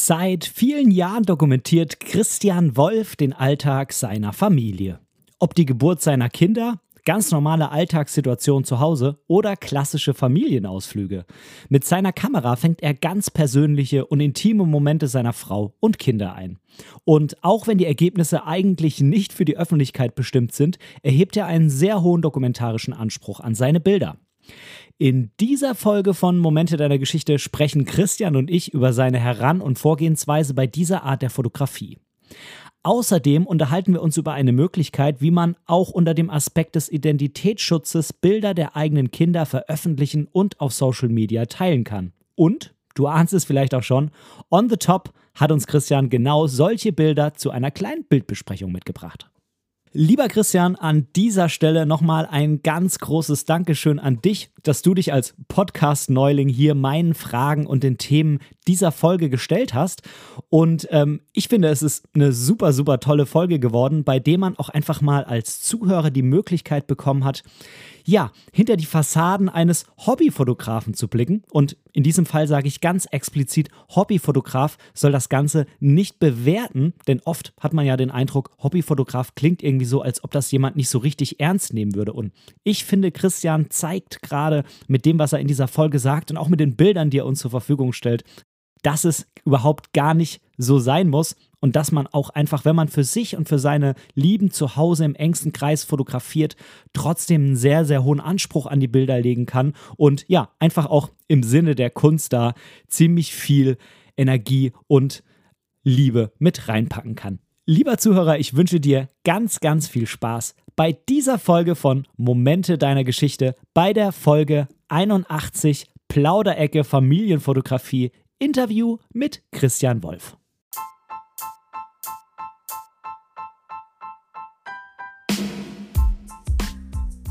Seit vielen Jahren dokumentiert Christian Wolf den Alltag seiner Familie. Ob die Geburt seiner Kinder, ganz normale Alltagssituationen zu Hause oder klassische Familienausflüge. Mit seiner Kamera fängt er ganz persönliche und intime Momente seiner Frau und Kinder ein. Und auch wenn die Ergebnisse eigentlich nicht für die Öffentlichkeit bestimmt sind, erhebt er einen sehr hohen dokumentarischen Anspruch an seine Bilder. In dieser Folge von Momente deiner Geschichte sprechen Christian und ich über seine Heran- und Vorgehensweise bei dieser Art der Fotografie. Außerdem unterhalten wir uns über eine Möglichkeit, wie man auch unter dem Aspekt des Identitätsschutzes Bilder der eigenen Kinder veröffentlichen und auf Social Media teilen kann. Und, du ahnst es vielleicht auch schon, on the top hat uns Christian genau solche Bilder zu einer kleinen Bildbesprechung mitgebracht. Lieber Christian, an dieser Stelle nochmal ein ganz großes Dankeschön an dich, dass du dich als Podcast-Neuling hier meinen Fragen und den Themen dieser Folge gestellt hast. Und ähm, ich finde, es ist eine super, super tolle Folge geworden, bei der man auch einfach mal als Zuhörer die Möglichkeit bekommen hat, ja, hinter die Fassaden eines Hobbyfotografen zu blicken. Und in diesem Fall sage ich ganz explizit, Hobbyfotograf soll das Ganze nicht bewerten, denn oft hat man ja den Eindruck, Hobbyfotograf klingt irgendwie so, als ob das jemand nicht so richtig ernst nehmen würde. Und ich finde, Christian zeigt gerade mit dem, was er in dieser Folge sagt und auch mit den Bildern, die er uns zur Verfügung stellt, dass es überhaupt gar nicht so sein muss und dass man auch einfach, wenn man für sich und für seine Lieben zu Hause im engsten Kreis fotografiert, trotzdem einen sehr, sehr hohen Anspruch an die Bilder legen kann und ja, einfach auch im Sinne der Kunst da ziemlich viel Energie und Liebe mit reinpacken kann. Lieber Zuhörer, ich wünsche dir ganz, ganz viel Spaß bei dieser Folge von Momente deiner Geschichte, bei der Folge 81 Plauderecke Familienfotografie Interview mit Christian Wolf.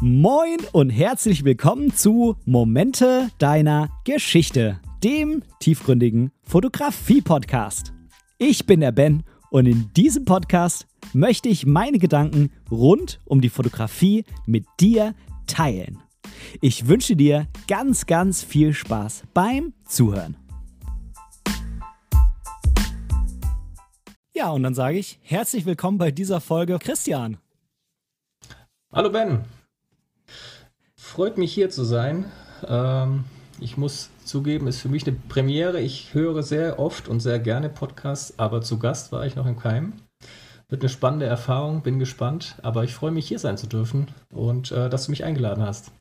Moin und herzlich willkommen zu Momente deiner Geschichte, dem tiefgründigen Fotografie-Podcast. Ich bin der Ben und in diesem Podcast möchte ich meine Gedanken rund um die Fotografie mit dir teilen. Ich wünsche dir ganz, ganz viel Spaß beim Zuhören. Ja, und dann sage ich herzlich willkommen bei dieser Folge, Christian. Hallo Ben. Freut mich hier zu sein. Ähm, ich muss zugeben, ist für mich eine Premiere. Ich höre sehr oft und sehr gerne Podcasts, aber zu Gast war ich noch im Keim. Wird eine spannende Erfahrung, bin gespannt, aber ich freue mich hier sein zu dürfen und äh, dass du mich eingeladen hast.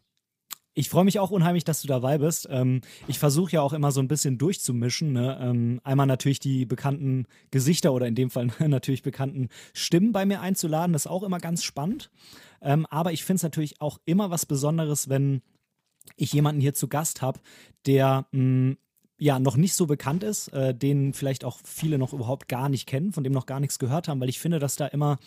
Ich freue mich auch unheimlich, dass du dabei bist. Ähm, ich versuche ja auch immer so ein bisschen durchzumischen. Ne? Ähm, einmal natürlich die bekannten Gesichter oder in dem Fall natürlich bekannten Stimmen bei mir einzuladen. Das ist auch immer ganz spannend. Ähm, aber ich finde es natürlich auch immer was Besonderes, wenn ich jemanden hier zu Gast habe, der mh, mm, ja noch nicht so bekannt ist, äh, den vielleicht auch viele noch überhaupt gar nicht kennen, von dem noch gar nichts gehört haben, weil ich finde, dass da immer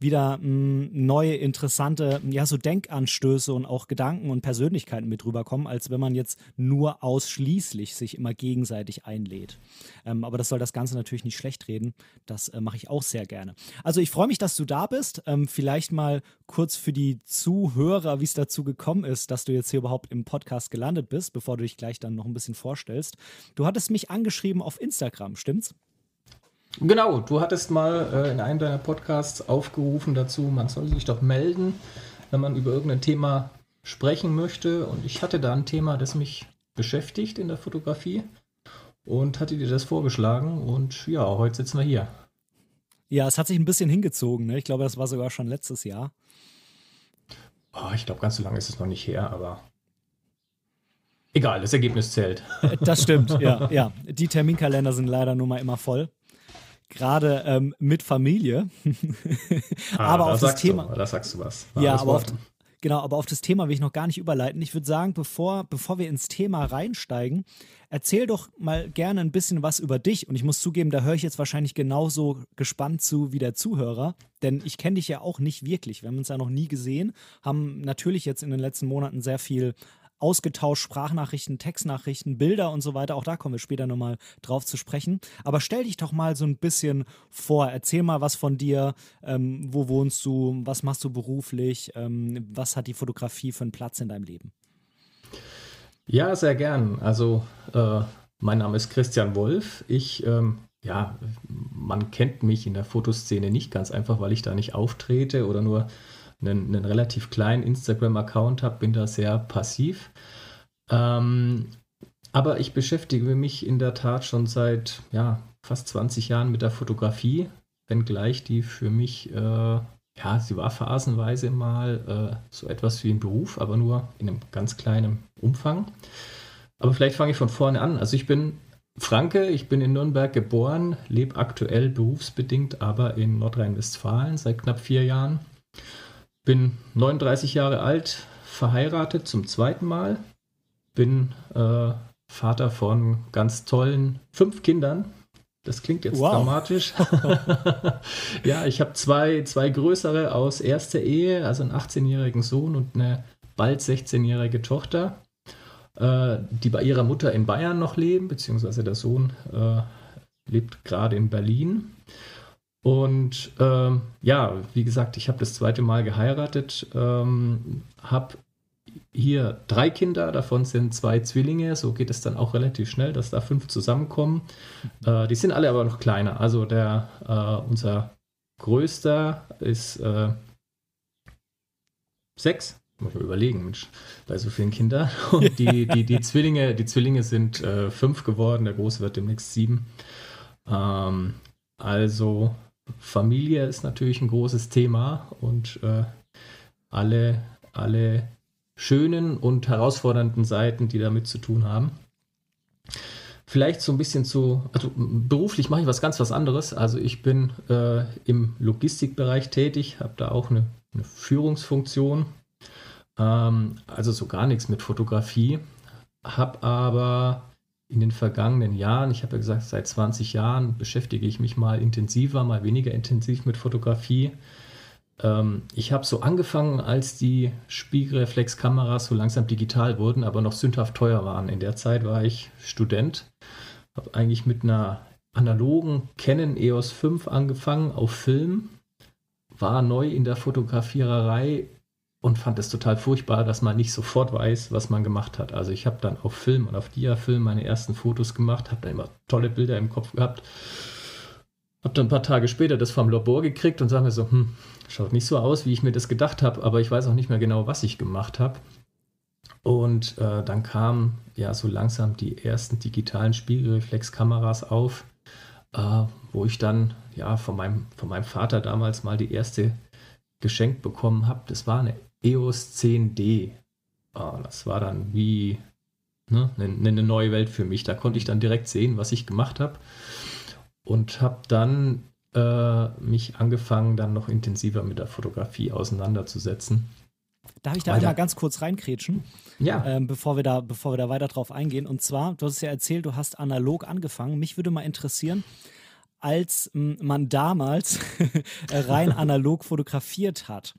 wieder mh, hm, neue, interessante, ja, so Denkanstöße und auch Gedanken und Persönlichkeiten mit rüberkommen, als wenn man jetzt nur ausschließlich sich immer gegenseitig einlädt. Ähm, aber das soll das Ganze natürlich nicht schlecht reden. Das äh, mache ich auch sehr gerne. Also ich freue mich, dass du da bist. Ähm, vielleicht mal kurz für die Zuhörer, wie es dazu gekommen ist, dass du jetzt hier überhaupt im Podcast gelandet bist, bevor du dich gleich dann noch ein bisschen vorstellst. Du hattest mich angeschrieben auf Instagram, stimmt's? Genau, du hattest mal äh, in einem deiner Podcasts aufgerufen dazu, man soll sich doch melden, wenn man über irgendein Thema sprechen möchte. Und ich hatte da ein Thema, das mich beschäftigt in der Fotografie und hatte dir das vorgeschlagen. Und ja, heute sitzen wir hier. Ja, es hat sich ein bisschen hingezogen. Ne? Ich glaube, das war sogar schon letztes Jahr. Oh, ich glaube, ganz so lange ist es noch nicht her, aber egal, das Ergebnis zählt. Das stimmt, ja, ja. Die Terminkalender sind leider nun mal immer voll gerade ähm, mit Familie. ah, aber auf das Thema. Du, da sagst du was. War ja, aber auf, genau, aber auf das Thema will ich noch gar nicht überleiten. Ich würde sagen, bevor, bevor wir ins Thema reinsteigen, erzähl doch mal gerne ein bisschen was über dich. Und ich muss zugeben, da höre ich jetzt wahrscheinlich genauso gespannt zu wie der Zuhörer, denn ich kenne dich ja auch nicht wirklich. Wir haben uns ja noch nie gesehen, haben natürlich jetzt in den letzten Monaten sehr viel ausgetauscht, Sprachnachrichten, Textnachrichten, Bilder und so weiter. Auch da kommen wir später nochmal drauf zu sprechen. Aber stell dich doch mal so ein bisschen vor. Erzähl mal was von dir. Ähm, wo wohnst du? Was machst du beruflich? Ähm, was hat die Fotografie für einen Platz in deinem Leben? Ja, sehr gern. Also, äh, mein Name ist Christian Wolf. Ich ähm, ja, man kennt mich in der Fotoszene nicht ganz einfach, weil ich da nicht auftrete oder nur einen, einen relativ kleinen Instagram-Account habe, bin da sehr passiv. Ähm, aber ich beschäftige mich in der Tat schon seit ja, fast 20 Jahren mit der Fotografie, wenngleich die für mich, äh, ja, sie war phasenweise mal äh, so etwas wie ein Beruf, aber nur in einem ganz kleinen Umfang. Aber vielleicht fange ich von vorne an. Also ich bin Franke, ich bin in Nürnberg geboren, lebe aktuell berufsbedingt aber in Nordrhein-Westfalen seit knapp vier Jahren. Bin 39 Jahre alt, verheiratet zum zweiten Mal, bin äh, Vater von ganz tollen fünf Kindern. Das klingt jetzt wow. dramatisch. ja, ich habe zwei, zwei größere aus erster Ehe, also einen 18-jährigen Sohn und eine bald 16-jährige Tochter, äh, die bei ihrer Mutter in Bayern noch leben, beziehungsweise der Sohn äh, lebt gerade in Berlin. Und ähm, ja, wie gesagt, ich habe das zweite Mal geheiratet, ähm, habe hier drei Kinder, davon sind zwei Zwillinge, so geht es dann auch relativ schnell, dass da fünf zusammenkommen. Äh, die sind alle aber noch kleiner. Also der äh, unser größter ist äh, sechs. Muss ich mal überlegen, Mensch, bei so vielen Kindern. Und die, die, die Zwillinge, die Zwillinge sind äh, fünf geworden, der Große wird demnächst sieben. Ähm, also Familie ist natürlich ein großes Thema und äh, alle, alle schönen und herausfordernden Seiten, die damit zu tun haben. Vielleicht so ein bisschen zu, also beruflich mache ich was ganz was anderes. Also ich bin äh, im Logistikbereich tätig, habe da auch eine, eine Führungsfunktion. Ähm, also so gar nichts mit Fotografie. Habe aber in den vergangenen Jahren, ich habe ja gesagt, seit 20 Jahren beschäftige ich mich mal intensiver, mal weniger intensiv mit Fotografie. Ähm, ich habe so angefangen, als die Spiegelreflexkameras so langsam digital wurden, aber noch sündhaft teuer waren. In der Zeit war ich Student, habe eigentlich mit einer analogen Canon EOS 5 angefangen auf Film, war neu in der Fotografiererei und fand es total furchtbar, dass man nicht sofort weiß, was man gemacht hat. Also ich habe dann auf Film und auf Diafilm meine ersten Fotos gemacht, habe dann immer tolle Bilder im Kopf gehabt. Habe dann ein paar Tage später das vom Labor gekriegt und sage mir so, hm, schaut nicht so aus, wie ich mir das gedacht habe, aber ich weiß auch nicht mehr genau, was ich gemacht habe. Und äh, dann kamen ja so langsam die ersten digitalen Spiegelreflexkameras auf, äh, wo ich dann ja von meinem, von meinem Vater damals mal die erste geschenkt bekommen habe. Das war eine EOS 10D. Oh, das war dann wie ne, eine, eine, neue Welt für mich. Da konnte ich dann direkt sehen, was ich gemacht habe. Und habe dann äh, mich angefangen, dann noch intensiver mit der Fotografie auseinanderzusetzen. Darf ich da einmal ganz kurz reinkrätschen? Ja. Ähm, bevor, wir da, bevor wir da weiter drauf eingehen. Und zwar, du hast es ja erzählt, du hast analog angefangen. Mich würde mal interessieren, als man damals rein analog fotografiert hat.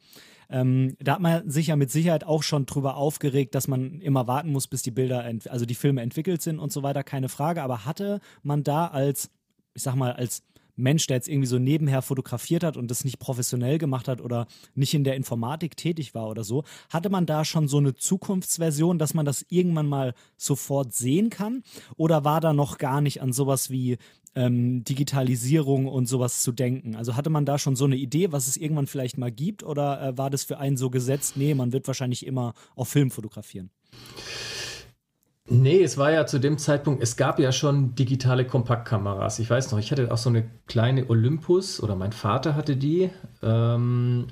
Ähm, da hat man sich ja mit Sicherheit auch schon drüber aufgeregt, dass man immer warten muss, bis die Bilder, also die Filme entwickelt sind und so weiter, keine Frage. Aber hatte man da als, ich sag mal, als Mensch, der jetzt irgendwie so nebenher fotografiert hat und das nicht professionell gemacht hat oder nicht in der Informatik tätig war oder so, hatte man da schon so eine Zukunftsversion, dass man das irgendwann mal sofort sehen kann? Oder war da noch gar nicht an sowas wie ähm, Digitalisierung und sowas zu denken? Also hatte man da schon so eine Idee, was es irgendwann vielleicht mal gibt, oder äh, war das für einen so gesetzt, nee, man wird wahrscheinlich immer auf Film fotografieren? Nee, es war ja zu dem Zeitpunkt, es gab ja schon digitale Kompaktkameras. Ich weiß noch, ich hatte auch so eine kleine Olympus oder mein Vater hatte die. Ähm,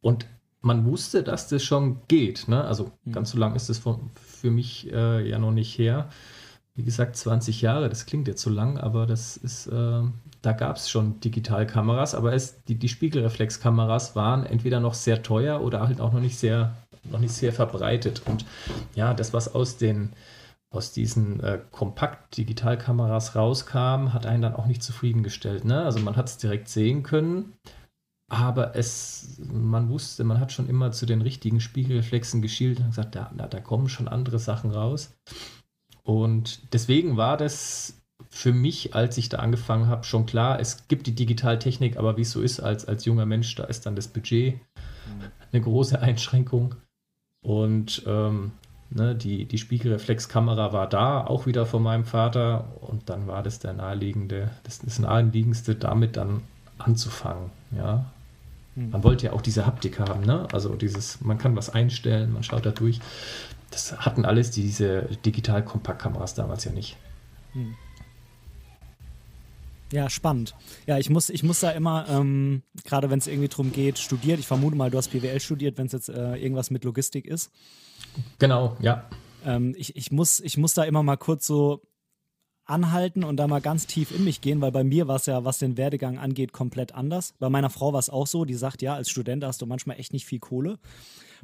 und man wusste, dass das schon geht. Ne? Also mhm. ganz so lang ist es für, für mich äh, ja noch nicht her. Wie gesagt, 20 Jahre, das klingt jetzt so lang, aber das ist, äh, da gab es schon Digitalkameras, aber es, die, die Spiegelreflexkameras waren entweder noch sehr teuer oder halt auch noch nicht sehr, noch nicht sehr verbreitet. Und ja, das, was aus den aus diesen äh, Kompakt-Digitalkameras rauskam, hat einen dann auch nicht zufriedengestellt. Ne? Also man hat es direkt sehen können, aber es, man wusste, man hat schon immer zu den richtigen Spiegelreflexen geschielt und gesagt, da, da kommen schon andere Sachen raus. Und deswegen war das für mich, als ich da angefangen habe, schon klar, es gibt die Digitaltechnik, aber wie es so ist, als, als junger Mensch, da ist dann das Budget mhm. eine große Einschränkung. Und ähm, Ne, die, die Spiegelreflexkamera war da, auch wieder von meinem Vater. Und dann war das der naheliegende, das, das naheliegendste, damit dann anzufangen. Ja. Hm. Man wollte ja auch diese Haptik haben, ne? Also dieses, man kann was einstellen, man schaut da durch. Das hatten alles diese Digital-Kompaktkameras damals ja nicht. Hm. Ja, spannend. Ja, ich muss, ich muss da immer, ähm, gerade wenn es irgendwie darum geht, studiert, ich vermute mal, du hast BWL studiert, wenn es jetzt äh, irgendwas mit Logistik ist. Genau, ja. Ähm, ich, ich, muss, ich muss da immer mal kurz so anhalten und da mal ganz tief in mich gehen, weil bei mir war es ja, was den Werdegang angeht, komplett anders. Bei meiner Frau war es auch so, die sagt, ja, als Student hast du manchmal echt nicht viel Kohle.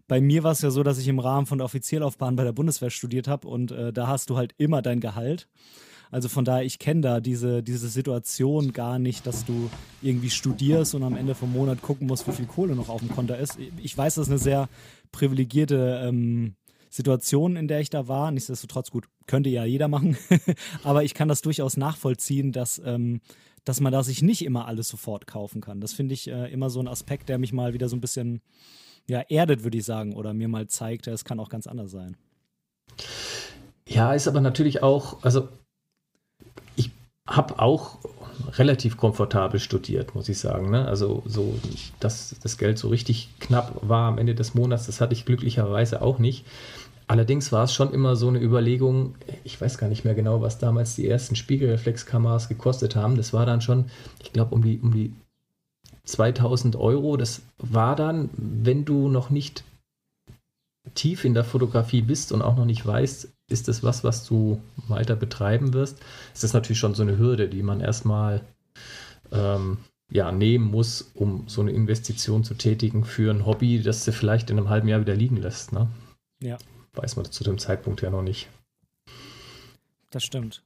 Bei mir war es ja so, dass ich im Rahmen von der Offizierlaufbahn bei der Bundeswehr studiert habe und äh, da hast du halt immer dein Gehalt. Also von daher, ich kenne da diese, diese Situation gar nicht, dass du irgendwie studierst und am Ende vom Monat gucken musst, wie viel Kohle noch auf dem Konto ist. Ich weiß, das ist eine sehr privilegierte ähm, Situation, in der ich da war. Nichtsdestotrotz, gut, könnte ja jeder machen. Aber ich kann das durchaus nachvollziehen, dass, ähm, dass man da sich nicht immer alles sofort kaufen kann. Das finde ich äh, immer so ein Aspekt, der mich mal wieder so ein bisschen ja, erdet, würde ich sagen, oder mir mal zeigt, es kann auch ganz anders sein. Ja, ist aber natürlich auch, also habe auch relativ komfortabel studiert, muss ich sagen. Ne? Also so, dass das Geld so richtig knapp war am Ende des Monats, das hatte ich glücklicherweise auch nicht. Allerdings war es schon immer so eine Überlegung, ich weiß gar nicht mehr genau, was damals die ersten Spiegelreflexkameras gekostet haben. Das war dann schon, ich glaube, um die, um die 2000 Euro. Das war dann, wenn du noch nicht tief in der Fotografie bist und auch noch nicht weißt, ist das was, was du weiter betreiben wirst, ist das natürlich schon so eine Hürde, die man erstmal ähm, ja, nehmen muss, um so eine Investition zu tätigen für ein Hobby, das du vielleicht in einem halben Jahr wieder liegen lässt. Ne? Ja. Weiß man zu dem Zeitpunkt ja noch nicht. Das stimmt.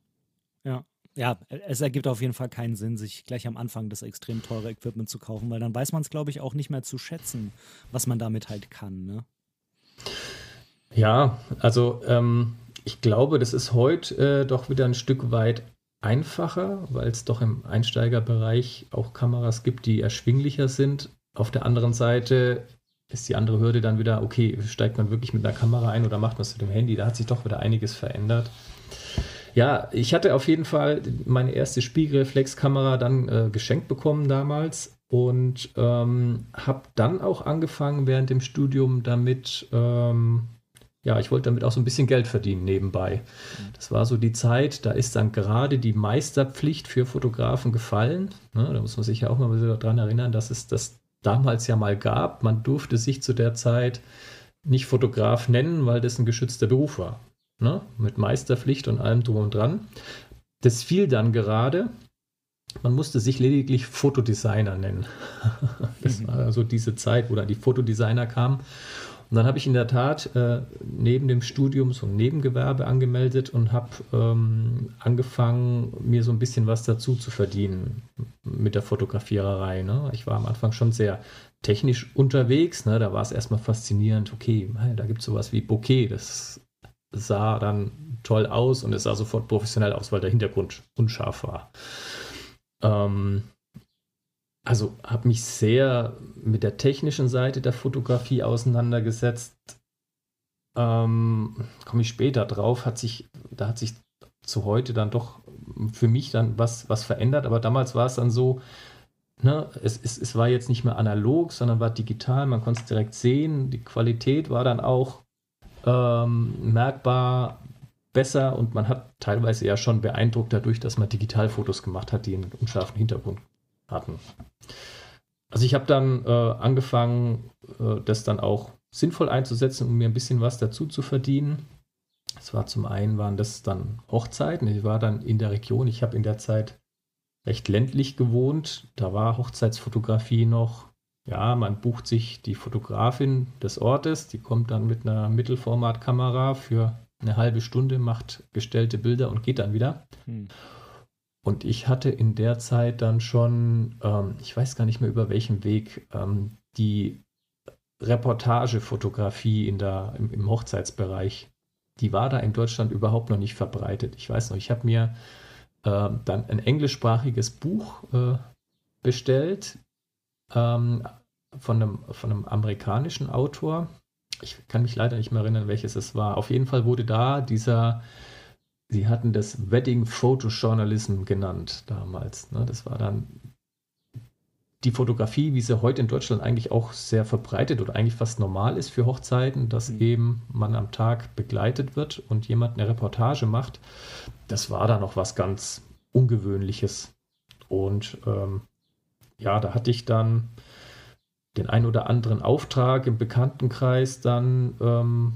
Ja. Ja, es ergibt auf jeden Fall keinen Sinn, sich gleich am Anfang das extrem teure Equipment zu kaufen, weil dann weiß man es, glaube ich, auch nicht mehr zu schätzen, was man damit halt kann. Ne? Ja, also ähm, ich glaube, das ist heute äh, doch wieder ein Stück weit einfacher, weil es doch im Einsteigerbereich auch Kameras gibt, die erschwinglicher sind. Auf der anderen Seite ist die andere Hürde dann wieder, okay, steigt man wirklich mit einer Kamera ein oder macht man es mit dem Handy? Da hat sich doch wieder einiges verändert. Ja, ich hatte auf jeden Fall meine erste Spiegelreflexkamera dann äh, geschenkt bekommen damals und ähm, habe dann auch angefangen während dem Studium damit, ähm, ja, ich wollte damit auch so ein bisschen Geld verdienen nebenbei. Mhm. Das war so die Zeit, da ist dann gerade die Meisterpflicht für Fotografen gefallen. Ne, da muss man sich ja auch mal daran erinnern, dass es das damals ja mal gab. Man durfte sich zu der Zeit nicht Fotograf nennen, weil das ein geschützter Beruf war. Ne? Mit Meisterpflicht und allem drum und dran. Das fiel dann gerade. Man musste sich lediglich Fotodesigner nennen. das war also diese Zeit, wo dann die Fotodesigner kamen. Und dann habe ich in der Tat äh, neben dem Studium so ein Nebengewerbe angemeldet und habe ähm, angefangen, mir so ein bisschen was dazu zu verdienen mit der Fotografiererei. Ne? Ich war am Anfang schon sehr technisch unterwegs. Ne? Da war es erstmal faszinierend, okay, da gibt es sowas wie Bokeh. Das sah dann toll aus und es sah sofort professionell aus, weil der Hintergrund unscharf war. Ähm, also habe mich sehr mit der technischen Seite der Fotografie auseinandergesetzt. Ähm, Komme ich später drauf, hat sich, da hat sich zu heute dann doch für mich dann was, was verändert, aber damals war es dann so, ne, es, es, es war jetzt nicht mehr analog, sondern war digital, man konnte es direkt sehen, die Qualität war dann auch ähm, merkbar besser. Und man hat teilweise ja schon beeindruckt dadurch, dass man Digitalfotos gemacht hat, die einen unscharfen Hintergrund hatten. Also ich habe dann äh, angefangen, äh, das dann auch sinnvoll einzusetzen, um mir ein bisschen was dazu zu verdienen. Es war zum einen waren das dann Hochzeiten. Ich war dann in der Region. Ich habe in der Zeit recht ländlich gewohnt. Da war Hochzeitsfotografie noch. Ja, man bucht sich die Fotografin des Ortes. Die kommt dann mit einer Mittelformatkamera für eine halbe Stunde, macht gestellte Bilder und geht dann wieder. Hm. Und ich hatte in der Zeit dann schon, ähm, ich weiß gar nicht mehr über welchen Weg, ähm, die Reportagefotografie in der, im, im, Hochzeitsbereich, die war da in Deutschland überhaupt noch nicht verbreitet. Ich weiß noch, ich habe mir äh, dann ein englischsprachiges Buch äh, bestellt ähm, von, einem, von einem amerikanischen Autor. ich kann mich leider nicht mehr erinnern, welches es war. Auf jeden Fall wurde da dieser, sie hatten das Wedding Photojournalism genannt damals. Ne? Das war dann die Fotografie, wie sie heute in Deutschland eigentlich auch sehr verbreitet oder eigentlich fast normal ist für Hochzeiten, dass mhm. eben man am Tag begleitet wird und jemand eine Reportage macht, das war da noch was ganz Ungewöhnliches. Und ähm, ja, da hatte ich dann den ein oder anderen Auftrag im Bekanntenkreis dann ähm,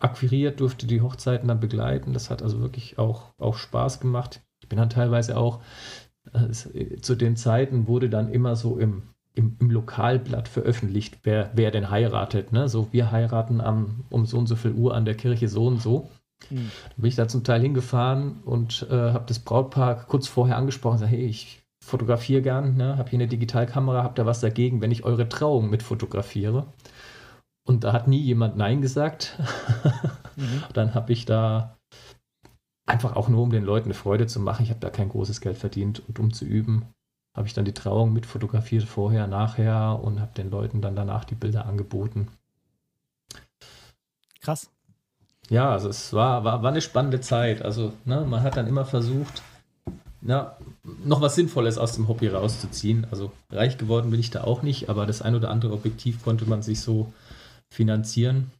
akquiriert, durfte die Hochzeiten dann begleiten. Das hat also wirklich auch, auch Spaß gemacht. Ich bin dann teilweise auch, äh, zu den Zeiten wurde dann immer so im, im, im Lokalblatt veröffentlicht, wer, wer denn heiratet. Ne? So, wir heiraten am, um so und so viel Uhr an der Kirche so und so. Mhm. Da bin ich da zum Teil hingefahren und äh, habe das Brautpaar kurz vorher angesprochen und gesagt, hey, ich fotografiere gern, ne? habe hier eine Digitalkamera, habt ihr was dagegen, wenn ich eure Trauung mit fotografiere? Und da hat nie jemand Nein gesagt. mhm. Dann habe ich da einfach auch nur, um den Leuten eine Freude zu machen, ich habe da kein großes Geld verdient und um zu üben, habe ich dann die Trauung mit fotografiert, vorher, nachher und habe den Leuten dann danach die Bilder angeboten. Krass. Ja, also es war, war, war eine spannende Zeit. Also ne, man hat dann immer versucht, na, noch was Sinnvolles aus dem Hobby rauszuziehen. Also reich geworden bin ich da auch nicht, aber das ein oder andere Objektiv konnte man sich so finanzieren.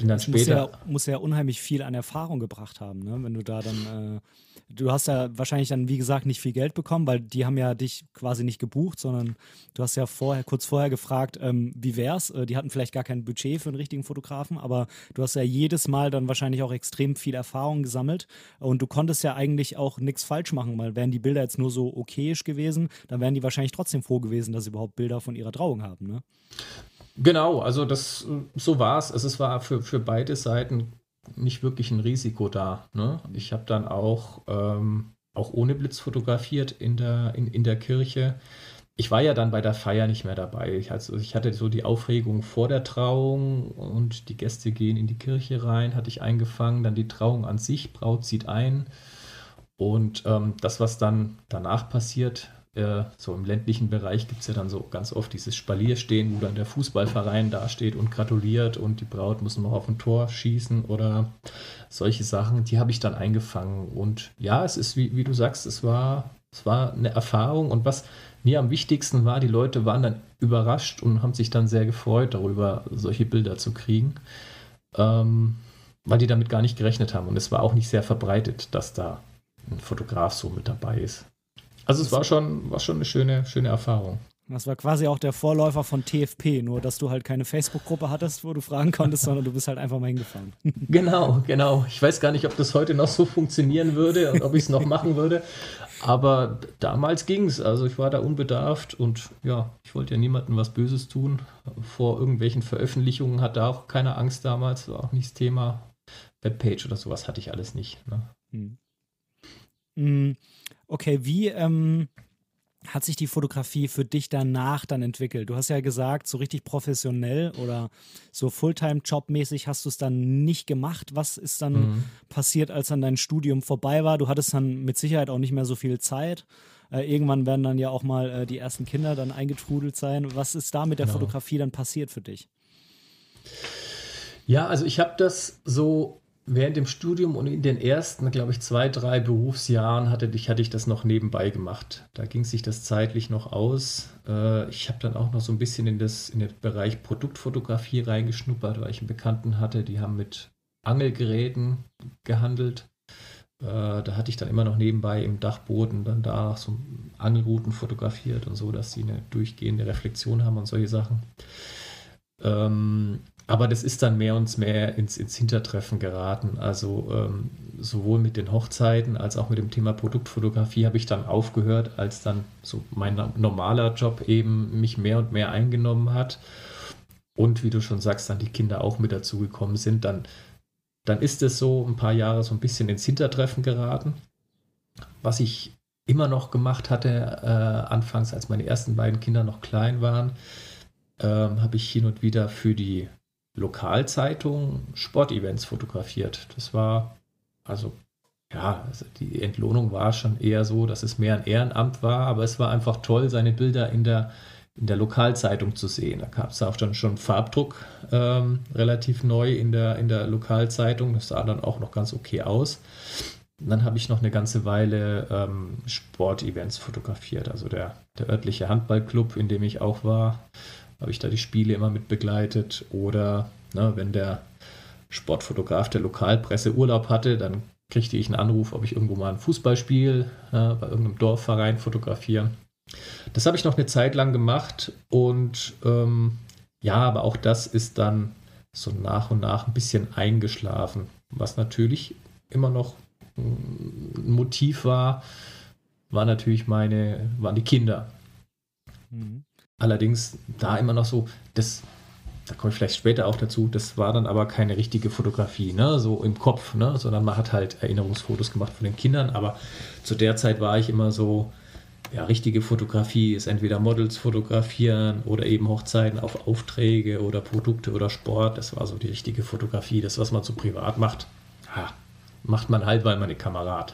Und dann das später. Muss ja, muss ja unheimlich viel an Erfahrung gebracht haben, ne? wenn du da dann äh, du hast ja wahrscheinlich dann, wie gesagt, nicht viel Geld bekommen, weil die haben ja dich quasi nicht gebucht, sondern du hast ja vorher, kurz vorher gefragt, ähm, wie wär's? Äh, die hatten vielleicht gar kein Budget für einen richtigen Fotografen, aber du hast ja jedes Mal dann wahrscheinlich auch extrem viel Erfahrung gesammelt und du konntest ja eigentlich auch nichts falsch machen, weil wären die Bilder jetzt nur so okayisch gewesen, dann wären die wahrscheinlich trotzdem froh gewesen, dass sie überhaupt Bilder von ihrer Trauung haben, ne? Genau, also das so war es. Also es war für, für beide Seiten nicht wirklich ein Risiko da. Ne? Ich habe dann auch, ähm, auch ohne Blitz fotografiert in der, in, in der Kirche. Ich war ja dann bei der Feier nicht mehr dabei. Ich, also ich hatte so die Aufregung vor der Trauung und die Gäste gehen in die Kirche rein, hatte ich eingefangen. Dann die Trauung an sich, Braut zieht ein. Und ähm, das, was dann danach passiert, äh, so im ländlichen Bereich gibt es ja dann so ganz oft dieses Spalierstehen, wo dann der Fußballverein dasteht und gratuliert und die Braut muss noch auf ein Tor schießen oder solche Sachen, die habe ich dann eingefangen. Und ja, es ist, wie, wie du sagst, es war, es war eine Erfahrung und was mir am wichtigsten war, die Leute waren dann überrascht und haben sich dann sehr gefreut darüber, solche Bilder zu kriegen. Ähm, weil die damit gar nicht gerechnet haben. Und es war auch nicht sehr verbreitet, dass da ein Fotograf so mit dabei ist. Also es war schon, war schon eine schöne, schöne Erfahrung. Das war quasi auch der Vorläufer von TFP, nur dass du halt keine Facebook-Gruppe hattest, wo du fragen konntest, sondern du bist halt einfach mal hingefahren. Genau, genau. Ich weiß gar nicht, ob das heute noch so funktionieren würde und ob ich es noch machen würde. Aber damals ging es. Also ich war da unbedarft und ja, ich wollte ja niemandem was Böses tun. Vor irgendwelchen Veröffentlichungen hatte auch keine Angst damals, war auch nicht das Thema. Webpage oder sowas hatte ich alles nicht. Ne? Hm. Okay, wie ähm, hat sich die Fotografie für dich danach dann entwickelt? Du hast ja gesagt, so richtig professionell oder so Fulltime-Job-mäßig hast du es dann nicht gemacht. Was ist dann mhm. passiert, als dann dein Studium vorbei war? Du hattest dann mit Sicherheit auch nicht mehr so viel Zeit. Äh, irgendwann werden dann ja auch mal äh, die ersten Kinder dann eingetrudelt sein. Was ist da mit der genau. Fotografie dann passiert für dich? Ja, also ich habe das so während dem Studium und in den ersten, glaube ich, zwei, drei Berufsjahren hatte ich, hatte ich das noch nebenbei gemacht. Da ging sich das zeitlich noch aus. Äh, ich habe dann auch noch so ein bisschen in, das, in den Bereich Produktfotografie reingeschnuppert, weil ich einen Bekannten hatte, die haben mit Angelgeräten gehandelt. Äh, da hatte ich dann immer noch nebenbei im Dachboden dann da so Angelrouten fotografiert und so, dass sie eine durchgehende Reflexion haben und solche Sachen. Ähm, aber das ist dann mehr und mehr ins, ins Hintertreffen geraten. Also ähm, sowohl mit den Hochzeiten als auch mit dem Thema Produktfotografie habe ich dann aufgehört, als dann so mein normaler Job eben mich mehr und mehr eingenommen hat. Und wie du schon sagst, dann die Kinder auch mit dazugekommen sind, dann, dann ist es so ein paar Jahre so ein bisschen ins Hintertreffen geraten. Was ich immer noch gemacht hatte, äh, anfangs, als meine ersten beiden Kinder noch klein waren, ähm, habe ich hin und wieder für die Lokalzeitung Sportevents fotografiert. Das war, also ja, also die Entlohnung war schon eher so, dass es mehr ein Ehrenamt war, aber es war einfach toll, seine Bilder in der, in der Lokalzeitung zu sehen. Da gab es auch dann schon Farbdruck ähm, relativ neu in der, in der Lokalzeitung. Das sah dann auch noch ganz okay aus. Und dann habe ich noch eine ganze Weile ähm, Sportevents fotografiert. Also der, der örtliche Handballclub, in dem ich auch war, habe ich da die Spiele immer mit begleitet. Oder ne, wenn der Sportfotograf der Lokalpresse Urlaub hatte, dann kriegte ich einen Anruf, ob ich irgendwo mal ein Fußballspiel äh, bei irgendeinem Dorfverein fotografiere. Das habe ich noch eine Zeit lang gemacht und ähm, ja, aber auch das ist dann so nach und nach ein bisschen eingeschlafen, was natürlich immer noch ein Motiv war, war natürlich meine, waren die Kinder. Mhm. Allerdings da immer noch so, das, da komme ich vielleicht später auch dazu, das war dann aber keine richtige Fotografie, ne, so im Kopf, ne, sondern man hat halt Erinnerungsfotos gemacht von den Kindern, aber zu der Zeit war ich immer so, ja, richtige Fotografie ist entweder Models fotografieren oder eben Hochzeiten auf Aufträge oder Produkte oder Sport. Das war so die richtige Fotografie. Das, was man so privat macht, ha, macht man halt, weil man eine Kamera hat.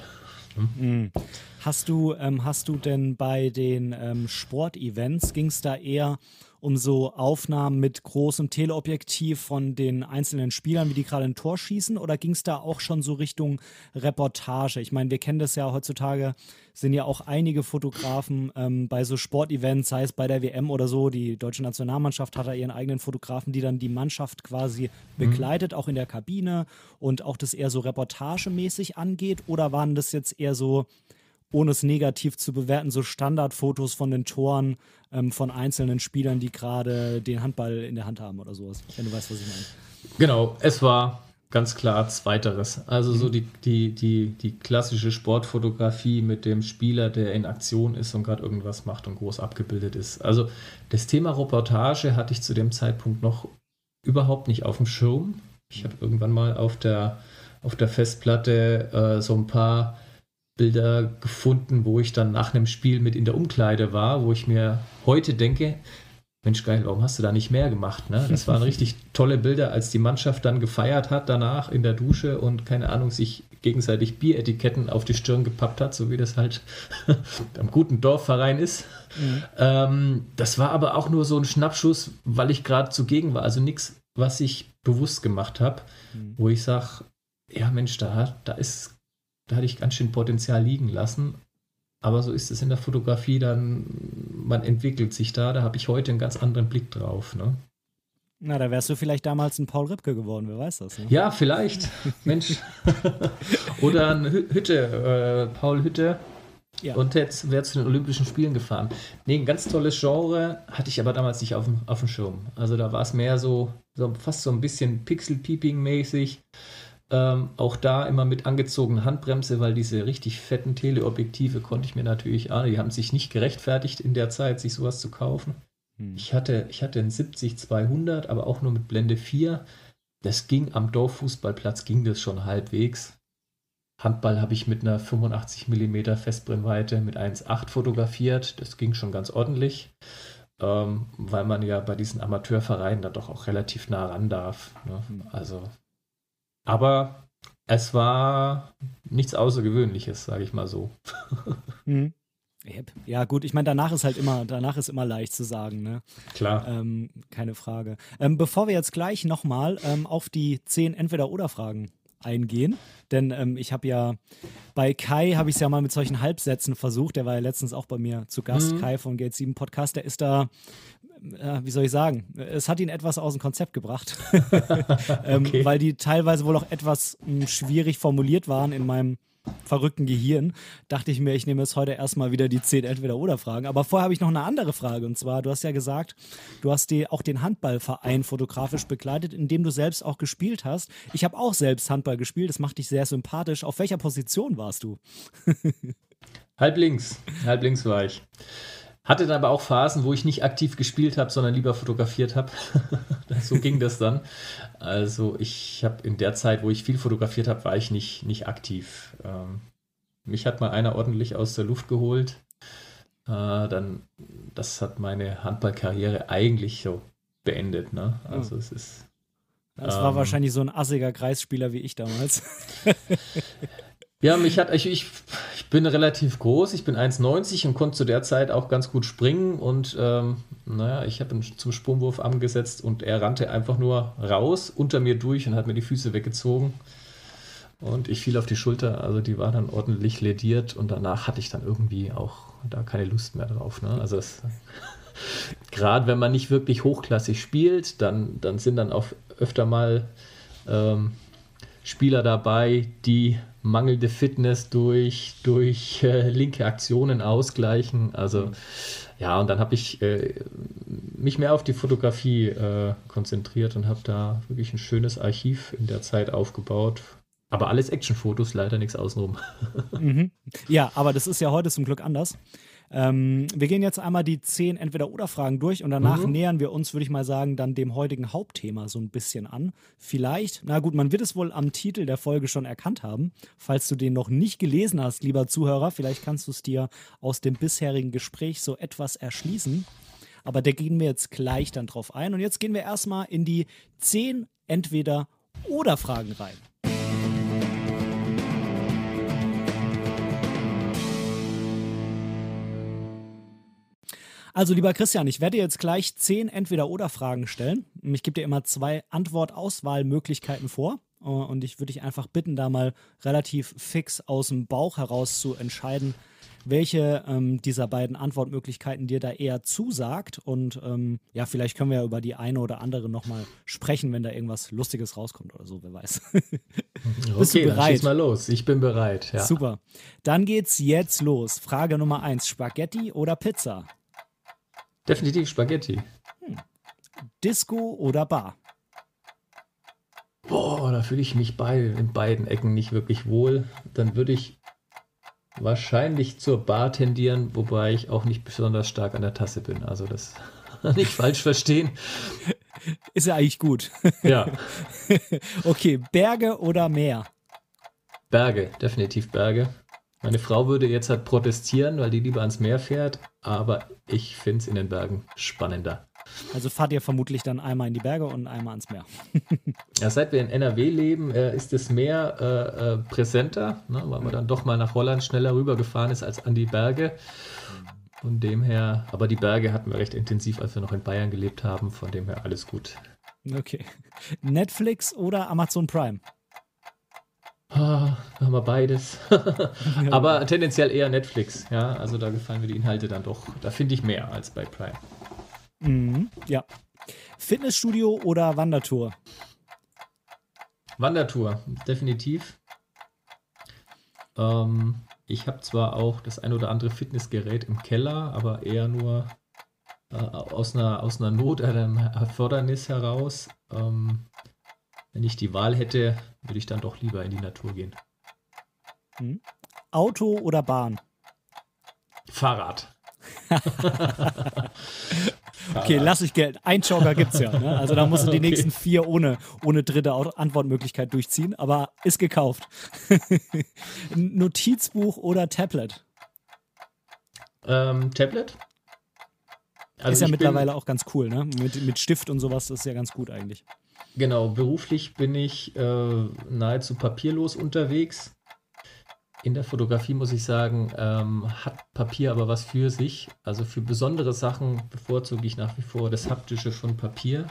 Hast du, ähm, hast du denn bei den ähm, Sportevents, ging es da eher um so Aufnahmen mit großem Teleobjektiv von den einzelnen Spielern, wie die gerade ein Tor schießen? Oder ging es da auch schon so Richtung Reportage? Ich meine, wir kennen das ja heutzutage, sind ja auch einige Fotografen ähm, bei so Sportevents, sei es bei der WM oder so. Die deutsche Nationalmannschaft hat da ihren eigenen Fotografen, die dann die Mannschaft quasi mhm. begleitet, auch in der Kabine und auch das eher so reportagemäßig angeht? Oder waren das jetzt eher so ohne es negativ zu bewerten, so Standardfotos von den Toren ähm, von einzelnen Spielern, die gerade den Handball in der Hand haben oder sowas, wenn du weißt, was ich meine. Genau, es war ganz klar Zweiteres. Also so die, die, die, die klassische Sportfotografie mit dem Spieler, der in Aktion ist und gerade irgendwas macht und groß abgebildet ist. Also das Thema Reportage hatte ich zu dem Zeitpunkt noch überhaupt nicht auf dem Schirm. Ich habe irgendwann mal auf der, auf der Festplatte äh, so ein paar Bilder gefunden, wo ich dann nach einem Spiel mit in der Umkleide war, wo ich mir heute denke, Mensch, geil, warum hast du da nicht mehr gemacht? Ne? Das waren richtig tolle Bilder, als die Mannschaft dann gefeiert hat danach in der Dusche und keine Ahnung, sich gegenseitig Bieretiketten auf die Stirn gepappt hat, so wie das halt am guten Dorfverein ist. Mhm. Ähm, das war aber auch nur so ein Schnappschuss, weil ich gerade zugegen war. Also nichts, was ich bewusst gemacht habe, mhm. wo ich sage, ja Mensch, da, da ist da hatte ich ganz schön Potenzial liegen lassen. Aber so ist es in der Fotografie dann, man entwickelt sich da, da habe ich heute einen ganz anderen Blick drauf. Ne? Na, da wärst du vielleicht damals ein Paul Ripke geworden, wer weiß das. Ne? Ja, vielleicht. Mensch. Oder ein Hütte, äh, Paul Hütte. Ja. Und jetzt wäre zu den Olympischen Spielen gefahren. Nee, ein ganz tolles Genre, hatte ich aber damals nicht auf dem, auf dem Schirm. Also da war es mehr so, so fast so ein bisschen Pixel-Peeping-mäßig. Ähm, auch da immer mit angezogener Handbremse, weil diese richtig fetten Teleobjektive konnte ich mir natürlich, ah, die haben sich nicht gerechtfertigt in der Zeit, sich sowas zu kaufen. Hm. Ich, hatte, ich hatte einen 70-200, aber auch nur mit Blende 4. Das ging am Dorffußballplatz, ging das schon halbwegs. Handball habe ich mit einer 85 mm Festbrennweite mit 1,8 fotografiert. Das ging schon ganz ordentlich, ähm, weil man ja bei diesen Amateurvereinen da doch auch relativ nah ran darf. Ne? Hm. Also aber es war nichts Außergewöhnliches, sage ich mal so. Mhm. Ja, gut, ich meine, danach ist halt immer, danach ist immer leicht zu sagen, ne? Klar. Ähm, keine Frage. Ähm, bevor wir jetzt gleich nochmal ähm, auf die zehn Entweder-Oder-Fragen eingehen, denn ähm, ich habe ja bei Kai habe ich es ja mal mit solchen Halbsätzen versucht. Der war ja letztens auch bei mir zu Gast, mhm. Kai von Gate 7 Podcast. Der ist da wie soll ich sagen, es hat ihn etwas aus dem Konzept gebracht, ähm, okay. weil die teilweise wohl auch etwas mh, hm, schwierig formuliert waren in meinem verrückten Gehirn, dachte ich mir, ich nehme jetzt heute erstmal wieder die zehn Entweder-Oder-Fragen. Aber vorher habe ich noch eine andere Frage. Und zwar, du hast ja gesagt, du hast die, auch den Handballverein fotografisch begleitet, in dem du selbst auch gespielt hast. Ich habe auch selbst Handball gespielt, das macht dich sehr sympathisch. Auf welcher Position warst du? halb links, halb links war ich. Hatte dann aber auch Phasen, wo ich nicht aktiv gespielt habe, sondern lieber fotografiert habe. so ging das dann. Also ich habe in der Zeit, wo ich viel fotografiert habe, war ich nicht, nicht aktiv. Ähm, mich hat mal einer ordentlich aus der Luft geholt. Äh, dann, das hat meine Handballkarriere eigentlich so beendet. Ne? Also oh. es ist. Das ähm, war wahrscheinlich so ein assiger Kreisspieler wie ich damals. Ja, mich hat, ich, ich, ich bin relativ groß, ich bin 1,90 und konnte zu der Zeit auch ganz gut springen und ähm, naja, ich habe ihn zum Sprungwurf angesetzt und er rannte einfach nur raus, unter mir durch und hat mir die Füße weggezogen. Und ich fiel auf die Schulter, also die war dann ordentlich lediert und danach hatte ich dann irgendwie auch da keine Lust mehr drauf. Ne? Also gerade wenn man nicht wirklich hochklassig spielt, dann, dann sind dann auch öfter mal ähm, Spieler dabei, die mangelnde Fitness durch, durch äh, linke Aktionen ausgleichen. Also ja, und dann habe ich äh, mich mehr auf die Fotografie äh, konzentriert und habe da wirklich ein schönes Archiv in der Zeit aufgebaut. Aber alles Actionfotos, leider nichts außenrum. Mhm. Ja, aber das ist ja heute zum Glück anders. Ähm, wir gehen jetzt einmal die zehn Entweder-Oder-Fragen durch und danach mhm. nähern wir uns, würde ich mal sagen, dann dem heutigen Hauptthema so ein bisschen an. Vielleicht, na gut, man wird es wohl am Titel der Folge schon erkannt haben. Falls du den noch nicht gelesen hast, lieber Zuhörer, vielleicht kannst du es dir aus dem bisherigen Gespräch so etwas erschließen. Aber da gehen wir jetzt gleich dann drauf ein. Und jetzt gehen wir erstmal in die zehn Entweder-Oder-Fragen rein. Also, lieber Christian, ich werde jetzt gleich zehn Entweder-Oder-Fragen stellen. Ich gebe dir immer zwei Antwortauswahlmöglichkeiten vor. Äh, und ich würde dich einfach bitten, da mal relativ fix aus dem Bauch heraus zu entscheiden, welche ähm, dieser beiden Antwortmöglichkeiten dir da eher zusagt. Und ähm, ja, vielleicht können wir ja über die eine oder andere nochmal sprechen, wenn da irgendwas Lustiges rauskommt oder so, wer weiß. Bist okay, du bereit? Dann schieß mal los. Ich bin bereit. Ja. Super. Dann geht's jetzt los. Frage Nummer eins: Spaghetti oder Pizza? Definitiv Spaghetti. Hm. Disco oder Bar? Boah, da fühle ich mich bei, in beiden Ecken nicht wirklich wohl. Dann würde ich wahrscheinlich zur Bar tendieren, wobei ich auch nicht besonders stark an der Tasse bin. Also das nicht falsch verstehen. Ist ja eigentlich gut. Ja. okay, Berge oder Meer? Berge, definitiv Berge. Meine Frau würde jetzt halt protestieren, weil die lieber ans Meer fährt, aber ich finde es in den Bergen spannender. Also fahrt ihr vermutlich dann einmal in die Berge und einmal ans Meer. ja, seit wir in NRW leben, äh, ist das Meer äh, äh, präsenter, ne, weil man dann doch mal nach Holland schneller rübergefahren ist als an die Berge. Von dem her, aber die Berge hatten wir recht intensiv, als wir noch in Bayern gelebt haben. Von dem her alles gut. Okay. Netflix oder Amazon Prime? Ah, haben wir beides. Aber tendenziell eher Netflix, ja. Also da gefallen mir die Inhalte dann doch. Da finde ich mehr als bei Prime. Mhm, ja. Fitnessstudio oder Wandertour? Wandertour, definitiv. Ähm, ich habe zwar auch das ein oder andere Fitnessgerät im Keller, aber eher nur äh, aus, einer, aus einer Not, einem Erfordernis heraus. Ähm, wenn ich die Wahl hätte, würde ich dann doch lieber in die Natur gehen. Hm. Auto oder Bahn? Fahrrad. okay, lass ich Geld. Ein Jogger gibt es ja. Ne? Also da musst du die okay. nächsten vier ohne, ohne dritte Antwortmöglichkeit durchziehen, aber ist gekauft. Notizbuch oder Tablet? Ähm, Tablet. Also ist ja mittlerweile auch ganz cool, ne? Mit, mit Stift und sowas ist ja ganz gut eigentlich. Genau, beruflich bin ich äh, nahezu papierlos unterwegs. In der Fotografie muss ich sagen, ähm, hat Papier aber was für sich. Also für besondere Sachen bevorzuge ich nach wie vor das haptische von Papier.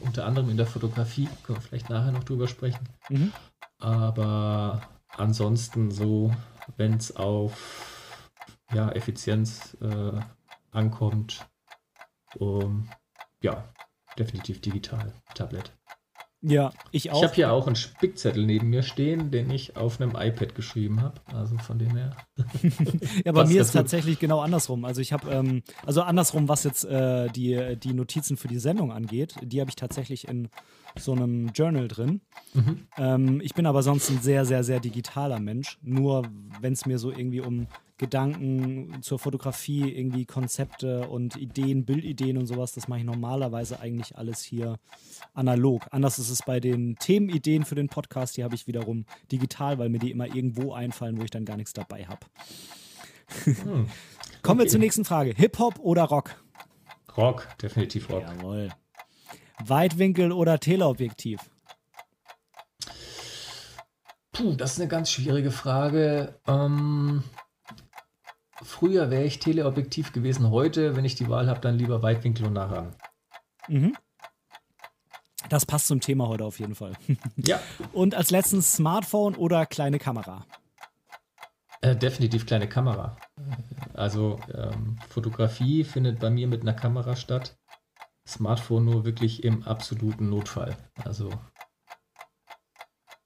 Unter anderem in der Fotografie, können wir vielleicht nachher noch drüber sprechen. Mhm. Aber ansonsten so, wenn es auf ja, Effizienz äh, ankommt, um, ja, definitiv digital, Tablet. Ja, ich auch. Ich habe hier auch einen Spickzettel neben mir stehen, den ich auf einem iPad geschrieben habe. Also von dem her. ja, bei mir ist es tatsächlich genau andersrum. Also ich habe, ähm, also andersrum, was jetzt äh, die, die Notizen für die Sendung angeht, die habe ich tatsächlich in so einem Journal drin. Mhm. Ähm, ich bin aber sonst ein sehr, sehr, sehr digitaler Mensch. Nur wenn es mir so irgendwie um Gedanken zur Fotografie, irgendwie Konzepte und Ideen, Bildideen und sowas, das mache ich normalerweise eigentlich alles hier analog. Anders ist es bei den Themenideen für den Podcast, die habe ich wiederum digital, weil mir die immer irgendwo einfallen, wo ich dann gar nichts dabei habe. Hm. Kommen okay. wir zur nächsten Frage. Hip-Hop oder Rock? Rock, definitiv Rock. Jawohl. Weitwinkel oder Teleobjektiv? Puh, das ist eine ganz schwierige Frage. Ähm, früher wäre ich Teleobjektiv gewesen. Heute, wenn ich die Wahl habe, dann lieber Weitwinkel und nah Mhm. Das passt zum Thema heute auf jeden Fall. Ja. Und als letztes Smartphone oder kleine Kamera? Äh, definitiv kleine Kamera. Also ähm, Fotografie findet bei mir mit einer Kamera statt. Smartphone nur wirklich im absoluten Notfall. Also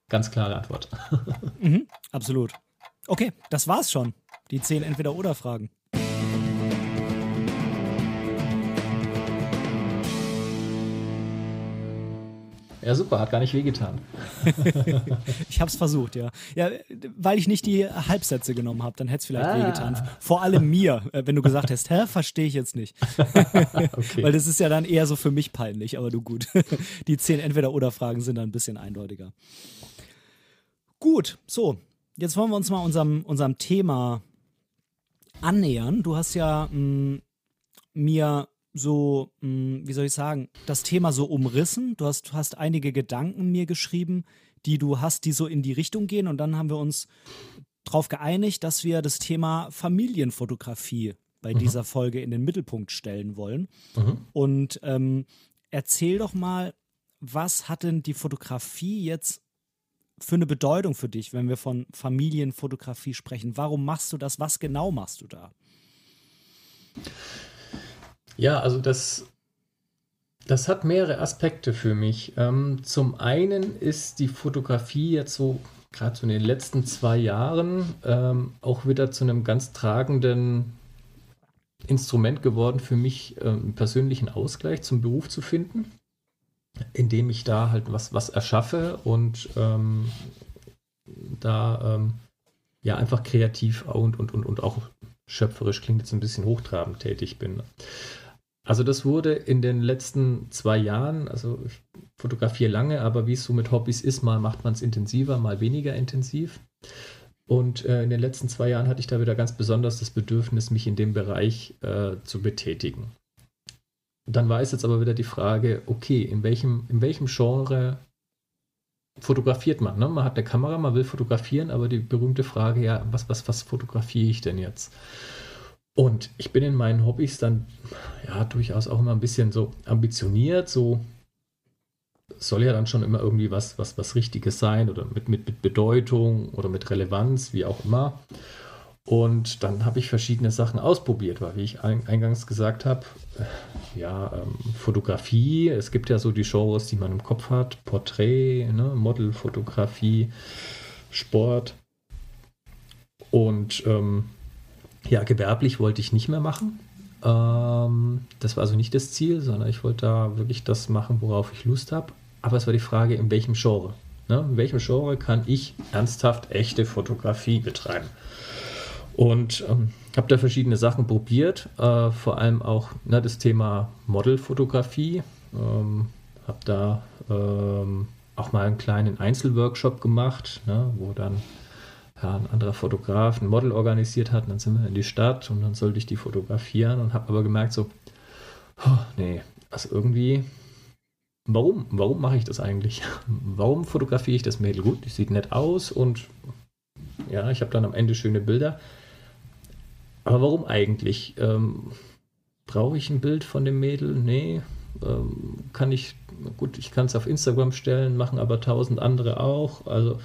ganz klare Antwort. mhm, absolut. Okay, das war's schon. Die zehn Entweder-Oder-Fragen. Ja, super, hat gar nicht wehgetan. ich habe es versucht, ja. Ja, weil ich nicht die Halbsätze genommen habe, dann hätte es vielleicht ah. wehgetan. Vor allem mir, äh, wenn du gesagt hast, hä, verstehe ich jetzt nicht. okay. Weil das ist ja dann eher so für mich peinlich, aber du gut. Die zehn Entweder-Oder-Fragen sind dann ein bisschen eindeutiger. Gut, so. Jetzt wollen wir uns mal unserem, unserem Thema annähern. Du hast ja mh, mm, mir so, hm, wie soll ich sagen, das Thema so umrissen. Du hast, hast einige Gedanken mir geschrieben, die du hast, die so in die Richtung gehen. Und dann haben wir uns darauf geeinigt, dass wir das Thema Familienfotografie bei mhm. dieser Folge in den Mittelpunkt stellen wollen. Mhm. Und ähm, erzähl doch mal, was hat denn die Fotografie jetzt für eine Bedeutung für dich, wenn wir von Familienfotografie sprechen? Warum machst du das? Was genau machst du da? Ja, also das, das hat mehrere Aspekte für mich. Ähm, zum einen ist die Fotografie jetzt so, gerade so in den letzten zwei Jahren, ähm, auch wieder zu einem ganz tragenden Instrument geworden für mich, ähm, einen persönlichen Ausgleich zum Beruf zu finden, indem ich da halt was, was erschaffe und ähm, da ähm, ja einfach kreativ und, und, und, und auch schöpferisch klingt jetzt ein bisschen hochtrabend tätig bin. Also das wurde in den letzten zwei Jahren, also ich fotografiere lange, aber wie es so mit Hobbys ist, mal macht man es intensiver, mal weniger intensiv. Und äh, in den letzten zwei Jahren hatte ich da wieder ganz besonders das Bedürfnis, mich in dem Bereich äh, zu betätigen. Dann war es jetzt aber wieder die Frage, okay, in welchem, in welchem Genre fotografiert man? Ne? Man hat eine Kamera, man will fotografieren, aber die berühmte Frage, ja, was, was, was fotografiere ich denn jetzt? Und ich bin in meinen Hobbys dann ja durchaus auch immer ein bisschen so ambitioniert, so soll ja dann schon immer irgendwie was, was, was Richtiges sein oder mit, mit, mit Bedeutung oder mit Relevanz, wie auch immer. Und dann habe ich verschiedene Sachen ausprobiert, weil wie ich eingangs gesagt habe, äh, ja, ähm, Fotografie, es gibt ja so die Genres, die man im Kopf hat, Porträt, ne, Modelfotografie, Sport. Und ähm, ja, gewerblich wollte ich nicht mehr machen. Ähm, das war also nicht das Ziel, sondern ich wollte da wirklich das machen, worauf ich Lust habe. Aber es war die Frage, in welchem Genre. Ne? In welchem Genre kann ich ernsthaft echte Fotografie betreiben? Und ähm, habe da verschiedene Sachen probiert, äh, vor allem auch ne, das Thema Modelfotografie. Ähm, habe da ähm, auch mal einen kleinen Einzelworkshop gemacht, ne, wo dann ja, ein anderer Fotograf ein Model organisiert hat. Und dann sind wir in die Stadt und dann sollte ich die fotografieren und habe aber gemerkt, so, oh, nee, also irgendwie, warum, warum mache ich das eigentlich? Warum fotografiere ich das Mädel gut? Die sieht nett aus und ja, ich habe dann am Ende schöne Bilder. Aber warum eigentlich? Ähm, Brauche ich ein Bild von dem Mädel? Nee. Ähm, kann ich, gut, ich kann es auf Instagram stellen, machen aber tausend andere auch. Also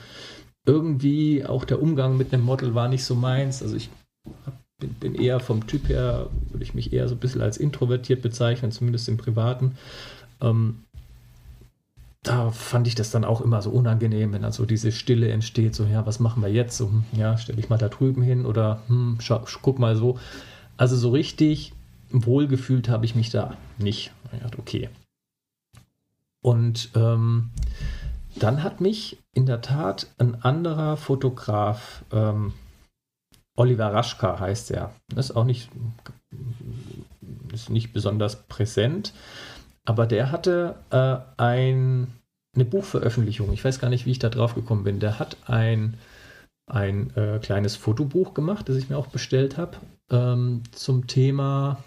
irgendwie auch der Umgang mit einem Model war nicht so meins. Also ich bin, bin, eher vom Typ her, würde ich mich eher so ein bisschen als introvertiert bezeichnen, zumindest im Privaten. Ähm, da fand ich das dann auch immer so unangenehm, wenn dann so diese Stille entsteht, so, ja, was machen wir jetzt? So, hm, ja, stelle ich mal da drüben hin oder hm, guck mal so. Also so richtig wohlgefühlt habe ich mich da nicht. Ich okay. Und ähm, dann hat mich in der Tat ein anderer Fotograf, ähm, Oliver Raschka heißt er, ist auch nicht, ist nicht besonders präsent, aber der hatte äh, ein, eine Buchveröffentlichung, ich weiß gar nicht, wie ich da drauf gekommen bin, der hat ein, ein äh, kleines Fotobuch gemacht, das ich mir auch bestellt habe, ähm, zum Thema,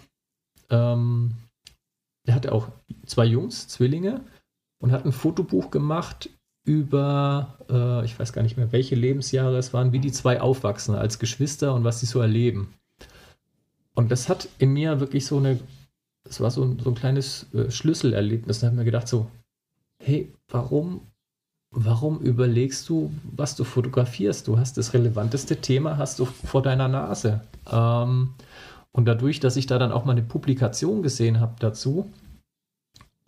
ähm, der hatte auch zwei Jungs, Zwillinge, und hat ein Fotobuch gemacht über, äh, ich weiß gar nicht mehr, welche Lebensjahre es waren, wie die zwei aufwachsen als Geschwister und was sie so erleben. Und das hat in mir wirklich so eine, es war so ein, so ein kleines äh, Schlüsselerlebnis. Da habe ich mir gedacht so, hey, warum, warum überlegst du, was du fotografierst? Du hast das relevanteste Thema, hast du vor deiner Nase. Ähm, und dadurch, dass ich da dann auch mal eine Publikation gesehen habe dazu,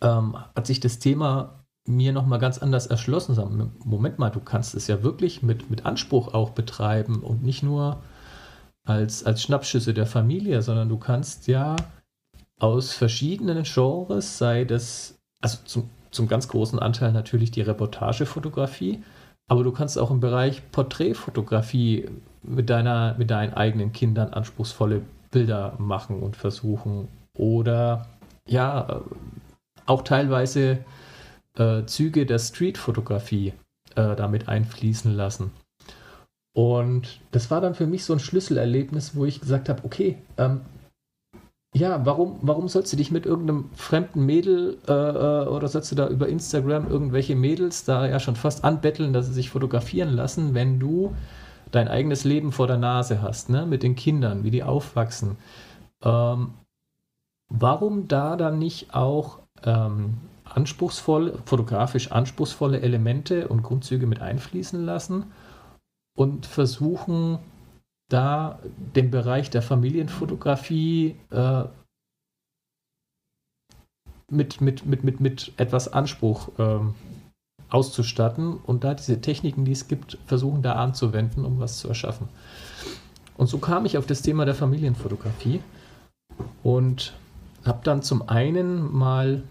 ähm, hat sich das Thema mir nochmal ganz anders erschlossen. Sagen, Moment mal, du kannst es ja wirklich mit, mit Anspruch auch betreiben und nicht nur als, als Schnappschüsse der Familie, sondern du kannst ja aus verschiedenen Genres, sei das, also zum, zum ganz großen Anteil natürlich die Reportagefotografie, aber du kannst auch im Bereich Porträtfotografie mit, deiner, mit deinen eigenen Kindern anspruchsvolle Bilder machen und versuchen. Oder ja, auch teilweise äh, Züge der Streetfotografie äh, damit einfließen lassen. Und das war dann für mich so ein Schlüsselerlebnis, wo ich gesagt habe, okay, ähm, ja, warum, warum sollst du dich mit irgendeinem fremden Mädel äh, äh, oder sollst du da über Instagram irgendwelche Mädels da ja schon fast anbetteln, dass sie sich fotografieren lassen, wenn du dein eigenes Leben vor der Nase hast, ne? mit den Kindern, wie die aufwachsen. Ähm, warum da dann nicht auch ähm, anspruchsvolle, fotografisch anspruchsvolle Elemente und Grundzüge mit einfließen lassen und versuchen, da den Bereich der Familienfotografie äh, mit, mit, mit, mit, mit etwas Anspruch äh, auszustatten und da diese Techniken, die es gibt, versuchen da anzuwenden, um was zu erschaffen. Und so kam ich auf das Thema der Familienfotografie und habe dann zum einen mal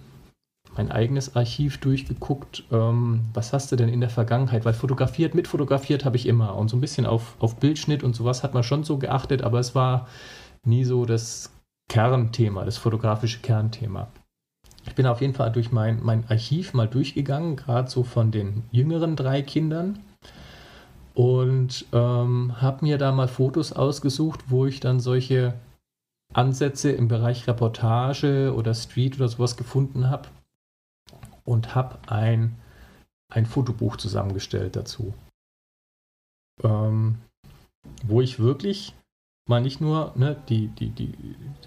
mein eigenes Archiv durchgeguckt, ähm, was hast du denn in der Vergangenheit? Weil fotografiert, mitfotografiert habe ich immer und so ein bisschen auf, auf Bildschnitt und sowas hat man schon so geachtet, aber es war nie so das Kernthema, das fotografische Kernthema. Ich bin auf jeden Fall durch mein, mein Archiv mal durchgegangen, gerade so von den jüngeren drei Kindern und ähm, habe mir da mal Fotos ausgesucht, wo ich dann solche Ansätze im Bereich Reportage oder Street oder sowas gefunden habe und habe ein, ein Fotobuch zusammengestellt dazu. Ähm, wo ich wirklich mal nicht nur ne, die, die, die,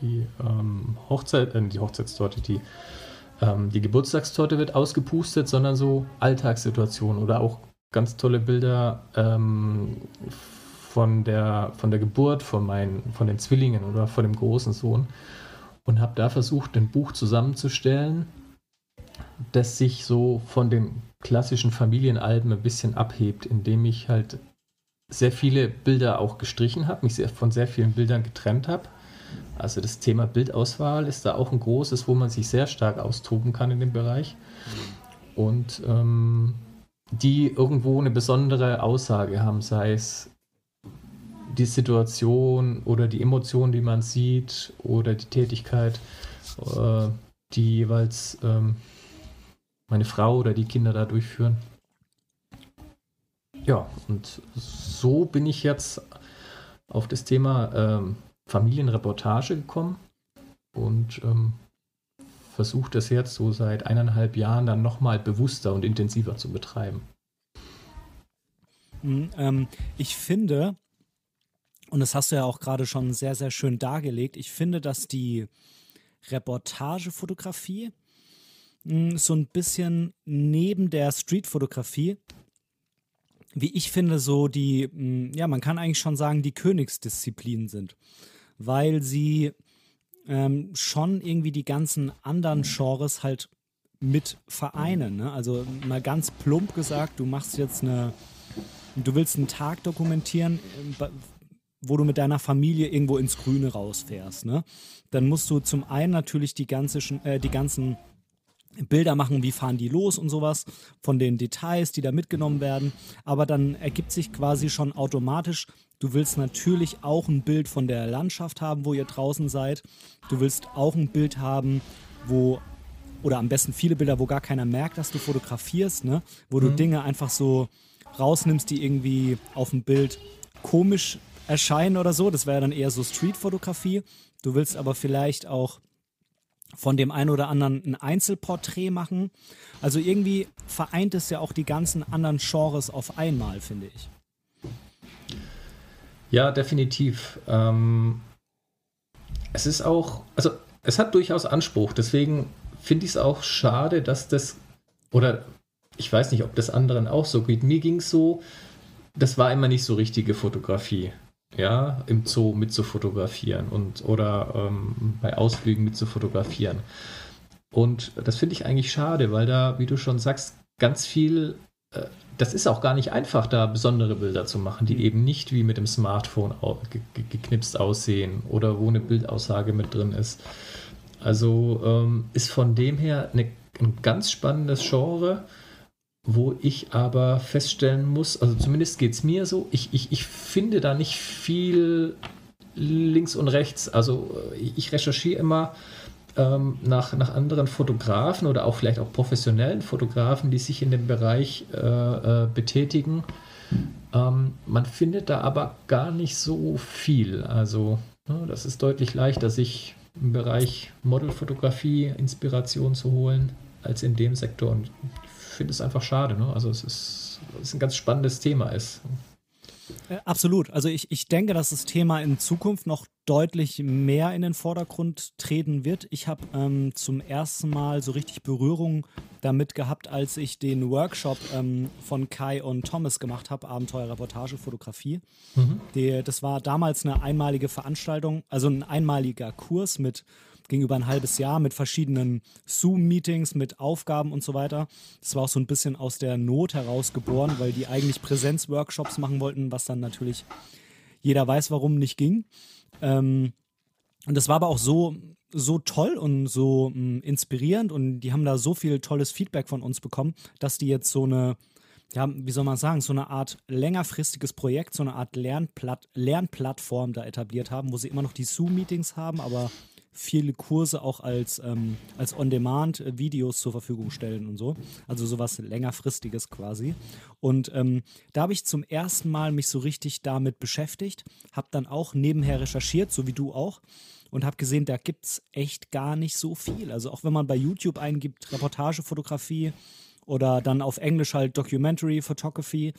die ähm, Hochzeit, äh, die Hochzeitstorte, die, ähm, die Geburtstagstorte wird ausgepustet, sondern so Alltagssituationen oder auch ganz tolle Bilder ähm, von, der, von der Geburt von, meinen, von den Zwillingen oder von dem großen Sohn und habe da versucht, ein Buch zusammenzustellen, das sich so von den klassischen Familienalben ein bisschen abhebt, indem ich halt sehr viele Bilder auch gestrichen habe, mich sehr, von sehr vielen Bildern getrennt habe. Also das Thema Bildauswahl ist da auch ein großes, wo man sich sehr stark austoben kann in dem Bereich. Und ähm, die irgendwo eine besondere Aussage haben, sei es die Situation oder die Emotion, die man sieht oder die Tätigkeit, äh, die jeweils ähm, meine Frau oder die Kinder da durchführen. Ja, und so bin ich jetzt auf das Thema ähm, Familienreportage gekommen und ähm, versuche das jetzt so seit eineinhalb Jahren dann nochmal bewusster und intensiver zu betreiben. Mhm, ähm, ich finde, und das hast du ja auch gerade schon sehr, sehr schön dargelegt, ich finde, dass die Reportagefotografie so ein bisschen neben der Streetfotografie, wie ich finde, so die, ja, man kann eigentlich schon sagen, die Königsdisziplinen sind, weil sie ähm, schon irgendwie die ganzen anderen Genres halt mit vereinen. Ne? Also mal ganz plump gesagt, du machst jetzt eine, du willst einen Tag dokumentieren, äh, wo du mit deiner Familie irgendwo ins Grüne rausfährst. Ne? Dann musst du zum einen natürlich die, ganze, äh, die ganzen Bilder machen, wie fahren die los und sowas, von den Details, die da mitgenommen werden. Aber dann ergibt sich quasi schon automatisch, du willst natürlich auch ein Bild von der Landschaft haben, wo ihr draußen seid. Du willst auch ein Bild haben, wo, oder am besten viele Bilder, wo gar keiner merkt, dass du fotografierst, ne? wo mhm. du Dinge einfach so rausnimmst, die irgendwie auf dem Bild komisch erscheinen oder so. Das wäre dann eher so Street-Fotografie. Du willst aber vielleicht auch von dem einen oder anderen ein Einzelporträt machen. Also irgendwie vereint es ja auch die ganzen anderen Genres auf einmal, finde ich. Ja, definitiv. Ähm, es ist auch, also es hat durchaus Anspruch. Deswegen finde ich es auch schade, dass das, oder ich weiß nicht, ob das anderen auch so geht. Mir ging es so, das war immer nicht so richtige Fotografie. Ja, im Zoo mit zu fotografieren und oder ähm, bei Ausflügen mit zu fotografieren. Und das finde ich eigentlich schade, weil da, wie du schon sagst, ganz viel äh, das ist auch gar nicht einfach, da besondere Bilder zu machen, die mhm. eben nicht wie mit dem Smartphone geknipst aussehen oder wo eine Bildaussage mit drin ist. Also ähm, ist von dem her eine, ein ganz spannendes Genre, wo ich aber feststellen muss, also zumindest geht es mir so, ich, ich, ich finde da nicht viel links und rechts. Also äh, ich recherchiere immer ähm, nach, nach anderen Fotografen oder auch vielleicht auch professionellen Fotografen, die sich in dem Bereich äh, äh, betätigen. Ähm, man findet da aber gar nicht so viel. Also ne, das ist deutlich leichter, sich im Bereich Modelfotografie Inspiration zu holen, als in dem Sektor. Und finde es einfach schade. Ne? Also es ist, es ist ein ganz spannendes Thema ist. Äh, absolut. Also ich, ich denke, dass das Thema in Zukunft noch deutlich mehr in den Vordergrund treten wird. Ich habe ähm, zum ersten Mal so richtig Berührung damit gehabt, als ich den Workshop ähm, von Kai und Thomas gemacht habe, Abenteuer Reportage Fotografie. Mhm. Die, das war damals eine einmalige Veranstaltung, also ein einmaliger Kurs mit ging über ein halbes Jahr mit verschiedenen Zoom-Meetings, mit Aufgaben und so weiter. Das war auch so ein bisschen aus der Not heraus geboren, weil die eigentlich Präsenzworkshops machen wollten, was dann natürlich jeder weiß, warum nicht ging. Ähm, und das war aber auch so, so toll und so mh, hm, inspirierend und die haben da so viel tolles Feedback von uns bekommen, dass die jetzt so eine, ja, wie soll man sagen, so eine Art längerfristiges Projekt, so eine Art Lernplatt Lernplattform da etabliert haben, wo sie immer noch die Zoom-Meetings haben, aber viele Kurse auch als, ähm, als On-Demand-Videos zur Verfügung stellen und so. Also sowas längerfristiges quasi. Und ähm, da habe ich zum ersten Mal mich so richtig damit beschäftigt, habe dann auch nebenher recherchiert, so wie du auch. Und habe gesehen, da gibt es echt gar nicht so viel. Also auch wenn man bei YouTube eingibt, Reportagefotografie oder dann auf Englisch halt Documentary Photography,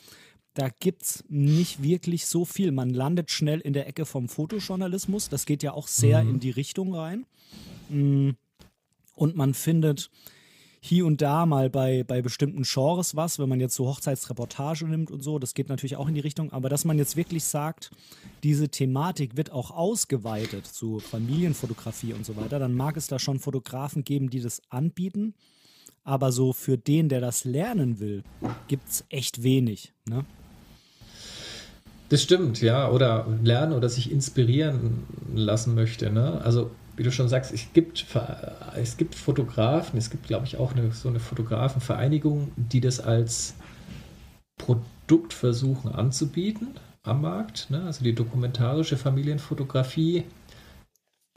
da gibt es nicht wirklich so viel. Man landet schnell in der Ecke vom Fotojournalismus. Das geht ja auch sehr mhm. in die Richtung rein. Mm. Und man findet hier und da mal bei, bei bestimmten Genres was, wenn man jetzt so Hochzeitsreportage nimmt und so, das geht natürlich auch in die Richtung, aber dass man jetzt wirklich sagt, diese Thematik wird auch ausgeweitet zu Familienfotografie und so weiter, dann mag es da schon Fotografen geben, die das anbieten, aber so für den, der das lernen will, gibt es echt wenig. Ne? Das stimmt, ja. Oder lernen oder sich inspirieren lassen möchte. Ne? Also, wie du schon sagst, es gibt, es gibt Fotografen, es gibt, glaube ich, auch eine, so eine Fotografenvereinigung, die das als Produkt versuchen anzubieten am Markt. Ne? Also die dokumentarische Familienfotografie.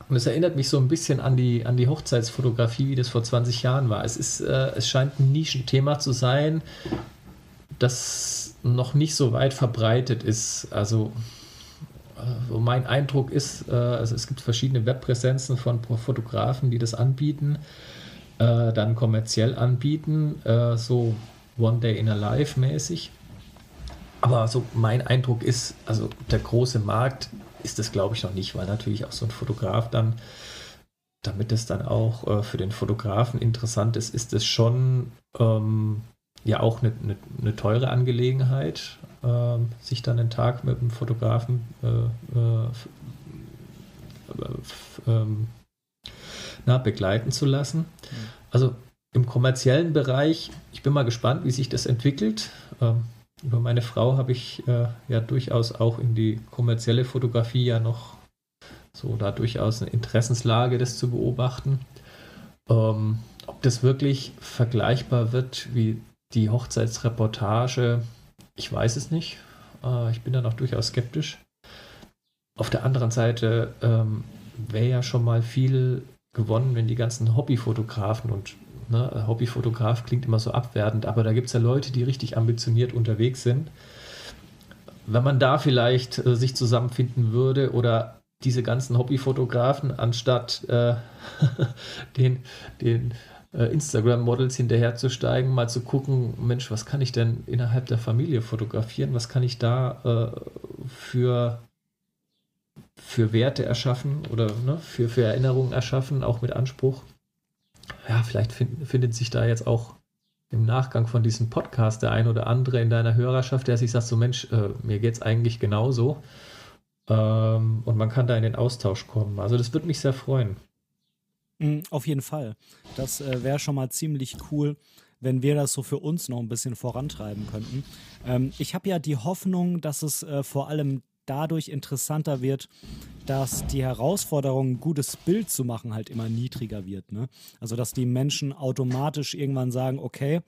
Und es erinnert mich so ein bisschen an die, an die Hochzeitsfotografie, wie das vor 20 Jahren war. Es, ist, äh, es scheint ein Nischenthema zu sein, das noch nicht so weit verbreitet ist. Also äh, mein Eindruck ist, äh, also es gibt verschiedene Webpräsenzen von Fotografen, die das anbieten, äh, dann kommerziell anbieten, so One Day in a Life mäßig. Aber so mein Eindruck ist, also der große Markt ist das glaube ich noch nicht, weil natürlich auch so ein Fotograf dann, damit es dann auch für den Fotografen interessant ist, ist es schon ähm, ja auch eine, eine, eine teure Angelegenheit, äh, sich dann einen Tag mit einem Fotografen äh, äh, ähm, na, begleiten zu lassen. Mhm. Also im kommerziellen Bereich, ich bin mal gespannt, wie sich das entwickelt. Ähm, über meine Frau habe ich äh, ja durchaus auch in die kommerzielle Fotografie ja noch so da durchaus eine Interessenslage, das zu beobachten. Ähm, ob das wirklich vergleichbar wird wie die Hochzeitsreportage, ich weiß es nicht. Äh, ich bin da noch durchaus skeptisch. Auf der anderen Seite ähm, wäre ja schon mal viel gewonnen, wenn die ganzen Hobbyfotografen und ne, Hobbyfotograf klingt immer so abwertend, aber da gibt es ja Leute, die richtig ambitioniert unterwegs sind. Wenn man da vielleicht äh, sich zusammenfinden würde oder diese ganzen Hobbyfotografen, anstatt äh, den, den Instagram-Models hinterherzusteigen, mal zu gucken, Mensch, was kann ich denn innerhalb der Familie fotografieren? Was kann ich da äh, für, für Werte erschaffen oder ne, für, für Erinnerungen erschaffen, auch mit Anspruch? Ja, vielleicht find, findet sich da jetzt auch im Nachgang von diesem Podcast der ein oder andere in deiner Hörerschaft, der sich sagt, so Mensch, äh, mir geht es eigentlich genauso. Ähm, und man kann da in den Austausch kommen. Also das würde mich sehr freuen. Mm, auf jeden Fall. Das äh, wäre schon mal ziemlich cool, wenn wir das so für uns noch ein bisschen vorantreiben könnten. Ähm, ich habe ja die Hoffnung, dass es äh, vor allem dadurch interessanter wird, dass die Herausforderung, ein gutes Bild zu machen, halt immer niedriger wird. Ne? Also, dass die Menschen automatisch irgendwann sagen, okay,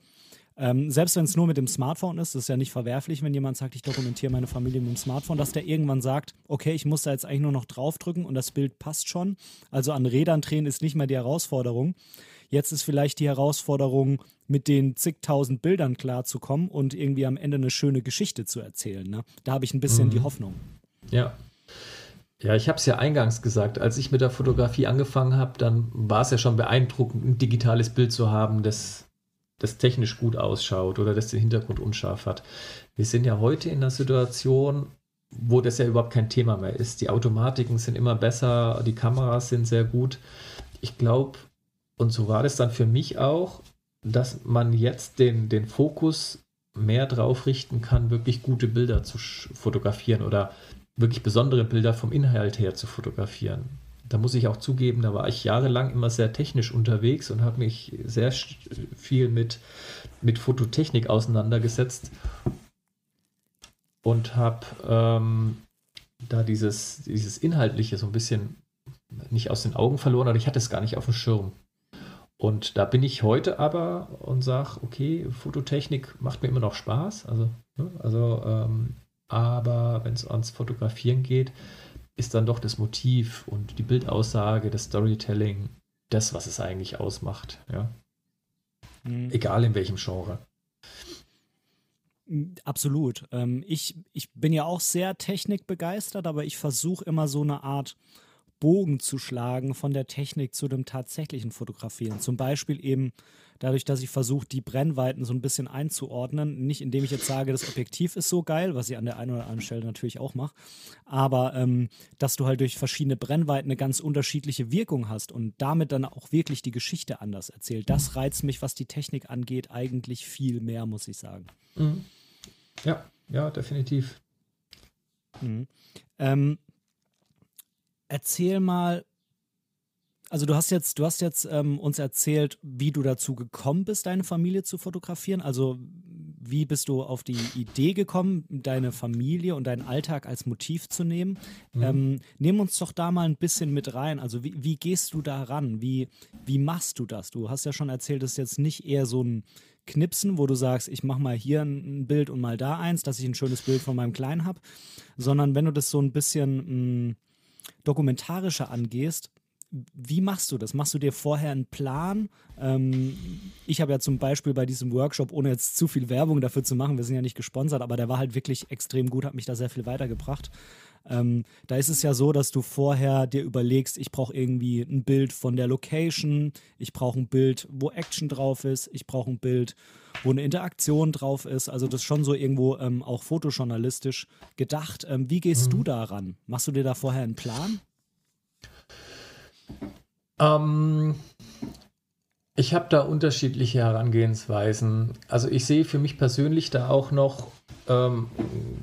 ähm, selbst wenn es nur mit dem Smartphone ist, ist ja nicht verwerflich, wenn jemand sagt, ich dokumentiere meine Familie mit dem Smartphone, dass der irgendwann sagt, okay, ich muss da jetzt eigentlich nur noch draufdrücken und das Bild passt schon. Also an Rädern drehen ist nicht mehr die Herausforderung. Jetzt ist vielleicht die Herausforderung, mit den zigtausend Bildern klarzukommen und irgendwie am Ende eine schöne Geschichte zu erzählen. Ne? Da habe ich ein bisschen mhm. die Hoffnung. Ja. Ja, ich habe es ja eingangs gesagt, als ich mit der Fotografie angefangen habe, dann war es ja schon beeindruckend, ein digitales Bild zu haben, das das technisch gut ausschaut oder das den Hintergrund unscharf hat. Wir sind ja heute in einer Situation, wo das ja überhaupt kein Thema mehr ist. Die Automatiken sind immer besser, die Kameras sind sehr gut. Ich glaube, und so war das dann für mich auch, dass man jetzt den, den Fokus mehr drauf richten kann, wirklich gute Bilder zu fotografieren oder wirklich besondere Bilder vom Inhalt her zu fotografieren da muss ich auch zugeben, da war ich jahrelang immer sehr technisch unterwegs und habe mich sehr viel mit, mit Fototechnik auseinandergesetzt und habe ähm, da dieses, dieses Inhaltliche so ein bisschen nicht aus den Augen verloren, aber ich hatte es gar nicht auf dem Schirm. Und da bin ich heute aber und sage, okay, Fototechnik macht mir immer noch Spaß. Also, ne, also ähm, aber wenn es ans Fotografieren geht, ist dann doch das Motiv und die Bildaussage, das Storytelling, das, was es eigentlich ausmacht. Ja? Mhm. Egal in welchem Genre. Absolut. Ähm, ich, ich bin ja auch sehr technikbegeistert, aber ich versuche immer so eine Art Bogen zu schlagen von der Technik zu dem tatsächlichen Fotografieren. Zum Beispiel eben dadurch, dass ich versuche, die Brennweiten so ein bisschen einzuordnen. Nicht indem ich jetzt sage, das Objektiv ist so geil, was ich an der einen oder anderen Stelle natürlich auch mache, aber ähm, dass du halt durch verschiedene Brennweiten eine ganz unterschiedliche Wirkung hast und damit dann auch wirklich die Geschichte anders erzählt. Das reizt mich, was die Technik angeht, eigentlich viel mehr, muss ich sagen. Mhm. Ja, ja, definitiv. Mhm. Ähm, erzähl mal, also du hast jetzt, du hast jetzt ähm, uns erzählt, wie du dazu gekommen bist, deine Familie zu fotografieren. Also wie bist du auf die Idee gekommen, deine Familie und deinen Alltag als Motiv zu nehmen? Mhm. Ähm, nimm uns doch da mal ein bisschen mit rein. Also wie, wie gehst du da ran? Wie, wie machst du das? Du hast ja schon erzählt, es ist jetzt nicht eher so ein Knipsen, wo du sagst, ich mache mal hier ein Bild und mal da eins, dass ich ein schönes Bild von meinem Kleinen habe, sondern wenn du das so ein bisschen mh, hm, dokumentarischer angehst, wie machst du das? Machst du dir vorher einen Plan? Ähm, ich habe ja zum Beispiel bei diesem Workshop, ohne jetzt zu viel Werbung dafür zu machen, wir sind ja nicht gesponsert, aber der war halt wirklich extrem gut, hat mich da sehr viel weitergebracht. Ähm, da ist es ja so, dass du vorher dir überlegst, ich brauche irgendwie ein Bild von der Location, ich brauche ein Bild, wo Action drauf ist, ich brauche ein Bild, wo eine Interaktion drauf ist. Also das ist schon so irgendwo ähm, auch fotojournalistisch gedacht. Ähm, wie gehst mhm. du daran? Machst du dir da vorher einen Plan? Ähm, ich habe da unterschiedliche Herangehensweisen. Also ich sehe für mich persönlich da auch noch ähm,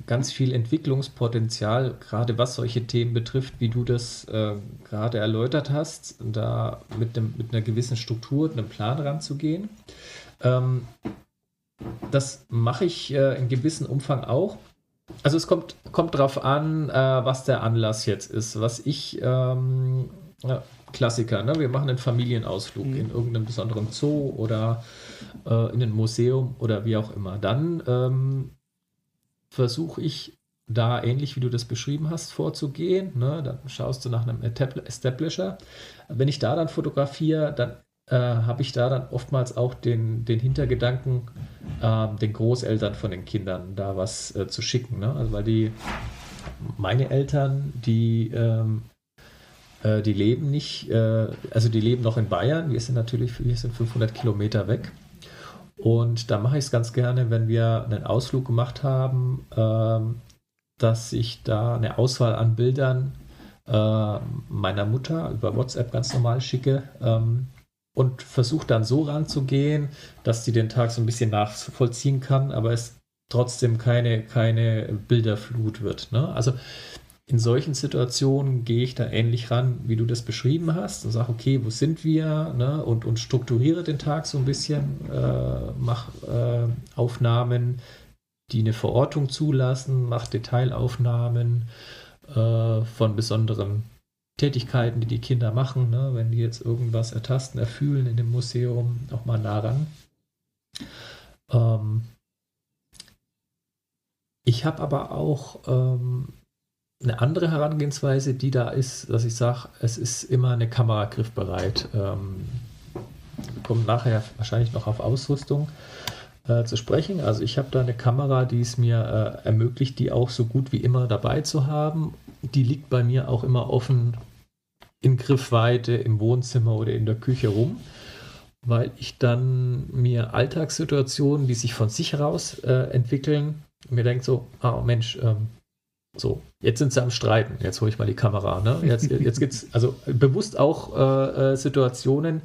ganz viel Entwicklungspotenzial, gerade was solche Themen betrifft, wie du das äh, gerade erläutert hast, da mit, dem, mit einer gewissen Struktur, einem Plan ranzugehen. Ähm, das mache ich äh, in gewissem Umfang auch. Also es kommt, kommt darauf an, äh, was der Anlass jetzt ist. Was ich ähm, Klassiker, ne? wir machen einen Familienausflug mhm. in irgendeinem besonderen Zoo oder äh, in ein Museum oder wie auch immer. Dann ähm, versuche ich da ähnlich wie du das beschrieben hast vorzugehen. Ne? Dann schaust du nach einem Establisher. Wenn ich da dann fotografiere, dann äh, habe ich da dann oftmals auch den, den Hintergedanken, äh, den Großeltern von den Kindern da was äh, zu schicken. Ne? Also weil die meine Eltern, die ähm, äh, die leben nicht, äh, also die leben noch in Bayern. Wir sind natürlich, wir sind 500 Kilometer weg. Und da mache ich es ganz gerne, wenn wir einen Ausflug gemacht haben, ähm, dass ich da eine Auswahl an Bildern äh, meiner Mutter über WhatsApp ganz normal schicke ähm, und versuche dann so ranzugehen, dass sie den Tag so ein bisschen nachvollziehen kann, aber es trotzdem keine, keine Bilderflut wird. Ne? Also in solchen Situationen gehe ich da ähnlich ran, wie du das beschrieben hast und sage, okay, wo sind wir? Ne? Und, und strukturiere den Tag so ein bisschen, äh, mach äh, Aufnahmen, die eine Verortung zulassen, mach Detailaufnahmen äh, von besonderen Tätigkeiten, die die Kinder machen, ne? wenn die jetzt irgendwas ertasten, erfühlen in dem Museum, auch mal nah ran. Ähm, ich habe aber auch ähm, eine andere Herangehensweise, die da ist, dass ich sage, es ist immer eine Kamera griffbereit. Ähm, kommt nachher wahrscheinlich noch auf Ausrüstung äh, zu sprechen. Also ich habe da eine Kamera, die es mir äh, ermöglicht, die auch so gut wie immer dabei zu haben. Die liegt bei mir auch immer offen in Griffweite im Wohnzimmer oder in der Küche rum, weil ich dann mir Alltagssituationen, die sich von sich heraus äh, entwickeln, mir denke so, ah Mensch, ähm, so, jetzt sind sie am Streiten. Jetzt hole ich mal die Kamera. Ne? Jetzt, jetzt gibt es also bewusst auch äh, äh, Situationen,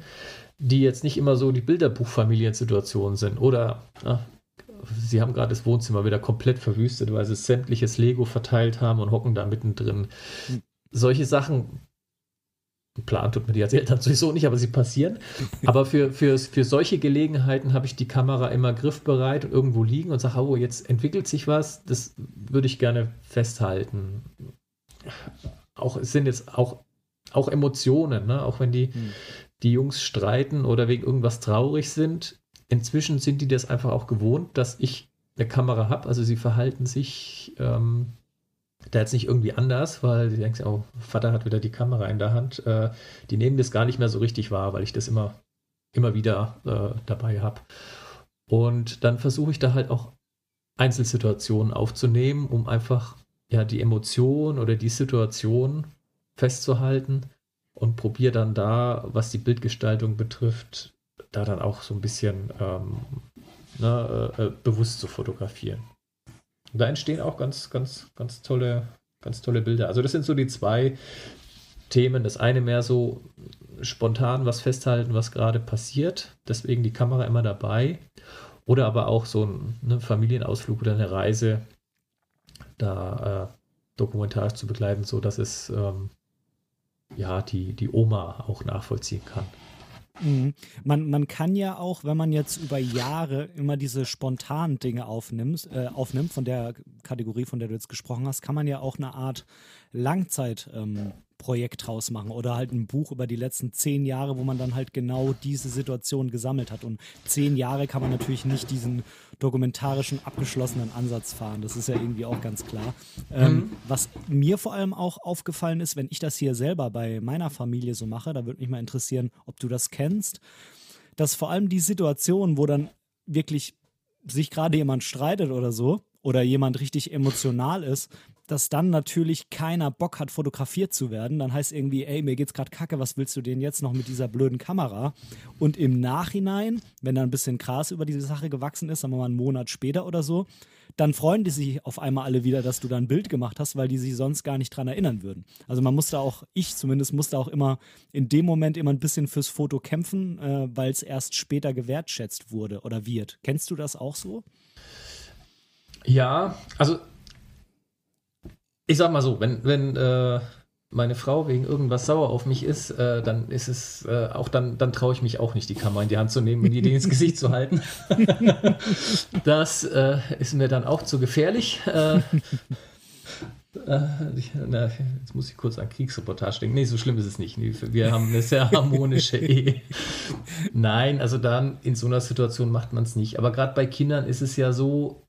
die jetzt nicht immer so die Bilderbuchfamiliensituationen sind. Oder äh, sie haben gerade das Wohnzimmer wieder komplett verwüstet, weil sie sämtliches Lego verteilt haben und hocken da mittendrin. Hm. Solche Sachen Plan tut mir die als Eltern sowieso nicht, aber sie passieren. Aber für, für, für solche Gelegenheiten habe ich die Kamera immer griffbereit und irgendwo liegen und sage, oh, jetzt entwickelt sich was, das würde ich gerne festhalten. Auch es sind jetzt auch, auch Emotionen, ne? auch wenn die, hm. die Jungs streiten oder wegen irgendwas traurig sind. Inzwischen sind die das einfach auch gewohnt, dass ich eine Kamera habe. Also sie verhalten sich ähm, da jetzt nicht irgendwie anders, weil sie denken, oh, Vater hat wieder die Kamera in der Hand. Äh, die nehmen das gar nicht mehr so richtig wahr, weil ich das immer, immer wieder äh, dabei habe. Und dann versuche ich da halt auch Einzelsituationen aufzunehmen, um einfach ja die Emotion oder die Situation festzuhalten und probiere dann da, was die Bildgestaltung betrifft, da dann auch so ein bisschen ähm, ne, äh, äh bewusst zu fotografieren. Und da entstehen auch ganz, ganz, ganz tolle, ganz tolle Bilder. Also das sind so die zwei Themen. Das eine mehr so spontan was festhalten, was gerade passiert. Deswegen die Kamera immer dabei. Oder aber auch so ein ne, Familienausflug oder eine Reise da äh, dokumentarisch zu begleiten, so dass es ähm, ja die, die Oma auch nachvollziehen kann. Mhm. Man, man kann ja auch, wenn man jetzt über Jahre immer diese spontanen Dinge aufnimmt, äh, aufnimmt, von der Kategorie, von der du jetzt gesprochen hast, kann man ja auch eine Art Langzeit ähm, Projekt draus machen oder halt ein Buch über die letzten zehn Jahre, wo man dann halt genau diese Situation gesammelt hat. Und zehn Jahre kann man natürlich nicht diesen dokumentarischen, abgeschlossenen Ansatz fahren. Das ist ja irgendwie auch ganz klar. Ähm, mhm. was mir vor allem auch aufgefallen ist, wenn ich das hier selber bei meiner Familie so mache, da würde mich mal interessieren, ob du das kennst, dass vor allem die Situation, wo dann wirklich sich gerade jemand streitet oder so, oder jemand richtig emotional ist, dass dann natürlich keiner Bock hat, fotografiert zu werden. Dann heißt irgendwie, ey, mir geht's gerade kacke, was willst du denn jetzt noch mit dieser blöden Kamera? Und im Nachhinein, wenn da ein bisschen Gras über diese Sache gewachsen ist, sagen wir mal einen Monat später oder so, dann freuen die sich auf einmal alle wieder, dass du da ein Bild gemacht hast, weil die sich sonst gar nicht dran erinnern würden. Also man musste auch, ich zumindest musste auch immer in dem Moment immer ein bisschen fürs Foto kämpfen, äh, weil es erst später gewertschätzt wurde oder wird. Kennst du das auch so? Ja, also ich sag mal so, wenn, wenn äh, meine Frau wegen irgendwas sauer auf mich ist, äh, dann ist es äh, auch dann, dann traue ich mich auch nicht, die Kamera in die Hand zu nehmen und ihr ins Gesicht zu halten. das äh, ist mir dann auch zu gefährlich. Äh, äh, na, jetzt muss ich kurz an Kriegsreportage denken. Nee, so schlimm ist es nicht. Wir haben eine sehr harmonische Ehe. Nein, also dann in so einer Situation macht man es nicht. Aber gerade bei Kindern ist es ja so,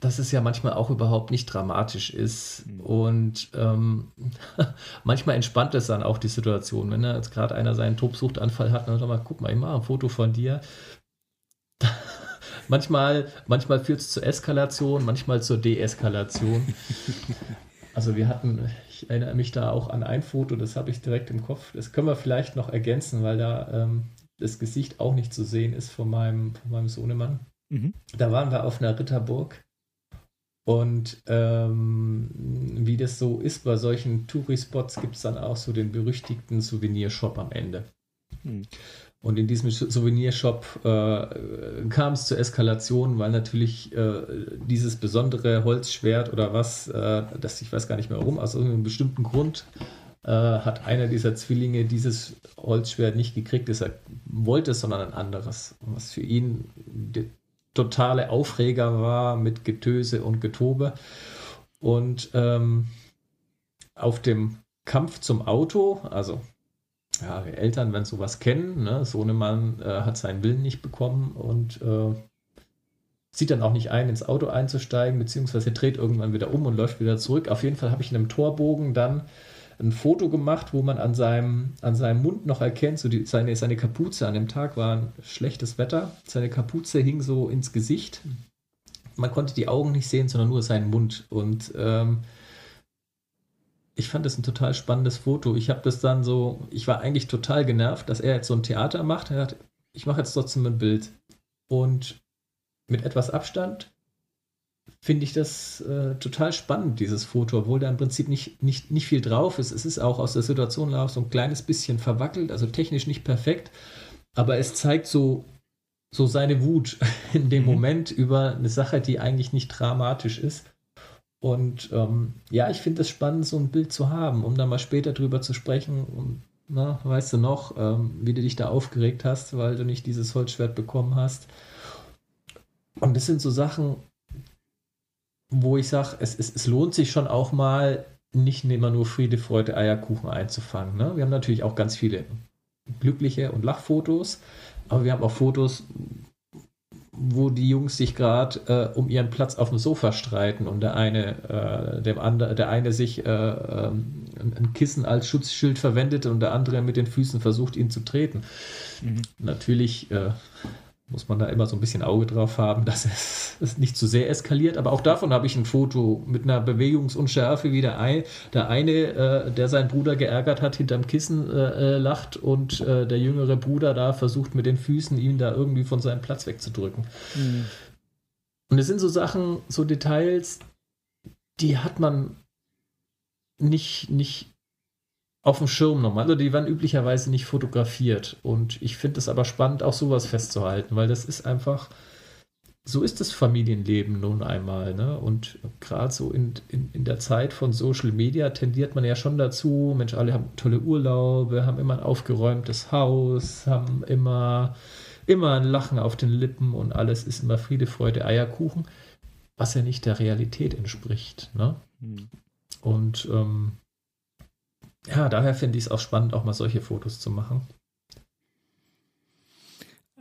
dass es ja manchmal auch überhaupt nicht dramatisch ist. Mhm. Und ähm, manchmal entspannt es dann auch die Situation. Wenn jetzt gerade einer seinen Tobsuchtanfall hat, dann sag mal, guck mal, ich mache ein Foto von dir. manchmal manchmal führt es zur Eskalation, manchmal zur Deeskalation. also wir hatten, ich erinnere mich da auch an ein Foto, das habe ich direkt im Kopf. Das können wir vielleicht noch ergänzen, weil da ähm, das Gesicht auch nicht zu sehen ist von meinem, von meinem Sohnemann. Mhm. Da waren wir auf einer Ritterburg und ähm, wie das so ist bei solchen Tourispots, gibt es dann auch so den berüchtigten Souvenirshop am Ende. Hm. Und in diesem Souvenirshop äh, kam es zur Eskalation, weil natürlich äh, dieses besondere Holzschwert oder was, äh, das ich weiß gar nicht mehr warum, aus irgendeinem bestimmten Grund äh, hat einer dieser Zwillinge dieses Holzschwert nicht gekriegt, das er wollte, sondern ein anderes, was für ihn totale Aufreger war mit Getöse und Getobe. Und ähm, auf dem Kampf zum Auto, also ja, Eltern werden sowas kennen. Ne? Sohnemann äh, hat seinen Willen nicht bekommen und äh, sieht dann auch nicht ein, ins Auto einzusteigen, beziehungsweise dreht irgendwann wieder um und läuft wieder zurück. Auf jeden Fall habe ich in einem Torbogen dann ein Foto gemacht, wo man an seinem, an seinem Mund noch erkennt, so die, seine, seine Kapuze. An dem Tag war ein schlechtes Wetter. Seine Kapuze hing so ins Gesicht. Man konnte die Augen nicht sehen, sondern nur seinen Mund. Und ähm, ich fand das ein total spannendes Foto. Ich habe das dann so, ich war eigentlich total genervt, dass er jetzt so ein Theater macht. Er hat, ich mache jetzt trotzdem ein Bild. Und mit etwas Abstand finde ich das äh, total spannend, dieses Foto, obwohl da im Prinzip nicht, nicht, nicht viel drauf ist. Es ist auch aus der Situation auch so ein kleines bisschen verwackelt, also technisch nicht perfekt, aber es zeigt so, so seine Wut in dem mhm. Moment über eine Sache, die eigentlich nicht dramatisch ist. Und ähm, ja, ich finde es spannend, so ein Bild zu haben, um da mal später drüber zu sprechen. Und, na, weißt du noch, ähm, wie du dich da aufgeregt hast, weil du nicht dieses Holzschwert bekommen hast. Und das sind so Sachen, wo ich sage, es, es, es lohnt sich schon auch mal, nicht immer nur Friede, Freude, Eierkuchen einzufangen. Ne? Wir haben natürlich auch ganz viele glückliche und Lachfotos, aber wir haben auch Fotos, wo die Jungs sich gerade äh, um ihren Platz auf dem Sofa streiten und der eine, äh, dem andere, der eine sich äh, ähm, ein Kissen als Schutzschild verwendet und der andere mit den Füßen versucht, ihn zu treten. Mhm. Natürlich äh, muss man da immer so ein bisschen Auge drauf haben, dass es, es nicht zu sehr eskaliert. Aber auch davon habe ich ein Foto mit einer Bewegungsunschärfe, wie der, ein, der eine, äh, der seinen Bruder geärgert hat, hinterm Kissen äh, äh, lacht und äh, der jüngere Bruder da versucht mit den Füßen ihn da irgendwie von seinem Platz wegzudrücken. Mhm. Und es sind so Sachen, so Details, die hat man nicht, nicht auf dem Schirm nochmal. Also die werden üblicherweise nicht fotografiert. Und ich finde es aber spannend, auch sowas festzuhalten, weil das ist einfach, so ist das Familienleben nun einmal. Ne? Und gerade so in, in, in der Zeit von Social Media tendiert man ja schon dazu, Mensch, alle haben tolle Urlaube, haben immer ein aufgeräumtes Haus, haben immer, immer ein Lachen auf den Lippen und alles ist immer Friede, Freude, Eierkuchen, was ja nicht der Realität entspricht. Ne? Hm. Und ähm, ja, daher finde ich es auch spannend, auch mal solche Fotos zu machen.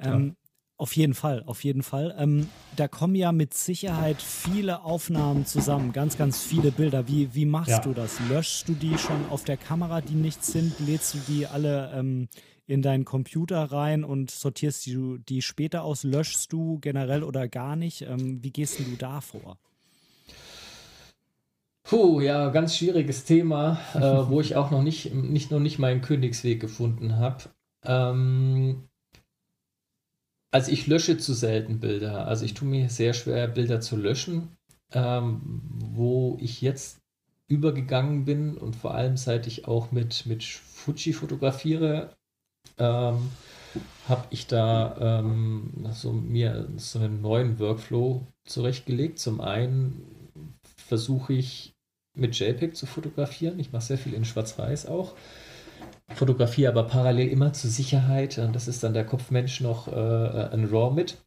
Ähm, ja. Auf jeden Fall, auf jeden Fall. Ähm, da kommen ja mit Sicherheit viele Aufnahmen zusammen, ganz, ganz viele Bilder. Wie, wie machst ja. du das? Löschst du die schon auf der Kamera, die nichts sind? Lädst du die alle ähm, in deinen Computer rein und sortierst du die später aus? Löschst du generell oder gar nicht? Ähm, wie gehst du da vor? Puh, ja, ganz schwieriges Thema, äh, wo ich auch noch nicht, nicht, noch nicht meinen Königsweg gefunden habe. Ähm, also ich lösche zu selten Bilder. Also ich tue mir sehr schwer, Bilder zu löschen. Ähm, wo ich jetzt übergegangen bin und vor allem seit ich auch mit, mit Fuji fotografiere, ähm, habe ich da ähm, so mir so einen neuen Workflow zurechtgelegt. Zum einen versuche ich mit JPEG zu fotografieren. Ich mache sehr viel in Schwarz-Weiß auch. Fotografiere aber parallel immer zur Sicherheit. Das ist dann der Kopfmensch noch äh, ein RAW mit.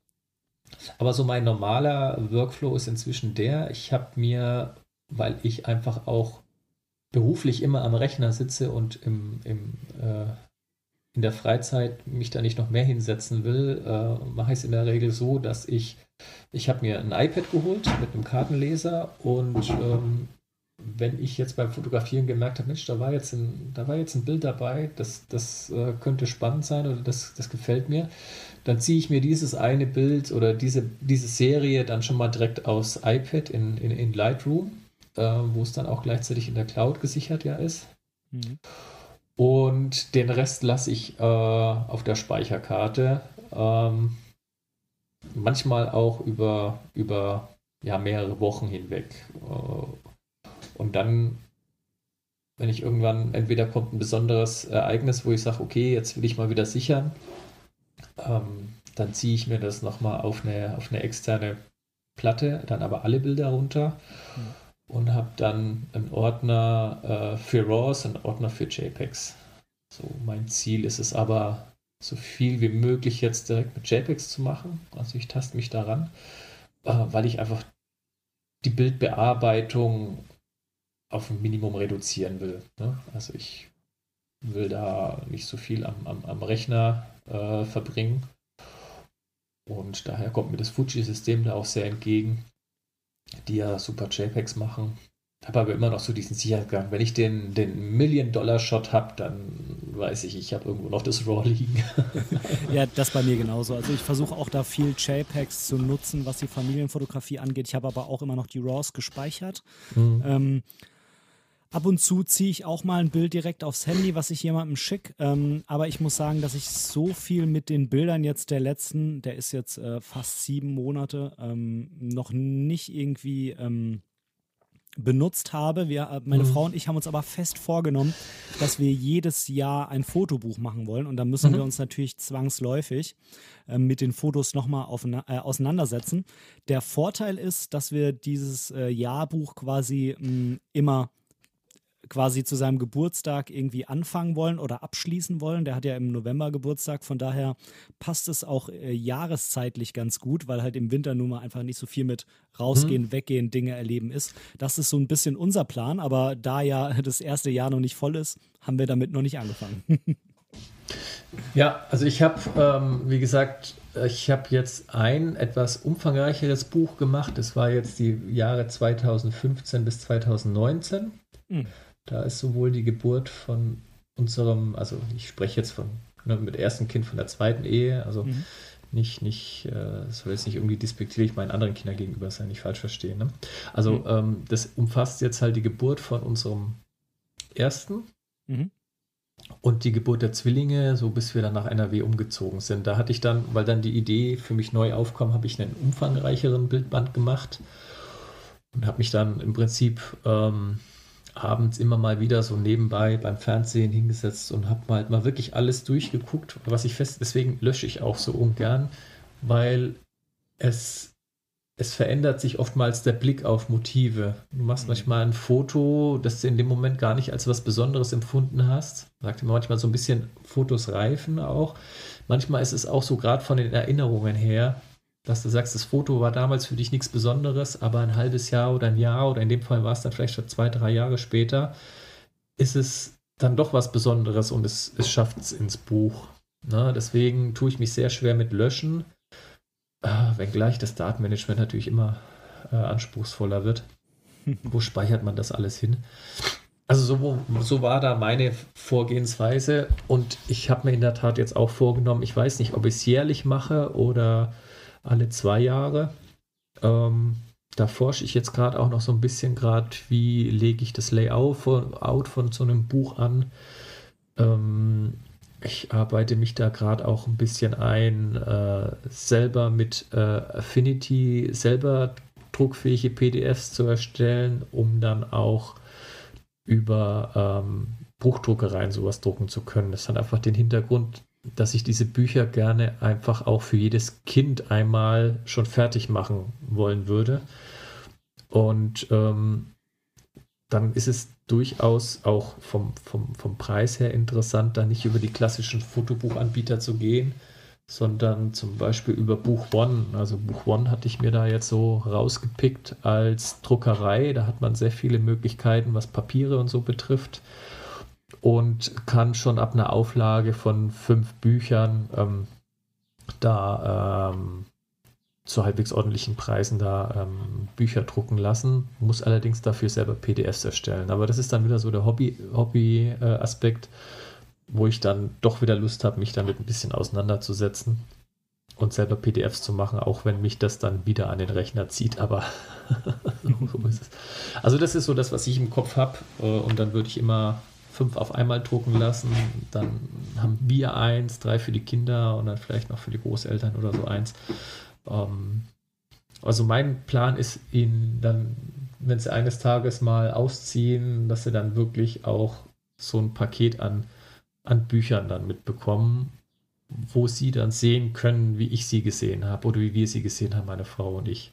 Aber so mein normaler Workflow ist inzwischen der, ich habe mir, weil ich einfach auch beruflich immer am Rechner sitze und im, im, äh, in der Freizeit mich da nicht noch mehr hinsetzen will, äh, mache ich es in der Regel so, dass ich, ich habe mir ein iPad geholt mit einem Kartenleser und ähm, wenn ich jetzt beim Fotografieren gemerkt habe, Mensch, da war jetzt ein, da war jetzt ein Bild dabei, das, das äh, könnte spannend sein oder das, das gefällt mir, dann ziehe ich mir dieses eine Bild oder diese, diese Serie dann schon mal direkt aus iPad in, in, in Lightroom äh, wo es dann auch gleichzeitig in der Cloud gesichert ja ist. Mhm. Und den Rest lasse ich äh, auf der Speicherkarte. Ähm, manchmal auch über, über ja, mehrere Wochen hinweg. Äh, und dann, wenn ich irgendwann, entweder kommt ein besonderes Ereignis, wo ich sage, okay, jetzt will ich mal wieder sichern, ähm, dann ziehe ich mir das nochmal auf eine, auf eine externe Platte, dann aber alle Bilder runter mhm. und habe dann einen Ordner äh, für RAWs, einen Ordner für JPEGs. So, mein Ziel ist es aber, so viel wie möglich jetzt direkt mit JPEGs zu machen. Also ich taste mich daran, äh, weil ich einfach die Bildbearbeitung auf ein Minimum reduzieren will. Ne? Also ich will da nicht so viel am, am, am Rechner äh, verbringen. Und daher kommt mir das Fuji-System da auch sehr entgegen, die ja super JPEGs machen habe aber immer noch so diesen Sicherheitsgang. Wenn ich den, den Million-Dollar-Shot habe, dann weiß ich, ich habe irgendwo noch das RAW liegen. ja, das bei mir genauso. Also ich versuche auch da viel JPEGs zu nutzen, was die Familienfotografie angeht. Ich habe aber auch immer noch die RAWs gespeichert. Mhm. Ähm, ab und zu ziehe ich auch mal ein Bild direkt aufs Handy, was ich jemandem schicke. Ähm, aber ich muss sagen, dass ich so viel mit den Bildern jetzt der letzten, der ist jetzt äh, fast sieben Monate, ähm, noch nicht irgendwie ähm, benutzt habe. Wir, äh, meine mhm. Frau und ich haben uns aber fest vorgenommen, dass wir jedes Jahr ein Fotobuch machen wollen. Und da müssen mhm. wir uns natürlich zwangsläufig äh, mit den Fotos nochmal äh, auseinandersetzen. Der Vorteil ist, dass wir dieses äh, Jahrbuch quasi mh, immer quasi zu seinem Geburtstag irgendwie anfangen wollen oder abschließen wollen. Der hat ja im November Geburtstag, von daher passt es auch äh, jahreszeitlich ganz gut, weil halt im Winter nun mal einfach nicht so viel mit rausgehen, mhm. weggehen, Dinge erleben ist. Das ist so ein bisschen unser Plan, aber da ja das erste Jahr noch nicht voll ist, haben wir damit noch nicht angefangen. ja, also ich habe, ähm, wie gesagt, ich habe jetzt ein etwas umfangreicheres Buch gemacht. Das war jetzt die Jahre 2015 bis 2019. Mhm. Da ist sowohl die Geburt von unserem, also ich spreche jetzt von ne, mit ersten Kind von der zweiten Ehe, also mhm. nicht, nicht, äh, soll jetzt nicht irgendwie despektierlich meinen anderen Kindern gegenüber sein, nicht falsch verstehen. Ne? Also mhm. ähm, das umfasst jetzt halt die Geburt von unserem ersten mhm. und die Geburt der Zwillinge, so bis wir dann nach NRW umgezogen sind. Da hatte ich dann, weil dann die Idee für mich neu aufkam, habe ich einen umfangreicheren Bildband gemacht und habe mich dann im Prinzip ähm, abends immer mal wieder so nebenbei beim Fernsehen hingesetzt und habe mal halt mal wirklich alles durchgeguckt, was ich fest, deswegen lösche ich auch so ungern, weil es, es verändert sich oftmals der Blick auf Motive. Du machst mhm. manchmal ein Foto, das du in dem Moment gar nicht als was Besonderes empfunden hast. Sagt immer manchmal so ein bisschen Fotos reifen auch. Manchmal ist es auch so, gerade von den Erinnerungen her, dass du sagst, das Foto war damals für dich nichts Besonderes, aber ein halbes Jahr oder ein Jahr oder in dem Fall war es dann vielleicht schon zwei, drei Jahre später, ist es dann doch was Besonderes und es, es schafft es ins Buch. Ne? Deswegen tue ich mich sehr schwer mit Löschen, äh, wenngleich das Datenmanagement natürlich immer äh, anspruchsvoller wird. Wo speichert man das alles hin? Also so, so war da meine Vorgehensweise und ich habe mir in der Tat jetzt auch vorgenommen, ich weiß nicht, ob ich es jährlich mache oder alle zwei Jahre. Ähm, da forsche ich jetzt gerade auch noch so ein bisschen gerade, wie lege ich das Layout von, Out von so einem Buch an. Ähm, ich arbeite mich da gerade auch ein bisschen ein, äh, selber mit äh, Affinity selber druckfähige PDFs zu erstellen, um dann auch über ähm, Buchdruckereien sowas drucken zu können. Das hat einfach den Hintergrund, dass ich diese Bücher gerne einfach auch für jedes Kind einmal schon fertig machen wollen würde. Und ähm, dann ist es durchaus auch vom, vom, vom Preis her interessant, da nicht über die klassischen Fotobuchanbieter zu gehen, sondern zum Beispiel über Buch One. Also Buch One hatte ich mir da jetzt so rausgepickt als Druckerei. Da hat man sehr viele Möglichkeiten, was Papiere und so betrifft und kann schon ab einer Auflage von fünf Büchern ähm, da ähm, zu halbwegs ordentlichen Preisen da ähm, Bücher drucken lassen, muss allerdings dafür selber PDFs erstellen. Aber das ist dann wieder so der Hobby-Aspekt, Hobby, äh, wo ich dann doch wieder Lust habe, mich damit ein bisschen auseinanderzusetzen. und selber PDFs zu machen, auch wenn mich das dann wieder an den Rechner zieht, aber so ist es. Also das ist so das, was ich im Kopf habe äh, und dann würde ich immer fünf auf einmal drucken lassen, dann haben wir eins, drei für die Kinder und dann vielleicht noch für die Großeltern oder so eins. Ähm, also mein Plan ist, ihnen dann, wenn sie eines Tages mal ausziehen, dass sie dann wirklich auch so ein Paket an, an Büchern dann mitbekommen wo sie dann sehen können, wie ich sie gesehen habe oder wie wir sie gesehen haben, meine Frau und ich.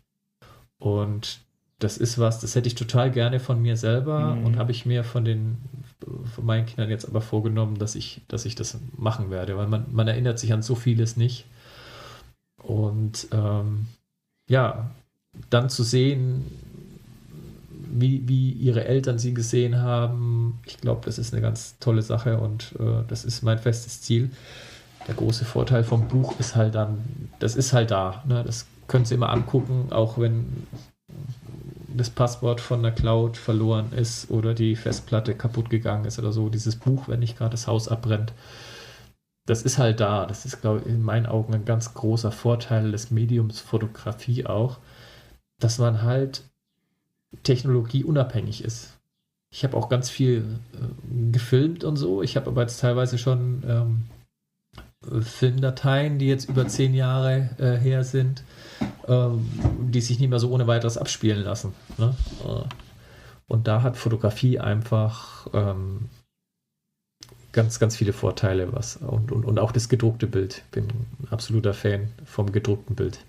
Und das ist was, das hätte ich total gerne von mir selber mhm. und habe ich mir von den von meinen Kindern jetzt aber vorgenommen, dass ich, dass ich das machen werde, weil man, man erinnert sich an so vieles nicht. Und ähm, ja, dann zu sehen, wie, wie ihre Eltern sie gesehen haben, ich glaube, das ist eine ganz tolle Sache und äh, das ist mein festes Ziel der große Vorteil vom Buch ist halt dann, das ist halt da. Ne? Das können Sie immer angucken, auch wenn das Passwort von der Cloud verloren ist oder die Festplatte kaputt gegangen ist oder so. Dieses Buch, wenn nicht gerade das Haus abbrennt, das ist halt da. Das ist, glaube ich, in meinen Augen ein ganz großer Vorteil des Mediums Fotografie auch, dass man halt technologieunabhängig ist. Ich habe auch ganz viel äh, gefilmt und so. Ich habe aber jetzt teilweise schon ähm, Filmdateien, die jetzt über zehn Jahre äh, her sind, ähm, die sich nicht mehr so ohne weiteres abspielen lassen. Ne? Äh, und da hat Fotografie einfach ähm, ganz, ganz viele Vorteile. Was, und, und, und auch das gedruckte Bild. Bin ein absoluter Fan vom gedruckten Bild.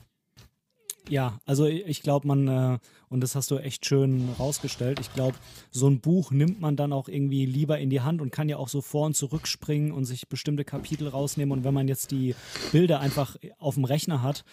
Ja, also ich glaube, man, äh, und das hast du echt schön rausgestellt, ich glaube, so ein Buch nimmt man dann auch irgendwie lieber in die Hand und kann ja auch so vor und zurück springen und sich bestimmte Kapitel rausnehmen. Und wenn man jetzt die Bilder einfach auf dem Rechner hat,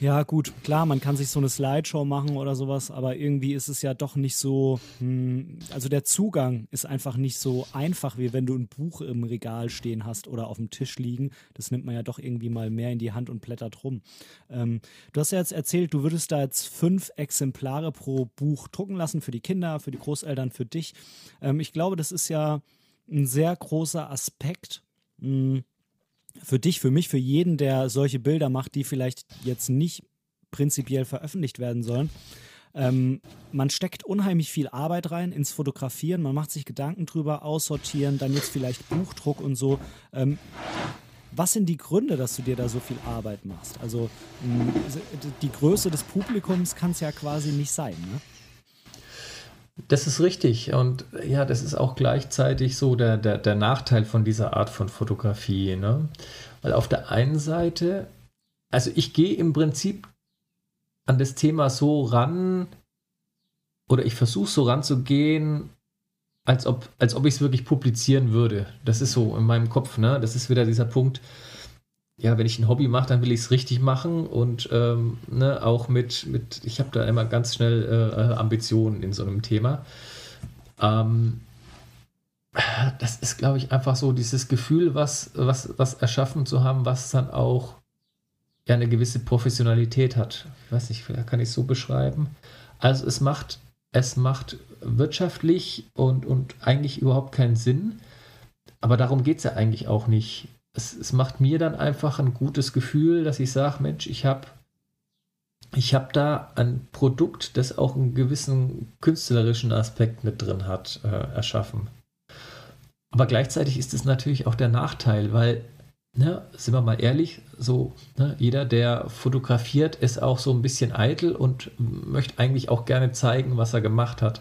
ja, gut, klar, man kann sich so eine Slideshow machen oder sowas, aber irgendwie ist es ja doch nicht so, hm, also der Zugang ist einfach nicht so einfach, wie wenn du ein Buch im Regal stehen hast oder auf dem Tisch liegen. Das nimmt man ja doch irgendwie mal mehr in die Hand und blättert rum. Ähm, du hast ja jetzt erzählt, du würdest da jetzt fünf Exemplare pro Buch drucken lassen für die Kinder, für die Großeltern, für dich. Ähm, ich glaube, das ist ja ein sehr großer Aspekt. Mh, hm, für dich, für mich, für jeden, der solche Bilder macht, die vielleicht jetzt nicht prinzipiell veröffentlicht werden sollen. Ähm, man steckt unheimlich viel Arbeit rein ins Fotografieren, man macht sich Gedanken drüber, aussortieren, dann jetzt vielleicht Buchdruck und so. Ähm, was sind die Gründe, dass du dir da so viel Arbeit machst? Also die Größe des Publikums kann es ja quasi nicht sein, ne? Das ist richtig. Und ja, das ist auch gleichzeitig so der, der, der Nachteil von dieser Art von Fotografie. Ne? Weil auf der einen Seite, also ich gehe im Prinzip an das Thema so ran, oder ich versuche so ranzugehen, als ob, als ob ich es wirklich publizieren würde. Das ist so in meinem Kopf, ne? Das ist wieder dieser Punkt, ja, wenn ich ein Hobby mache, dann will ich es richtig machen und ähm, ne, auch mit, mit ich habe da immer ganz schnell äh, Ambitionen in so einem Thema. Ähm, das ist, glaube ich, einfach so dieses Gefühl, was, was, was erschaffen zu haben, was dann auch ja eine gewisse Professionalität hat. Ich weiß nicht, vielleicht kann ich es so beschreiben. Also es macht, es macht wirtschaftlich und, und eigentlich überhaupt keinen Sinn. Aber darum geht es ja eigentlich auch nicht es, es macht mir dann einfach ein gutes Gefühl, dass ich sage, Mensch, ich habe ich habe da ein Produkt, das auch einen gewissen künstlerischen Aspekt mit drin hat, äh, erschaffen. Aber gleichzeitig ist es natürlich auch der Nachteil, weil, ne, sind wir mal ehrlich, so ne, jeder, der fotografiert, ist auch so ein bisschen eitel und möchte eigentlich auch gerne zeigen, was er gemacht hat.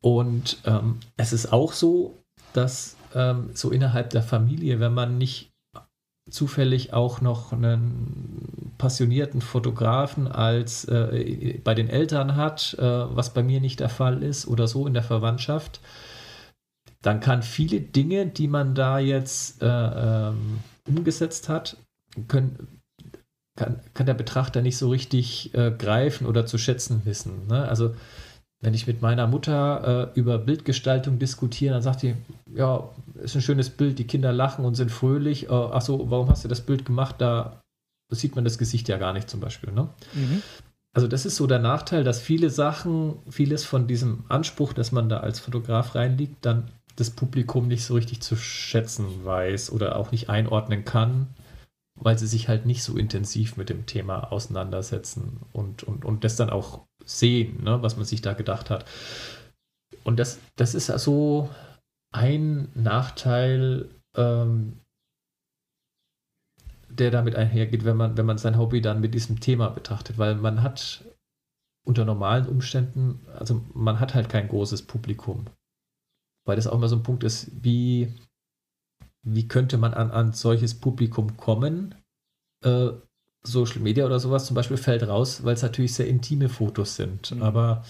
Und ähm, es ist auch so, dass ähm, so innerhalb der Familie, wenn man nicht zufällig auch noch einen passionierten Fotografen als äh, bei den Eltern hat, äh, was bei mir nicht der Fall ist oder so in der Verwandtschaft, dann kann viele Dinge, die man da jetzt äh, ähm, umgesetzt hat, können, kann, kann der Betrachter nicht so richtig äh, greifen oder zu schätzen wissen. Ne? Also wenn ich mit meiner Mutter äh, über Bildgestaltung diskutiere, dann sagt die, ja, ist ein schönes Bild, die Kinder lachen und sind fröhlich. Äh, ach so, warum hast du das Bild gemacht? Da sieht man das Gesicht ja gar nicht zum Beispiel. Ne? Mhm. Also das ist so der Nachteil, dass viele Sachen, vieles von diesem Anspruch, dass man da als Fotograf reinliegt, dann das Publikum nicht so richtig zu schätzen weiß oder auch nicht einordnen kann weil sie sich halt nicht so intensiv mit dem Thema auseinandersetzen und, und, und das dann auch sehen, ne, was man sich da gedacht hat. Und das, das ist also ein Nachteil, ähm, der damit einhergeht, wenn man, wenn man sein Hobby dann mit diesem Thema betrachtet, weil man hat unter normalen Umständen, also man hat halt kein großes Publikum. Weil das auch immer so ein Punkt ist, wie, wie könnte man an, an solches Publikum kommen? Äh, Social Media oder sowas zum Beispiel fällt raus, weil es natürlich sehr intime Fotos sind. Mhm. Aber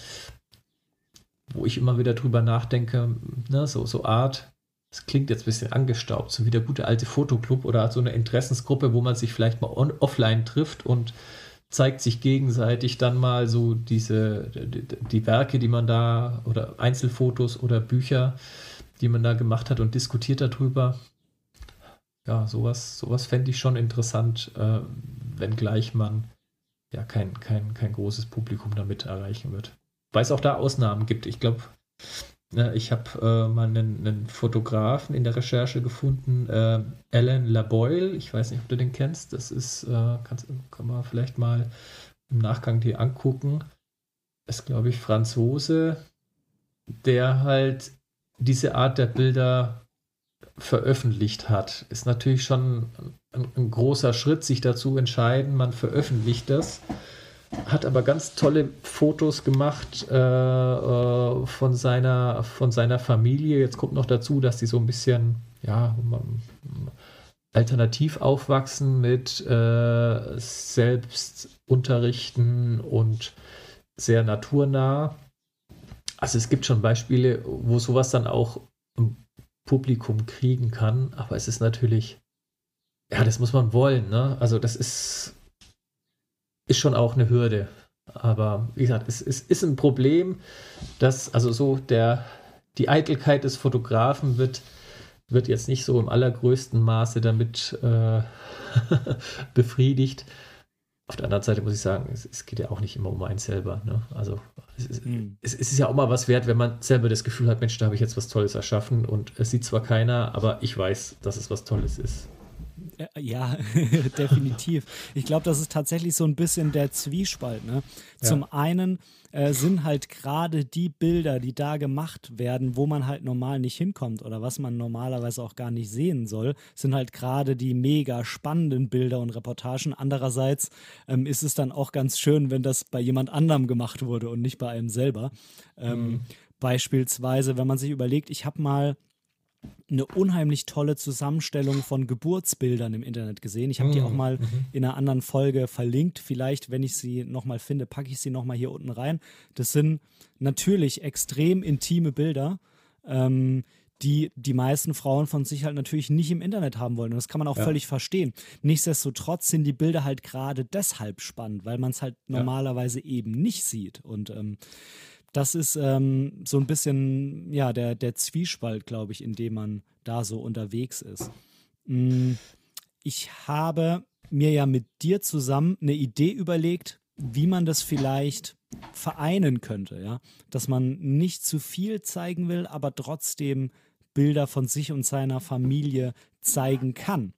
wo ich immer wieder drüber nachdenke, ne, so, so Art, das klingt jetzt ein bisschen angestaubt, so wie der gute alte Fotoclub oder so eine Interessensgruppe, wo man sich vielleicht mal on, offline trifft und zeigt sich gegenseitig dann mal so diese, die, die, Werke, die man da oder Einzelfotos oder Bücher, die man da gemacht hat und diskutiert darüber. Ja, sowas, sowas fände ich schon interessant, äh, wenngleich man ja kein, kein, kein großes Publikum damit erreichen wird. Weil es auch da Ausnahmen gibt. Ich glaube, ich habe äh, mal einen, einen, Fotografen in der Recherche gefunden, äh, Alan LaBoyle. Ich weiß nicht, ob du den kennst. Das ist, äh, kannst, kann man vielleicht mal im Nachgang dir angucken. Ist, glaube ich, Franzose, der halt diese Art der Bilder veröffentlicht hat. Ist natürlich schon ein, ein großer Schritt, sich dazu entscheiden, man veröffentlicht das hat aber ganz tolle Fotos gemacht äh, äh, von, seiner, von seiner Familie. Jetzt kommt noch dazu, dass die so ein bisschen, ja, alternativ aufwachsen mit äh, Selbstunterrichten und sehr naturnah. Also es gibt schon Beispiele, wo sowas dann auch im Publikum kriegen kann, aber es ist natürlich, ja, das muss man wollen, ne? Also das ist ist schon auch eine Hürde. Aber wie gesagt, es, es ist ein Problem, dass also so der, die Eitelkeit des Fotografen wird, wird jetzt nicht so im allergrößten Maße damit äh, befriedigt. Auf der anderen Seite muss ich sagen, es, es, geht ja auch nicht immer um einen selber. Ne? Also es ist, mhm. es, es ist ja auch mal was wert, wenn man selber das Gefühl hat, Mensch, da habe ich jetzt was Tolles erschaffen und es sieht zwar keiner, aber ich weiß, dass es was Tolles ist. Äh, ja, definitiv. Ich glaube, das ist tatsächlich so ein bisschen der Zwiespalt. Ne? Ja. Zum einen äh, sind halt gerade die Bilder, die da gemacht werden, wo man halt normal nicht hinkommt oder was man normalerweise auch gar nicht sehen soll, sind halt gerade die mega spannenden Bilder und Reportagen. Andererseits ähm, ist es dann auch ganz schön, wenn das bei jemand anderem gemacht wurde und nicht bei einem selber. Ähm, mhm. Beispielsweise, wenn man sich überlegt, ich habe mal eine unheimlich tolle Zusammenstellung von Geburtsbildern im Internet gesehen. Ich habe die auch mhm, mal mhm. in einer anderen Folge verlinkt. Vielleicht, wenn ich sie nochmal finde, packe ich sie nochmal hier unten rein. Das sind natürlich extrem intime Bilder, ähm, die die meisten Frauen von sich halt natürlich nicht im Internet haben wollen. Und das kann man auch ja. völlig verstehen. Nichtsdestotrotz sind die Bilder halt gerade deshalb spannend, weil man es halt ja. normalerweise eben nicht sieht. Und ähm, das ist ähm, so ein bisschen ja der, der Zwiespalt, glaube ich, in dem man da so unterwegs ist. Mm, ich habe mir ja mit dir zusammen eine Idee überlegt, wie man das vielleicht vereinen könnte, ja, dass man nicht zu viel zeigen will, aber trotzdem Bilder von sich und seiner Familie zeigen kann.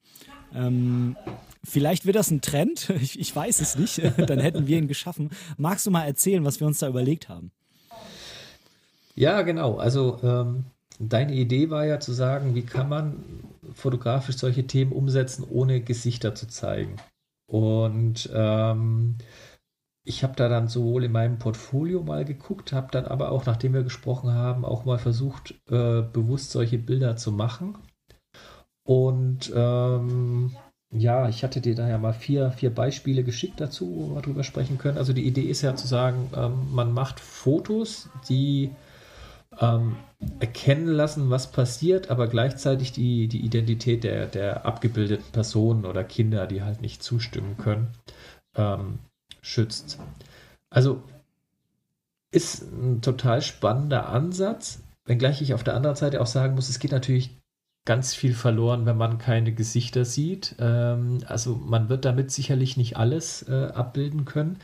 Ähm, vielleicht wird das ein Trend, ich, ich weiß es nicht, dann hätten wir ihn geschaffen. Magst du mal erzählen, was wir uns da überlegt haben? Ja, genau. Also ähm, deine Idee war ja zu sagen, wie kann man fotografisch solche Themen umsetzen, ohne Gesichter zu zeigen. Und ähm, ich habe da dann sowohl in meinem Portfolio mal geguckt, habe dann aber auch, nachdem wir gesprochen haben, auch mal versucht, äh, bewusst solche Bilder zu machen. Und ähm, ja, ich hatte dir da ja mal vier, vier Beispiele geschickt dazu, wo wir drüber sprechen können. Also die Idee ist ja zu sagen, ähm, man macht Fotos, die ähm, erkennen lassen, was passiert, aber gleichzeitig die, die Identität der, der abgebildeten Personen oder Kinder, die halt nicht zustimmen können, ähm, schützt. Also ist ein total spannender Ansatz, wenngleich ich auf der anderen Seite auch sagen muss, es geht natürlich ganz viel verloren, wenn man keine Gesichter sieht. Ähm, also man wird damit sicherlich nicht alles äh, abbilden können,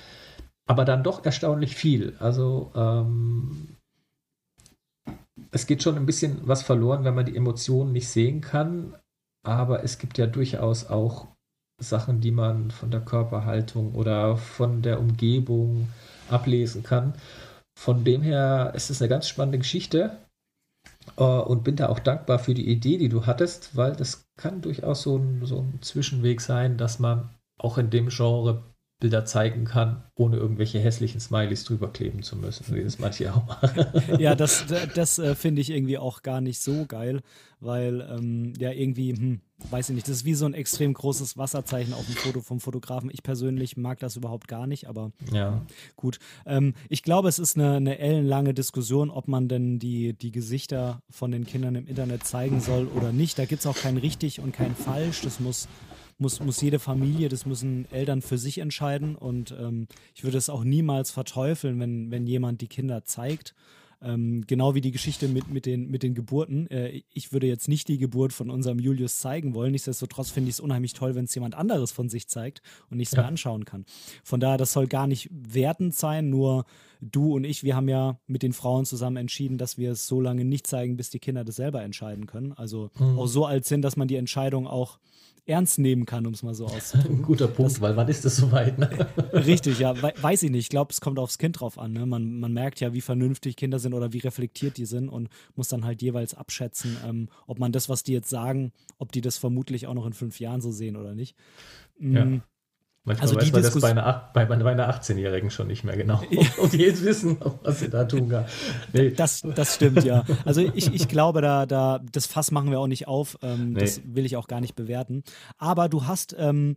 aber dann doch erstaunlich viel. Also ähm, es geht schon ein bisschen was verloren, wenn man die Emotionen nicht sehen kann. Aber es gibt ja durchaus auch Sachen, die man von der Körperhaltung oder von der Umgebung ablesen kann. Von dem her ist es eine ganz spannende Geschichte äh, und bin da auch dankbar für die Idee, die du hattest, weil das kann durchaus so ein, so ein Zwischenweg sein, dass man auch in dem Genre Bilder zeigen kann, ohne irgendwelche hässlichen Smileys drüber kleben zu müssen, wie das manche auch machen. ja, das, das äh, finde ich irgendwie auch gar nicht so geil, weil ähm, ja irgendwie, hm, weiß ich nicht, das ist wie so ein extrem großes Wasserzeichen auf dem Foto vom Fotografen. Ich persönlich mag das überhaupt gar nicht, aber ja. gut. Ähm, ich glaube, es ist eine, eine ellenlange Diskussion, ob man denn die, die Gesichter von den Kindern im Internet zeigen soll oder nicht. Da gibt es auch kein richtig und kein falsch. Das muss muss, muss jede Familie, das müssen Eltern für sich entscheiden. Und ähm, ich würde es auch niemals verteufeln, wenn, wenn jemand die Kinder zeigt. Ähm, genau wie die Geschichte mit, mit, den, mit den Geburten. Äh, ich würde jetzt nicht die Geburt von unserem Julius zeigen wollen. Nichtsdestotrotz finde ich es unheimlich toll, wenn es jemand anderes von sich zeigt und ich es ja. mir anschauen kann. Von daher, das soll gar nicht wertend sein, nur du und ich, wir haben ja mit den Frauen zusammen entschieden, dass wir es so lange nicht zeigen, bis die Kinder das selber entscheiden können. Also mhm. auch so alt sind, dass man die Entscheidung auch ernst nehmen kann, um es mal so auszudrücken. Guter Punkt, das, weil wann ist das soweit? Ne? Richtig, ja, we weiß ich nicht. Ich glaube, es kommt aufs Kind drauf an. Ne? Man, man merkt ja, wie vernünftig Kinder sind oder wie reflektiert die sind und muss dann halt jeweils abschätzen, ähm, ob man das, was die jetzt sagen, ob die das vermutlich auch noch in fünf Jahren so sehen oder nicht. Ja. Manchmal also weiß man das bei einer, bei, bei einer 18-Jährigen schon nicht mehr genau. Und die jetzt wissen, was sie da tun kann. Nee. Das, das stimmt, ja. Also ich, ich glaube, da, da, das Fass machen wir auch nicht auf. Ähm, nee. Das will ich auch gar nicht bewerten. Aber du hast ähm,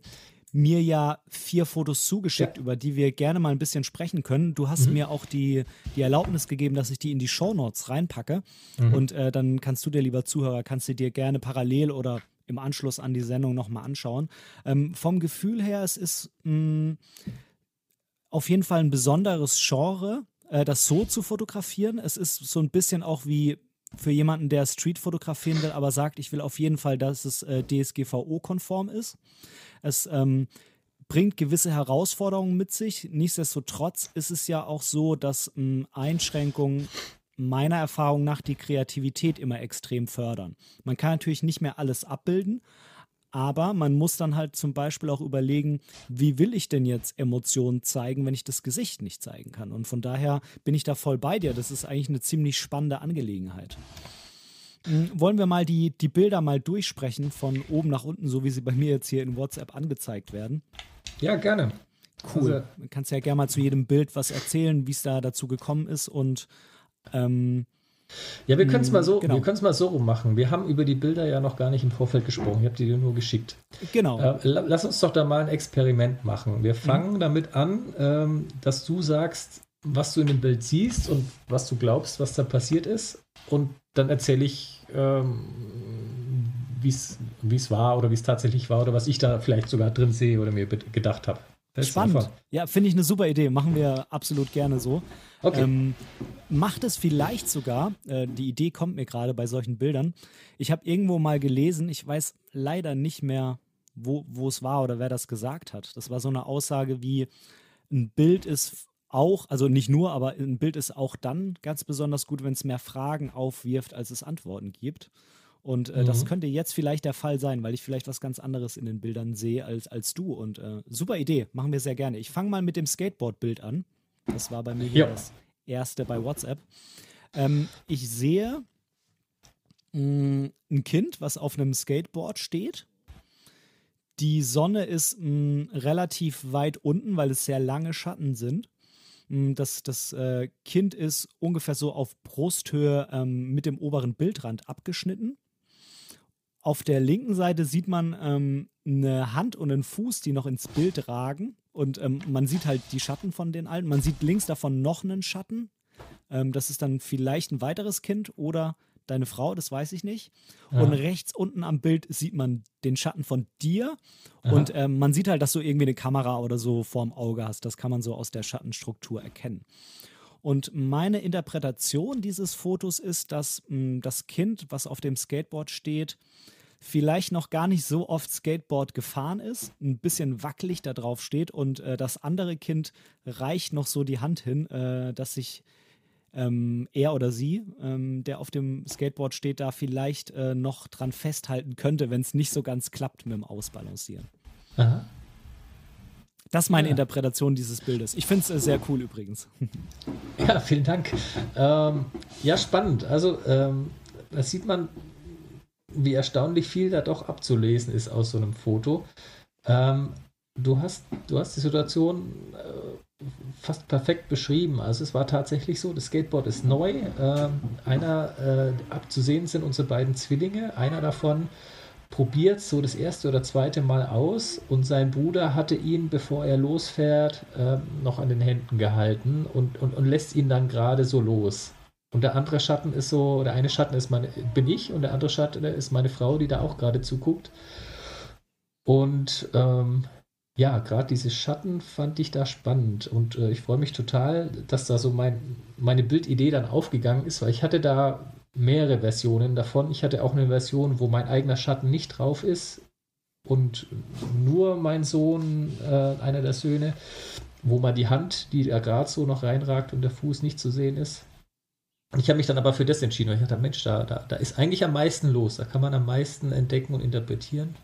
mir ja vier Fotos zugeschickt, ja. über die wir gerne mal ein bisschen sprechen können. Du hast mhm. mir auch die, die Erlaubnis gegeben, dass ich die in die Shownotes reinpacke. Mhm. Und äh, dann kannst du dir, lieber Zuhörer, kannst du dir gerne parallel oder im Anschluss an die Sendung nochmal anschauen. Ähm, vom Gefühl her, es ist mh, mm, auf jeden Fall ein besonderes Genre, äh, das so zu fotografieren. Es ist so ein bisschen auch wie für jemanden, der Street fotografieren will, aber sagt, ich will auf jeden Fall, dass es äh, DSGVO-konform ist. Es ähm, bringt gewisse Herausforderungen mit sich. Nichtsdestotrotz ist es ja auch so, dass ähm, Einschränkungen meiner Erfahrung nach die Kreativität immer extrem fördern. Man kann natürlich nicht mehr alles abbilden, aber man muss dann halt zum Beispiel auch überlegen, wie will ich denn jetzt Emotionen zeigen, wenn ich das Gesicht nicht zeigen kann. Und von daher bin ich da voll bei dir. Das ist eigentlich eine ziemlich spannende Angelegenheit. Hm, wollen wir mal die, die Bilder mal durchsprechen von oben nach unten, so wie sie bei mir jetzt hier in WhatsApp angezeigt werden? Ja, gerne. Cool. Also, du kannst ja gerne mal zu jedem Bild was erzählen, wie es da dazu gekommen ist und ähm, ja, wir können es mal so, genau. wir können es mal so rum machen. Wir haben über die Bilder ja noch gar nicht im Vorfeld gesprochen. Ich habe die dir nur geschickt. Genau. Äh, lass uns doch da mal ein Experiment machen. Wir fangen mhm. damit an, ähm, dass du sagst, was du in dem Bild siehst und was du glaubst, was da passiert ist. Und dann erzähle ich, ähm, wie es war oder wie es tatsächlich war oder was ich da vielleicht sogar drin sehe oder mir gedacht habe. Spannend. Ja, finde ich eine super Idee. Machen wir absolut gerne so. Okay. Ähm, macht es vielleicht sogar, äh, die Idee kommt mir gerade bei solchen Bildern. Ich habe irgendwo mal gelesen, ich weiß leider nicht mehr, wo, es war oder wer das gesagt hat. Das war so eine Aussage wie, ein Bild ist auch, also nicht nur, aber ein Bild ist auch dann ganz besonders gut, wenn es mehr Fragen aufwirft, als es Antworten gibt. Und äh, mhm. das könnte jetzt vielleicht der Fall sein, weil ich vielleicht was ganz anderes in den Bildern sehe als, als du. Und äh, super Idee, machen wir sehr gerne. Ich fange mal mit dem Skateboard-Bild an. Das war bei mir ja. das erste bei WhatsApp. Ähm, ich sehe mh, mm, ein Kind, was auf einem Skateboard steht. Die Sonne ist mh, mm, relativ weit unten, weil es sehr lange Schatten sind. Mh, mm, das das äh, Kind ist ungefähr so auf Brusthöhe ähm, mit dem oberen Bildrand abgeschnitten. Auf der linken Seite sieht man ähm, eine Hand und einen Fuß, die noch ins Bild ragen. Und ähm, man sieht halt die Schatten von den alten. Man sieht links davon noch einen Schatten. Ähm, das ist dann vielleicht ein weiteres Kind oder deine Frau, das weiß ich nicht. Ja. Und rechts unten am Bild sieht man den Schatten von dir. Aha. Und ähm, man sieht halt, dass du irgendwie eine Kamera oder so vorm Auge hast. Das kann man so aus der Schattenstruktur erkennen. Und meine Interpretation dieses Fotos ist, dass mh, hm, das Kind, was auf dem Skateboard steht, vielleicht noch gar nicht so oft Skateboard gefahren ist, ein bisschen wackelig da drauf steht und äh, das andere Kind reicht noch so die Hand hin, äh, dass sich ähm, er oder sie, ähm, der auf dem Skateboard steht, da vielleicht äh, noch dran festhalten könnte, wenn es nicht so ganz klappt mit dem Ausbalancieren. Aha. Das ist meine ja. Interpretation dieses Bildes. Ich finde es äh, sehr cool übrigens. Ja, vielen Dank. Ähm, ja, spannend. Also, ähm, da sieht man, wie erstaunlich viel da doch abzulesen ist aus so einem Foto. Ähm, du, hast, du hast die Situation äh, fast perfekt beschrieben. Also es war tatsächlich so, das Skateboard ist neu. Ähm, einer äh, abzusehen sind unsere beiden Zwillinge. Einer davon probiert so das erste oder zweite Mal aus und sein Bruder hatte ihn, bevor er losfährt, äh, noch an den Händen gehalten und, und, und lässt ihn dann gerade so los. Und der andere Schatten ist so, der eine Schatten ist meine, bin ich und der andere Schatten ist meine Frau, die da auch gerade zuguckt. Und ähm, ja, gerade diese Schatten fand ich da spannend und äh, ich freue mich total, dass da so mein, meine Bildidee dann aufgegangen ist, weil ich hatte da mehrere Versionen davon. Ich hatte auch eine Version, wo mein eigener Schatten nicht drauf ist und nur mein Sohn, äh, einer der Söhne, wo man die Hand, die da gerade so noch reinragt und der Fuß nicht zu sehen ist. Ich habe mich dann aber für das entschieden, weil ich dachte, Mensch, da, da, da ist eigentlich am meisten los. Da kann man am meisten entdecken und interpretieren.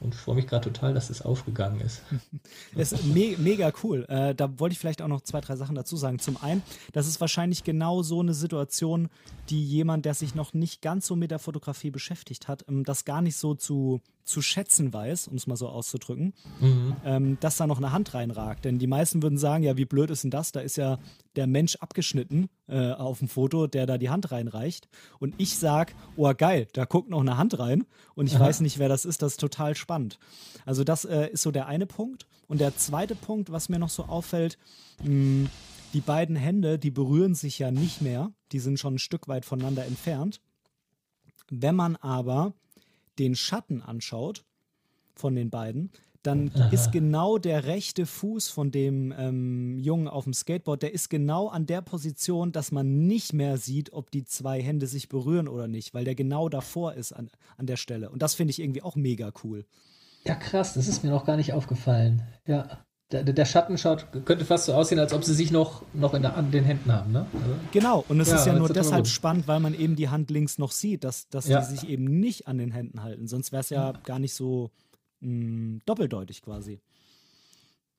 Und freue mich gerade total, dass es aufgegangen ist. Das ist me mega cool. Äh, da wollte ich vielleicht auch noch zwei, drei Sachen dazu sagen. Zum einen, das ist wahrscheinlich genau so eine Situation, die jemand, der sich noch nicht ganz so mit der Fotografie beschäftigt hat, ähm, das gar nicht so zu, zu schätzen weiß, um es mal so auszudrücken, mhm. ähm, dass da noch eine Hand reinragt. Denn die meisten würden sagen, ja, wie blöd ist denn das? Da ist ja der Mensch abgeschnitten äh, auf dem Foto, der da die Hand reinreicht. Und ich sage, oh geil, da guckt noch eine Hand rein und ich Aha. weiß nicht, wer das ist. Das ist total spannend. Also das äh, ist so der eine Punkt. Und der zweite Punkt, was mir noch so auffällt, mh, hm, die beiden Hände, die berühren sich ja nicht mehr. Die sind schon ein Stück weit voneinander entfernt. Wenn man aber den Schatten anschaut von den beiden, dann Aha. ist genau der rechte Fuß von dem ähm, Jungen auf dem Skateboard, der ist genau an der Position, dass man nicht mehr sieht, ob die zwei Hände sich berühren oder nicht, weil der genau davor ist an, an der Stelle. Und das finde ich irgendwie auch mega cool. Ja, krass, das ist mir noch gar nicht aufgefallen. Ja. Der, der, Schatten schaut, könnte fast so aussehen, als ob sie sich noch, noch in der, an den Händen haben. Ne? Also, genau, und es ja, ist ja nur deshalb spannend, weil man eben die Hand links noch sieht, dass, dass ja. die sich eben nicht an den Händen halten. Sonst wäre es ja gar nicht so mh, mm, doppeldeutig quasi.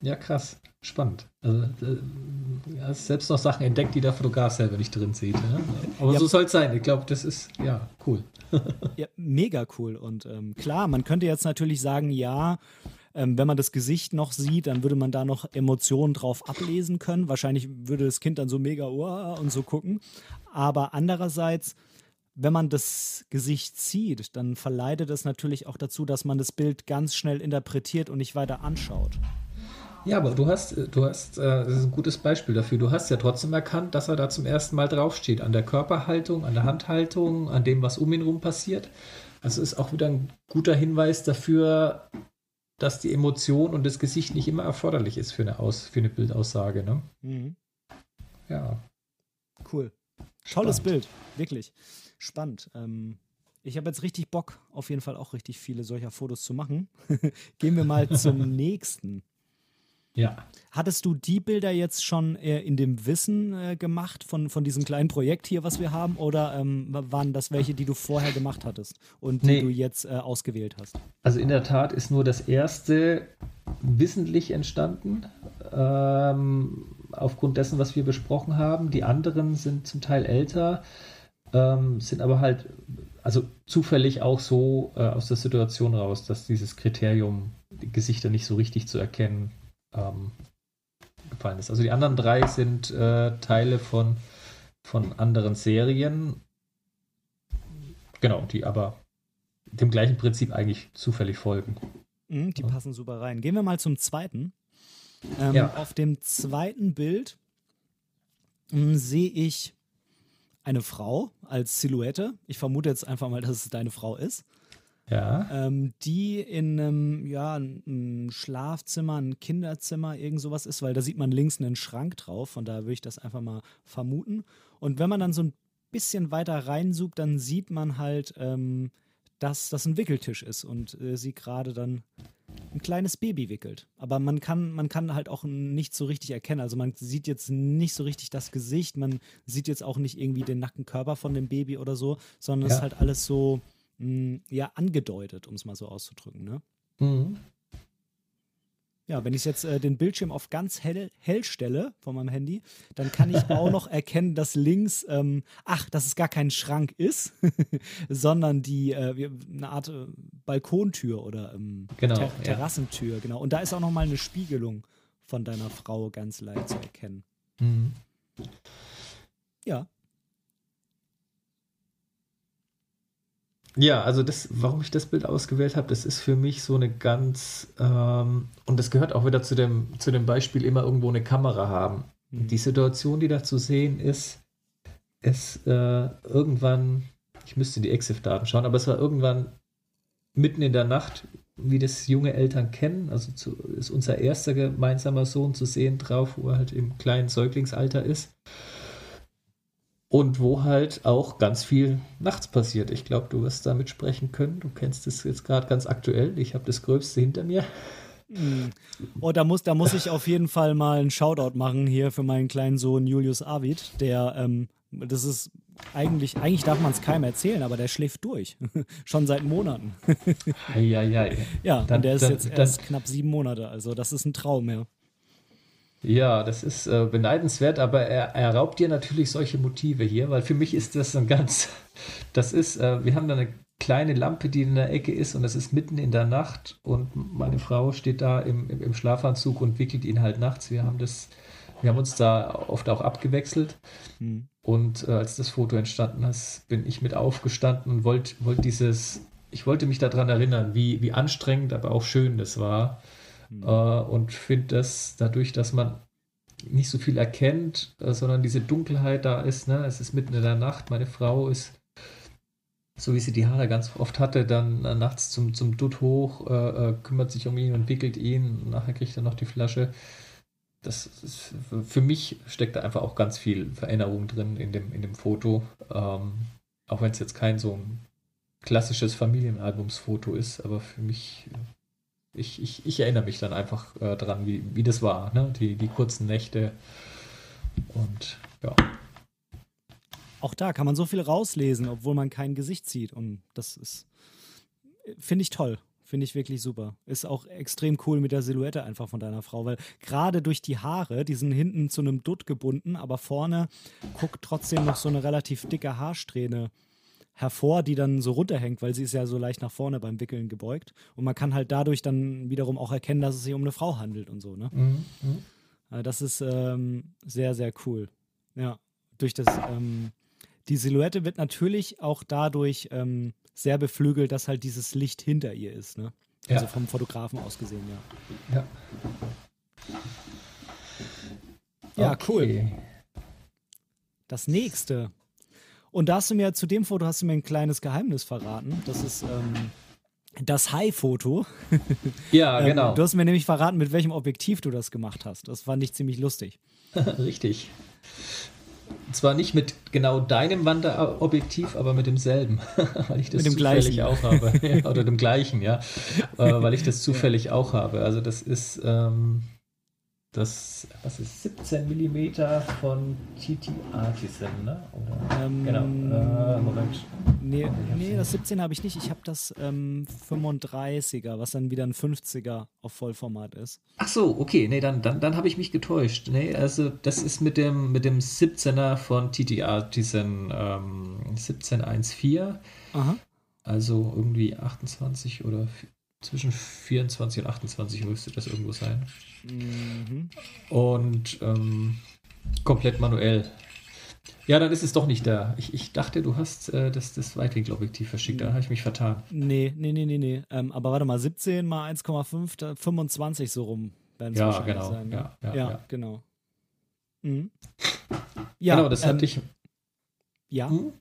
Ja, krass. Spannend. Also, äh, ja, selbst noch Sachen entdeckt, die der Fotograf selber nicht drin sieht. Ja? Aber ja. so soll es sein. Ich glaube, das ist ja cool. ja, mega cool. Und ähm, klar, man könnte jetzt natürlich sagen, ja, ähm, wenn man das Gesicht noch sieht, dann würde man da noch Emotionen drauf ablesen können. Wahrscheinlich würde das Kind dann so mega oh, und so gucken. Aber andererseits, wenn man das Gesicht sieht, dann verleitet es natürlich auch dazu, dass man das Bild ganz schnell interpretiert und nicht weiter anschaut. Ja, aber du hast, du hast, äh, das ist ein gutes Beispiel dafür. Du hast ja trotzdem erkannt, dass er da zum ersten Mal draufsteht. An der Körperhaltung, an der Handhaltung, an dem, was um ihn herum passiert. Also ist auch wieder ein guter Hinweis dafür, dass die Emotion und das Gesicht nicht immer erforderlich ist für eine, Aus, für eine Bildaussage. Ne? Mhm. Ja. Cool. Tolles Bild, wirklich. Spannend. Ähm, ich habe jetzt richtig Bock, auf jeden Fall auch richtig viele solcher Fotos zu machen. Gehen wir mal zum nächsten. Ja. Hattest du die Bilder jetzt schon äh, in dem Wissen äh, gemacht von, von diesem kleinen Projekt hier, was wir haben, oder ähm, waren das welche, die du vorher gemacht hattest und die nee. du jetzt äh, ausgewählt hast? Also in der Tat ist nur das erste wissentlich entstanden, ähm, aufgrund dessen, was wir besprochen haben. Die anderen sind zum Teil älter, ähm, sind aber halt also zufällig auch so äh, aus der Situation raus, dass dieses Kriterium, die Gesichter nicht so richtig zu erkennen, ähm, gefallen ist. Also die anderen drei sind äh, Teile von, von anderen Serien. Genau, die aber dem gleichen Prinzip eigentlich zufällig folgen. Mhm, die ja. passen super rein. Gehen wir mal zum zweiten. Ähm, ja. Auf dem zweiten Bild ähm, sehe ich eine Frau als Silhouette. Ich vermute jetzt einfach mal, dass es deine Frau ist. Ja. Ähm, die in einem, ja, ein Schlafzimmer, ein Kinderzimmer, irgend sowas ist, weil da sieht man links einen Schrank drauf, von daher würde ich das einfach mal vermuten. Und wenn man dann so ein bisschen weiter reinzoomt, dann sieht man halt, ähm, dass das ein Wickeltisch ist und äh, sie gerade dann ein kleines Baby wickelt. Aber man kann, man kann halt auch nicht so richtig erkennen. Also man sieht jetzt nicht so richtig das Gesicht, man sieht jetzt auch nicht irgendwie den nackten Körper von dem Baby oder so, sondern es ist halt alles so, mh, ja angedeutet, um es mal so auszudrücken. Ne? Mhm. Ja, wenn ich jetzt äh, den Bildschirm auf ganz hell, hell stelle von meinem Handy, dann kann ich auch noch erkennen, dass links, ähm, ach, dass es gar kein Schrank ist, sondern die äh, eine Art äh, Balkontür oder ähm, genau, Ter Terrassentür, genau. Und da ist auch noch mal eine Spiegelung von deiner Frau ganz leicht zu erkennen. Mhm. Ja. Ja, also das, warum ich das Bild ausgewählt habe, das ist für mich so eine ganz, ähm, und das gehört auch wieder zu dem, zu dem Beispiel, immer irgendwo eine Kamera haben. Mhm. Die Situation, die da zu sehen ist, ist äh, irgendwann, ich müsste die Exif-Daten schauen, aber es war irgendwann mitten in der Nacht, wie das junge Eltern kennen. Also zu, ist unser erster gemeinsamer Sohn zu sehen drauf, wo er halt im kleinen Säuglingsalter ist und wo halt auch ganz viel nachts passiert. Ich glaube, du wirst damit sprechen können. Du kennst es jetzt gerade ganz aktuell. Ich habe das Gröbste hinter mir. Hm. Oh, da muss, da muss ich auf jeden Fall mal einen Shoutout machen hier für meinen kleinen Sohn Julius Arvid, der, ähm, das ist eigentlich, eigentlich darf man es keinem erzählen, aber der schläft durch. Schon seit Monaten. ja, ja, ja. Ja, dann, und der ist dann, jetzt erst dann, knapp sieben Monate, also das ist ein Traum, ja. Ja, das ist äh, beneidenswert, aber er, er raubt dir natürlich solche Motive hier, weil für mich ist das ein ganz, das ist, äh, wir haben da eine kleine Lampe, die in der Ecke ist und es ist mitten in der Nacht und meine Frau steht da im, im, im Schlafanzug und wickelt ihn halt nachts. Wir haben das, wir haben uns da oft auch abgewechselt mhm. und äh, als das Foto entstanden ist, bin ich mit aufgestanden und wollte wollt dieses, ich wollte mich daran erinnern, wie, wie anstrengend, aber auch schön das war Mhm. Äh, und finde das dadurch, dass man nicht so viel erkennt, äh, sondern diese Dunkelheit da ist, ne? es ist mitten in der Nacht, meine Frau ist, so wie sie die Haare ganz oft hatte, dann äh, nachts zum, zum Dutt hoch, äh, kümmert sich um ihn und wickelt ihn, nachher kriegt er noch die Flasche. Das ist, für mich steckt da einfach auch ganz viel Veränderung drin in dem, in dem Foto. Ähm, auch wenn es jetzt kein so ein klassisches Familienalbumsfoto ist, aber für mich ich, ich, ich erinnere mich dann einfach äh, daran, wie, wie das war, ne? die, die kurzen Nächte und ja. Auch da kann man so viel rauslesen, obwohl man kein Gesicht sieht und das ist, finde ich toll. Finde ich wirklich super. Ist auch extrem cool mit der Silhouette einfach von deiner Frau, weil gerade durch die Haare, die sind hinten zu einem Dutt gebunden, aber vorne guckt trotzdem noch so eine relativ dicke Haarsträhne hervor, die dann so runterhängt, weil sie ist ja so leicht nach vorne beim Wickeln gebeugt. Und man kann halt dadurch dann wiederum auch erkennen, dass es sich um eine Frau handelt und so, ne? Mhm. Also das ist ähm, sehr, sehr cool. Ja, durch das, ähm, die Silhouette wird natürlich auch dadurch ähm, sehr beflügelt, dass halt dieses Licht hinter ihr ist, ne? Ja. Also vom Fotografen aus gesehen, ja. Ja. Ja, okay. cool. Das nächste und da hast du mir zu dem Foto hast du mir ein kleines Geheimnis verraten. Das ist ähm, das High-Foto. Ja, ähm, genau. Du hast mir nämlich verraten, mit welchem Objektiv du das gemacht hast. Das fand ich ziemlich lustig. Richtig. Zwar nicht mit genau deinem Wanderobjektiv, aber mit demselben, weil ich das mit dem zufällig gleichen. auch habe. ja, oder dem gleichen, ja. äh, weil ich das zufällig auch habe. Also das ist ähm, das, was ist 17 mm von TT Artisan, ne? Oder, ähm, genau. Äh, Moment. Nee, nee das 17 habe ich nicht. Ich habe das ähm, 35er, was dann wieder ein 50er auf Vollformat ist. Ach so, okay. Nee, dann, dann, dann habe ich mich getäuscht. Nee, also das ist mit dem, mit dem 17er von TT Artisan ähm, 1714. Aha. Also irgendwie 28 oder zwischen 24 und 28 müsste das irgendwo sein. Mhm. Und ähm, komplett manuell. Ja, dann ist es doch nicht da. Ich, ich dachte, du hast äh, das, das Weitwinkelobjektiv verschickt. Da habe ich mich vertan. Nee, nee, nee, nee, nee. Ähm, aber warte mal, 17 mal 1,5, 25 so rum werden es ja, wahrscheinlich genau. sein. Ne? Ja, ja, ja, ja, genau. Mhm. Ja, genau, das ähm, hatte ich. Ja. Hm?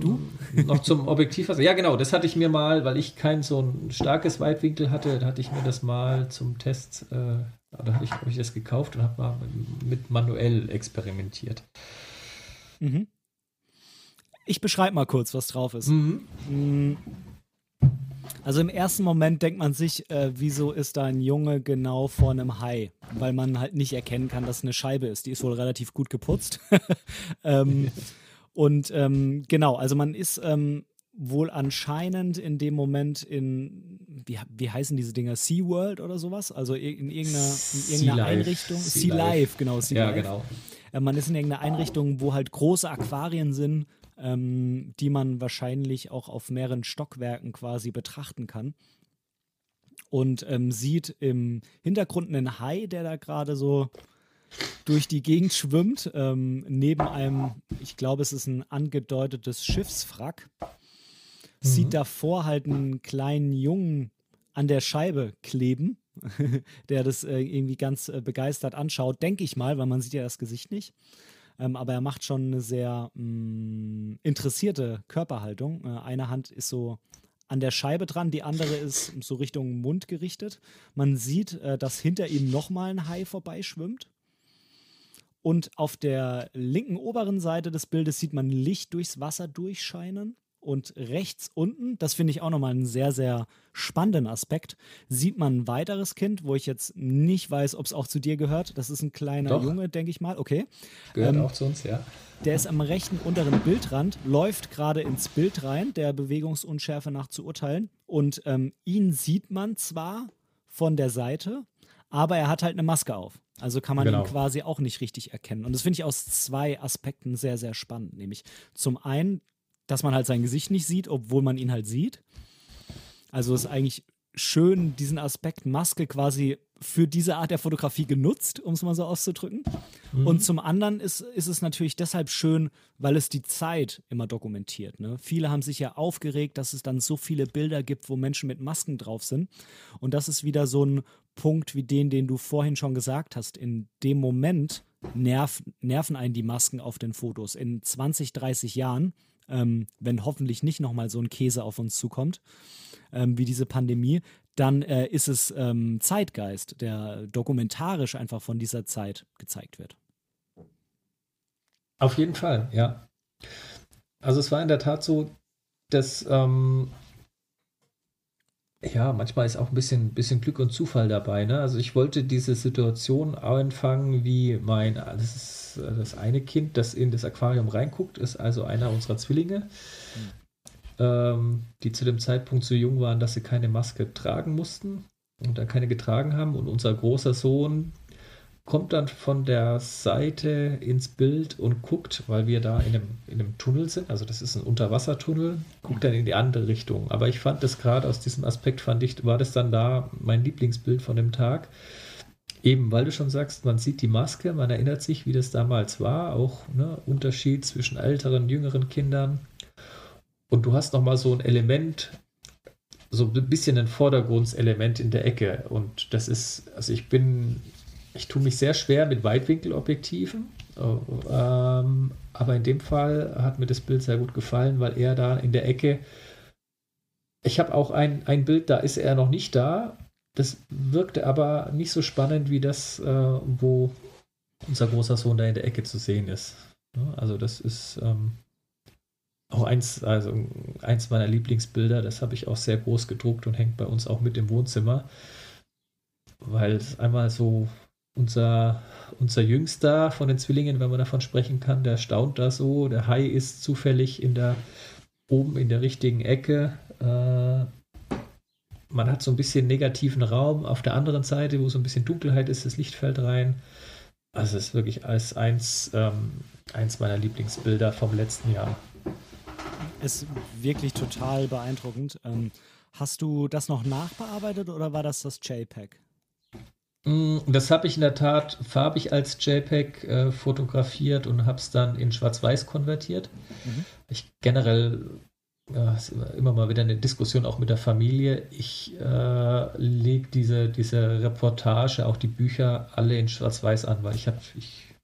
Du? Noch zum Objektiv. Ja, genau, das hatte ich mir mal, weil ich kein so ein starkes Weitwinkel hatte, da hatte ich mir das mal zum Test, äh, da habe ich, hab ich das gekauft und habe mal mit manuell experimentiert. Mhm. Ich beschreibe mal kurz, was drauf ist. Mhm. Mm. Also im ersten Moment denkt man sich, äh, wieso ist da ein Junge genau vor einem Hai? Weil man halt nicht erkennen kann, dass es eine Scheibe ist. Die ist wohl relativ gut geputzt. ähm, Und ähm, genau, also man ist ähm, wohl anscheinend in dem Moment in wie, wie heißen diese Dinger? SeaWorld oder sowas? Also in irgendeiner, in irgendeiner Einrichtung. Sea, sea Life, genau. Sea ja, Life. genau. Äh, man ist in irgendeiner Einrichtung, wo halt große Aquarien sind, ähm, die man wahrscheinlich auch auf mehreren Stockwerken quasi betrachten kann. Und ähm, sieht im Hintergrund einen Hai, der da gerade so durch die Gegend schwimmt, ähm, neben einem, ich glaube, es ist ein angedeutetes Schiffswrack. Mhm. Sieht davor halt einen kleinen Jungen an der Scheibe kleben, der das äh, irgendwie ganz äh, begeistert anschaut, denke ich mal, weil man sieht ja das Gesicht nicht. Ähm, aber er macht schon eine sehr mh, mm, interessierte Körperhaltung. Äh, eine Hand ist so an der Scheibe dran, die andere ist so Richtung Mund gerichtet. Man sieht, äh, dass hinter ihm nochmal ein Hai vorbeischwimmt. Und auf der linken oberen Seite des Bildes sieht man Licht durchs Wasser durchscheinen. Und rechts unten, das finde ich auch nochmal einen sehr, sehr spannenden Aspekt, sieht man ein weiteres Kind, wo ich jetzt nicht weiß, ob es auch zu dir gehört. Das ist ein kleiner Doch. Junge, denke ich mal. Okay. Gehört ähm, auch zu uns, ja. Der ist am rechten unteren Bildrand, läuft gerade ins Bild rein, der Bewegungsunschärfe nach zu urteilen. Und ähm, ihn sieht man zwar von der Seite, aber er hat halt eine Maske auf. Also kann man genau. ihn quasi auch nicht richtig erkennen. Und das finde ich aus zwei Aspekten sehr, sehr spannend. Nämlich zum einen, dass man halt sein Gesicht nicht sieht, obwohl man ihn halt sieht. Also ist eigentlich schön, diesen Aspekt Maske quasi für diese Art der Fotografie genutzt, um es mal so auszudrücken. Mhm. Und zum anderen ist, ist es natürlich deshalb schön, weil es die Zeit immer dokumentiert. Ne? Viele haben sich ja aufgeregt, dass es dann so viele Bilder gibt, wo Menschen mit Masken drauf sind. Und das ist wieder so ein Punkt wie den, den du vorhin schon gesagt hast. In dem Moment nerv, nerven einen die Masken auf den Fotos. In 20, 30 Jahren ähm, wenn hoffentlich nicht nochmal so ein Käse auf uns zukommt, ähm, wie diese Pandemie, dann äh, ist es ähm, Zeitgeist, der dokumentarisch einfach von dieser Zeit gezeigt wird. Auf jeden Fall, ja. Also es war in der Tat so, dass ähm, ja, manchmal ist auch ein bisschen, bisschen Glück und Zufall dabei. Ne? Also ich wollte diese Situation einfangen, wie mein, das ist das eine Kind, das in das Aquarium reinguckt, ist also einer unserer Zwillinge, mhm. ähm, die zu dem Zeitpunkt so jung waren, dass sie keine Maske tragen mussten und da keine getragen haben. Und unser großer Sohn, kommt dann von der Seite ins Bild und guckt, weil wir da in einem, in einem Tunnel sind, also das ist ein Unterwassertunnel, guckt dann in die andere Richtung. Aber ich fand das gerade aus diesem Aspekt, fand ich, war das dann da mein Lieblingsbild von dem Tag. Eben, weil du schon sagst, man sieht die Maske, man erinnert sich, wie das damals war, auch ne, Unterschied zwischen älteren, jüngeren Kindern. Und du hast nochmal so ein Element, so ein bisschen ein Vordergrundselement in der Ecke. Und das ist, also ich bin ich tue mich sehr schwer mit Weitwinkelobjektiven. Ähm, aber in dem Fall hat mir das Bild sehr gut gefallen, weil er da in der Ecke. Ich habe auch ein, ein Bild, da ist er noch nicht da. Das wirkte aber nicht so spannend wie das, äh, wo unser großer Sohn da in der Ecke zu sehen ist. Also, das ist ähm, auch eins, also eins meiner Lieblingsbilder. Das habe ich auch sehr groß gedruckt und hängt bei uns auch mit im Wohnzimmer, weil es einmal so unser, unser Jüngster von den Zwillingen, wenn man davon sprechen kann, der staunt da so. Der Hai ist zufällig in der, oben in der richtigen Ecke. Äh, man hat so ein bisschen negativen Raum. Auf der anderen Seite, wo so ein bisschen Dunkelheit ist, das Licht fällt rein. Also es ist wirklich als eins, ähm, eins meiner Lieblingsbilder vom letzten Jahr. Ist wirklich total beeindruckend. Ähm, hast du das noch nachbearbeitet oder war das das JPEG? Mm, das habe ich in der Tat farbig als JPEG äh, fotografiert und habe es dann in Schwarz-Weiß konvertiert. Mhm. Ich generell ja, ist immer mal wieder eine Diskussion auch mit der Familie. Ich äh, lege diese, diese Reportage, auch die Bücher alle in Schwarz-Weiß an, weil ich habe, ich,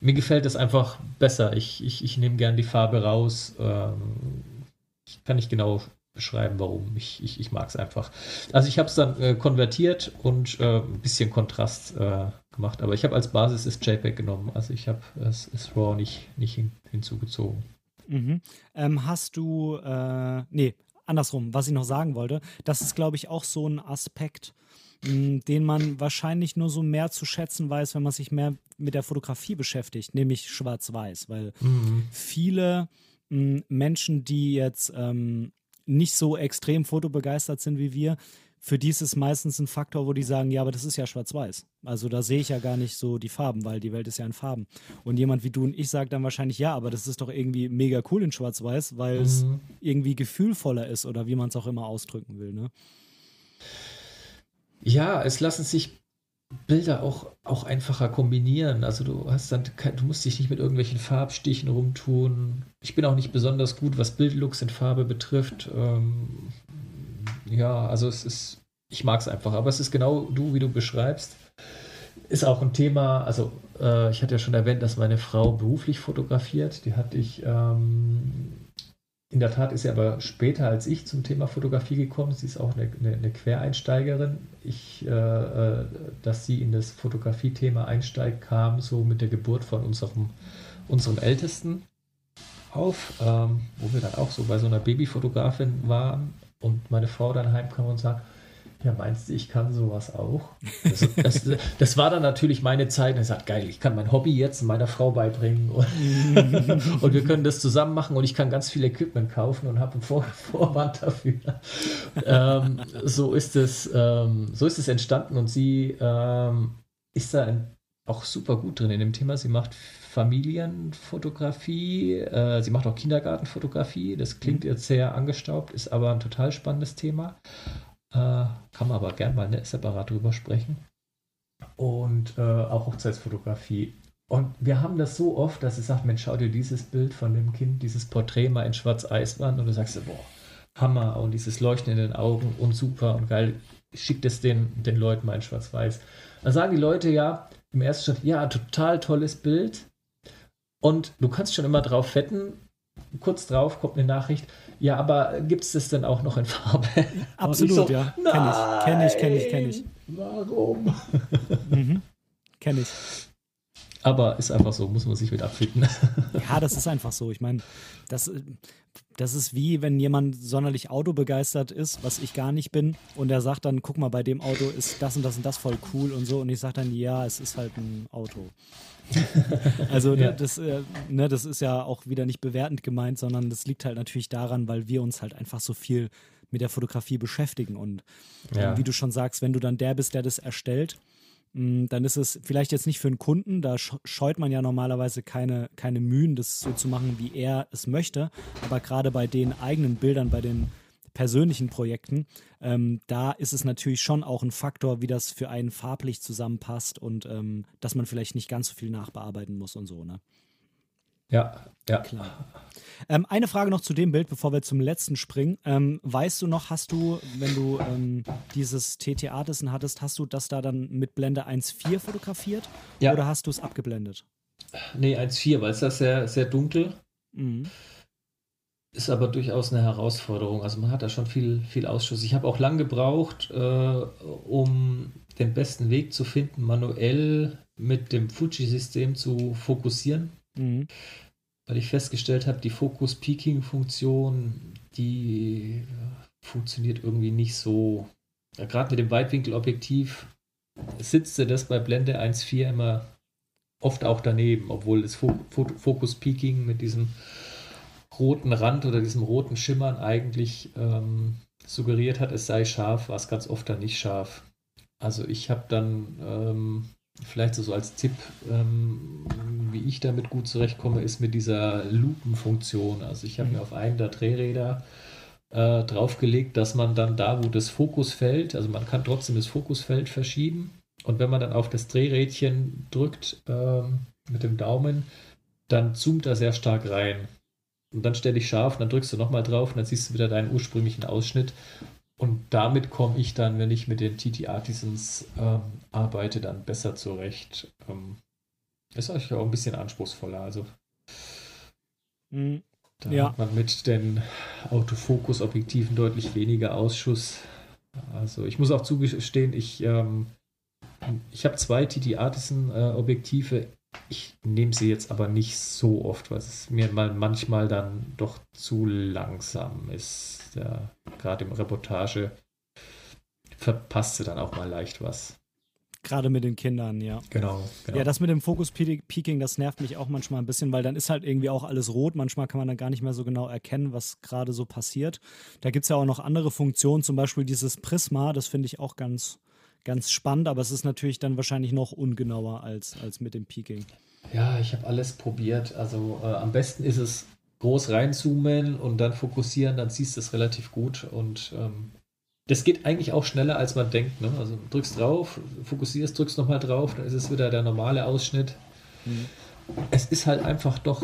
mir gefällt das einfach besser. Ich, ich, ich nehme gern die Farbe raus. Ähm, ich kann nicht genau beschreiben, warum. Ich, ich, ich mag es einfach. Also ich habe es dann äh, konvertiert und äh, ein bisschen Kontrast äh, gemacht, aber ich habe als Basis das JPEG genommen. Also ich habe es RAW nicht, nicht hin, hinzugezogen. Mhm. Ähm, hast du, äh, nee, andersrum, was ich noch sagen wollte, das ist, glaube ich, auch so ein Aspekt, mh, hm, den man wahrscheinlich nur so mehr zu schätzen weiß, wenn man sich mehr mit der Fotografie beschäftigt, nämlich schwarz-weiß, weil mhm. viele mh, hm, Menschen, die jetzt ähm, nicht so extrem fotobegeistert sind wie wir, für die ist es meistens ein Faktor, wo die sagen, ja, aber das ist ja schwarz-weiß. Also da sehe ich ja gar nicht so die Farben, weil die Welt ist ja in Farben. Und jemand wie du und ich sagt dann wahrscheinlich, ja, aber das ist doch irgendwie mega cool in schwarz-weiß, weil es mhm. irgendwie gefühlvoller ist oder wie man es auch immer ausdrücken will. Ne? Ja, es lassen sich Bilder auch, auch einfacher kombinieren. Also du hast dann, du musst dich nicht mit irgendwelchen Farbstichen rumtun. Ich bin auch nicht besonders gut, was Bildlooks in Farbe betrifft. Ähm, ja, also es ist, ich mag es einfach, aber es ist genau du, wie du beschreibst. Ist auch ein Thema, also äh, ich hatte ja schon erwähnt, dass meine Frau beruflich fotografiert. Die hatte ich, ähm, in der Tat ist sie aber später als ich zum Thema Fotografie gekommen. Sie ist auch eine, eine, eine Quereinsteigerin. Ich, äh, äh dass sie in das Fotografie-Thema einsteigt, kam so mit der Geburt von unserem, unserem Ältesten auf, ähm, wo wir dann auch so bei so einer Babyfotografin waren und meine Frau dann heimkam und sagt, ja, meinst du, ich kann sowas auch? Das, das, das war dann natürlich meine Zeit. Und ich sagte, geil, ich kann mein Hobby jetzt meiner Frau beibringen und, und, wir können das zusammen machen und ich kann ganz viel Equipment kaufen und habe einen Vor Vorwand dafür. ähm, so, ist es, ähm, so ist es entstanden und sie ähm, ist da auch super gut drin in dem Thema. Sie macht Familienfotografie. Äh, sie macht auch Kindergartenfotografie. Das klingt mhm. jetzt sehr angestaubt, ist aber ein total spannendes Thema. Äh, kann man aber gern mal ne, separat drüber sprechen. Und äh, auch Hochzeitsfotografie. Und wir haben das so oft, dass sie sagt, Mensch, schau dir dieses Bild von dem Kind, dieses Porträt mal in Schwarz-Eis-Wand und du sagst, boah, Hammer und dieses Leuchten in den Augen und super und geil, schickt es den, den Leuten mal in Schwarz-Weiß. Dann sagen die Leute ja im ersten Schritt, ja, total tolles Bild, und du kannst schon immer drauf wetten, kurz drauf kommt eine Nachricht, ja, aber gibt es das denn auch noch in Farbe? Absolut, so, ja. Kenne ich, kenne ich, kenne ich, kenn ich. Warum? mhm. Kenne ich. Aber ist einfach so, muss man sich mit abfinden. ja, das ist einfach so. Ich meine, das, das ist wie, wenn jemand sonderlich autobegeistert ist, was ich gar nicht bin, und er sagt dann, guck mal, bei dem Auto ist das und das und das voll cool und so. Und ich sage dann, ja, es ist halt ein Auto. also ja. das, äh, ne, das ist ja auch wieder nicht bewertend gemeint, sondern das liegt halt natürlich daran, weil wir uns halt einfach so viel mit der Fotografie beschäftigen. Und ja. äh, wie du schon sagst, wenn du dann der bist, der das erstellt, mm, dann ist es vielleicht jetzt nicht für einen Kunden, da scheut man ja normalerweise keine, keine Mühen, das so zu machen, wie er es möchte. Aber gerade bei den eigenen Bildern, bei den persönlichen Projekten, ähm, da ist es natürlich schon auch ein Faktor, wie das für einen farblich zusammenpasst und ähm, dass man vielleicht nicht ganz so viel nachbearbeiten muss und so, ne? Ja, ja. Klar. Ähm, eine Frage noch zu dem Bild, bevor wir zum letzten springen. Ähm, weißt du noch, hast du, wenn du ähm, dieses TT Artisan hattest, hast du das da dann mit Blende 1.4 fotografiert? Ja. Oder hast du es abgeblendet? Nee, 1.4, weil es da sehr, sehr dunkel. Mhm. Ist aber durchaus eine Herausforderung. Also man hat da schon viel, viel Ausschuss. Ich habe auch lang gebraucht, äh, um den besten Weg zu finden, manuell mit dem Fuji-System zu fokussieren. Mhm. Weil ich festgestellt habe, die Focus-Peaking-Funktion, die funktioniert irgendwie nicht so. Ja, Gerade mit dem Weitwinkelobjektiv sitzt das bei Blende 1.4 immer oft auch daneben, obwohl das Focus-Peaking mit diesem roten Rand oder diesem roten Schimmern eigentlich ähm, suggeriert hat, es sei scharf, war es ganz oft dann nicht scharf. Also ich habe dann ähm, vielleicht so als Tipp, ähm, wie ich damit gut zurechtkomme, ist mit dieser Lupenfunktion. Also ich habe mhm. mir auf einen der Drehräder äh, draufgelegt, dass man dann da, wo das Fokusfeld, also man kann trotzdem das Fokusfeld verschieben und wenn man dann auf das Drehrädchen drückt ähm, mit dem Daumen, dann zoomt er sehr stark rein. Und dann stelle ich scharf, dann drückst du nochmal drauf und dann siehst du wieder deinen ursprünglichen Ausschnitt. Und damit komme ich dann, wenn ich mit den TT Artisans ähm, arbeite, dann besser zurecht. Ähm, ist eigentlich auch ein bisschen anspruchsvoller. Also mhm. da ja. hat man mit den Autofokus-Objektiven deutlich weniger Ausschuss. Also ich muss auch zugestehen, ich, ähm, ich habe zwei TT Artisan-Objektive ich nehme sie jetzt aber nicht so oft, weil es mir mal manchmal dann doch zu langsam ist. Ja, Gerade im Reportage verpasst sie dann auch mal leicht was. Gerade mit den Kindern, ja. Genau, genau. Ja, das mit dem Fokus-Peaking, das nervt mich auch manchmal ein bisschen, weil dann ist halt irgendwie auch alles rot. Manchmal kann man dann gar nicht mehr so genau erkennen, was gerade so passiert. Da gibt es ja auch noch andere Funktionen, zum Beispiel dieses Prisma, das finde ich auch ganz, ganz spannend, aber es ist natürlich dann wahrscheinlich noch ungenauer als, als mit dem Peaking. Ja, ich habe alles probiert. Also äh, am besten ist es groß reinzoomen und dann fokussieren, dann siehst du es relativ gut und ähm, das geht eigentlich auch schneller, als man denkt. Ne? Also drückst drauf, fokussierst, drückst nochmal drauf, dann ist es wieder der normale Ausschnitt. Mhm. Es ist halt einfach doch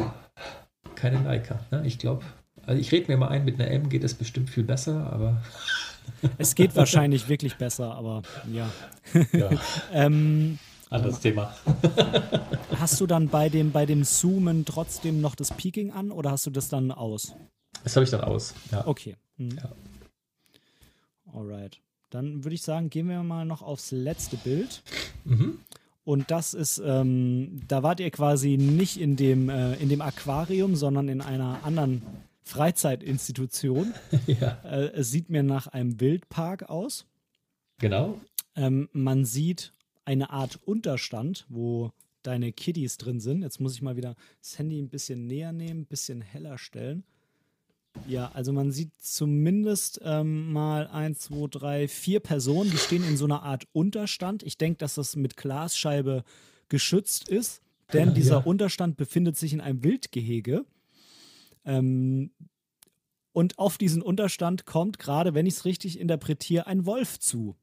keine Leica. Ne? Ich glaube, also ich rede mir mal ein, mit einer M geht es bestimmt viel besser, aber. Es geht wahrscheinlich wirklich besser, aber ja. ja. ähm, Anderes Thema. hast du dann bei dem, bei dem Zoomen trotzdem noch das Peaking an oder hast du das dann aus? Das habe ich dann aus, ja. Okay. Mhm. Ja. Alright. Dann würde ich sagen, gehen wir mal noch aufs letzte Bild. Mhm. Und das ist, ähm, da wart ihr quasi nicht in dem, äh, in dem Aquarium, sondern in einer anderen Freizeitinstitution. ja. Äh, es sieht mir nach einem Wildpark aus. Genau. Ähm, man sieht eine Art Unterstand, wo deine Kiddies drin sind. Jetzt muss ich mal wieder das Handy ein bisschen näher nehmen, ein bisschen heller stellen. Ja, also man sieht zumindest ähm, mal eins, zwei, drei, vier Personen, die stehen in so einer Art Unterstand. Ich denke, dass das mit Glasscheibe geschützt ist, denn ja, dieser ja. Unterstand befindet sich in einem Wildgehege. Ähm, und auf diesen Unterstand kommt gerade, wenn ich es richtig interpretiere, ein Wolf zu.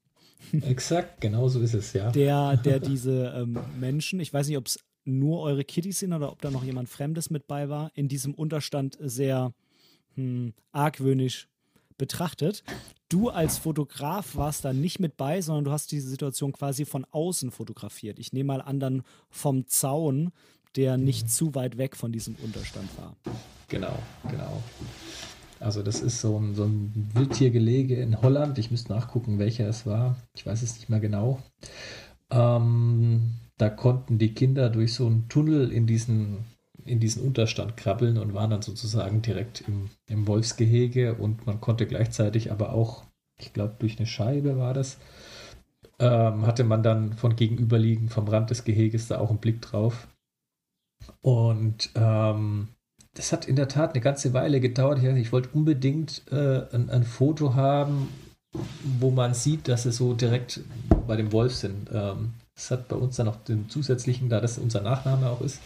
Exakt, genau so ist es, ja. Der, der diese ähm, Menschen, ich weiß nicht, ob es nur eure Kitties sind oder ob da noch jemand Fremdes mit bei war, in diesem Unterstand sehr hm, argwöhnisch betrachtet. Du als Fotograf warst da nicht mit bei, sondern du hast diese Situation quasi von außen fotografiert. Ich nehme mal an, dann vom Zaun, der nicht mhm. zu weit weg von diesem Unterstand war. Genau, genau. Also das ist so ein, so ein Wildtiergelege in Holland. Ich müsste nachgucken, welcher es war. Ich weiß es nicht mehr genau. Ähm, da konnten die Kinder durch so einen Tunnel in diesen in diesen Unterstand krabbeln und waren dann sozusagen direkt im, im Wolfsgehege und man konnte gleichzeitig aber auch, ich glaube, durch eine Scheibe war das, ähm, hatte man dann von gegenüberliegend vom Rand des Geheges da auch einen Blick drauf. Und ähm, das hat in der Tat eine ganze Weile gedauert. Ich, ich wollte unbedingt äh, ein, ein, Foto haben, wo man sieht, dass sie so direkt bei dem Wolf sind. Ähm, das hat bei uns dann noch den zusätzlichen, da das unser Nachname auch ist,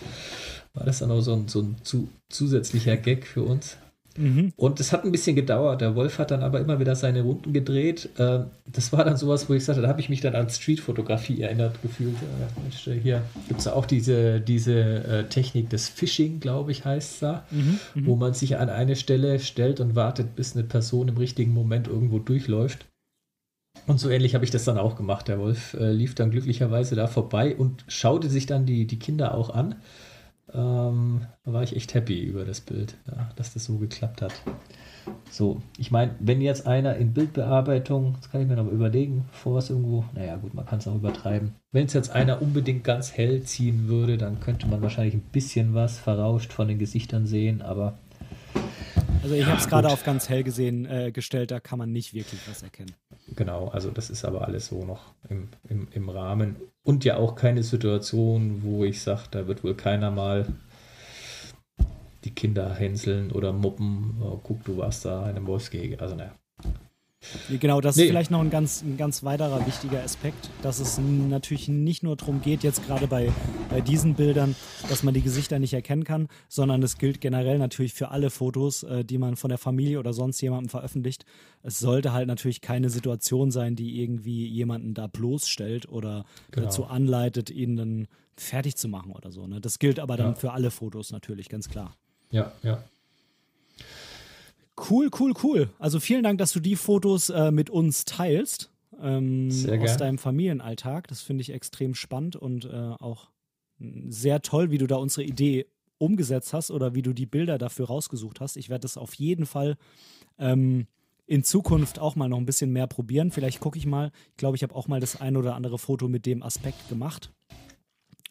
war das dann auch so ein, so ein zu, zusätzlicher Gag für uns. Mhm. Und es hat ein bisschen gedauert. Der Wolf hat dann aber immer wieder seine Runden gedreht. Ähm, das war dann sowas, wo ich sagte, da habe ich mich dann an Streetfotografie erinnert gefühlt. Mensch, hier gibt es auch diese, diese äh, Technik des Phishing, glaube ich, heißt es da, mhm. Mhm. wo man sich an eine Stelle stellt und wartet, bis eine Person im richtigen Moment irgendwo durchläuft. Und so ähnlich habe ich das dann auch gemacht. Der Wolf äh, lief dann glücklicherweise da vorbei und schaute sich dann die, die Kinder auch an ähm, war ich echt happy über das Bild, ja, dass das so geklappt hat. So, ich meine, wenn jetzt einer in Bildbearbeitung, das kann ich mir noch mal überlegen, bevor was irgendwo, naja gut, man kann es auch übertreiben. Wenn es jetzt einer unbedingt ganz hell ziehen würde, dann könnte man wahrscheinlich ein bisschen was verrauscht von den Gesichtern sehen, aber also ich ja, habe es gerade auf ganz hell gesehen äh, gestellt, da kann man nicht wirklich was erkennen. Genau, also das ist aber alles so noch im, im, im Rahmen. Und ja auch keine Situation, wo ich sage, da wird wohl keiner mal die Kinder hänseln oder muppen, oh, guck, du warst da in einem Wolfsgehege. Also naja, Genau, das nee. ist vielleicht noch ein ganz, ein ganz weiterer wichtiger Aspekt, dass es natürlich nicht nur darum geht, jetzt gerade bei, bei diesen Bildern, dass man die Gesichter nicht erkennen kann, sondern es gilt generell natürlich für alle Fotos, äh, die man von der Familie oder sonst jemandem veröffentlicht. Es sollte halt natürlich keine Situation sein, die irgendwie jemanden da bloßstellt oder genau. dazu anleitet, ihn dann fertig zu machen oder so. Ne? Das gilt aber dann ja. für alle Fotos natürlich, ganz klar. Ja, ja. Cool, cool, cool. Also vielen Dank, dass du die Fotos äh, mit uns teilst ähm, aus deinem Familienalltag. Das finde ich extrem spannend und äh, auch sehr toll, wie du da unsere Idee umgesetzt hast oder wie du die Bilder dafür rausgesucht hast. Ich werde das auf jeden Fall ähm, in Zukunft auch mal noch ein bisschen mehr probieren. Vielleicht gucke ich mal. Ich glaube, ich habe auch mal das ein oder andere Foto mit dem Aspekt gemacht.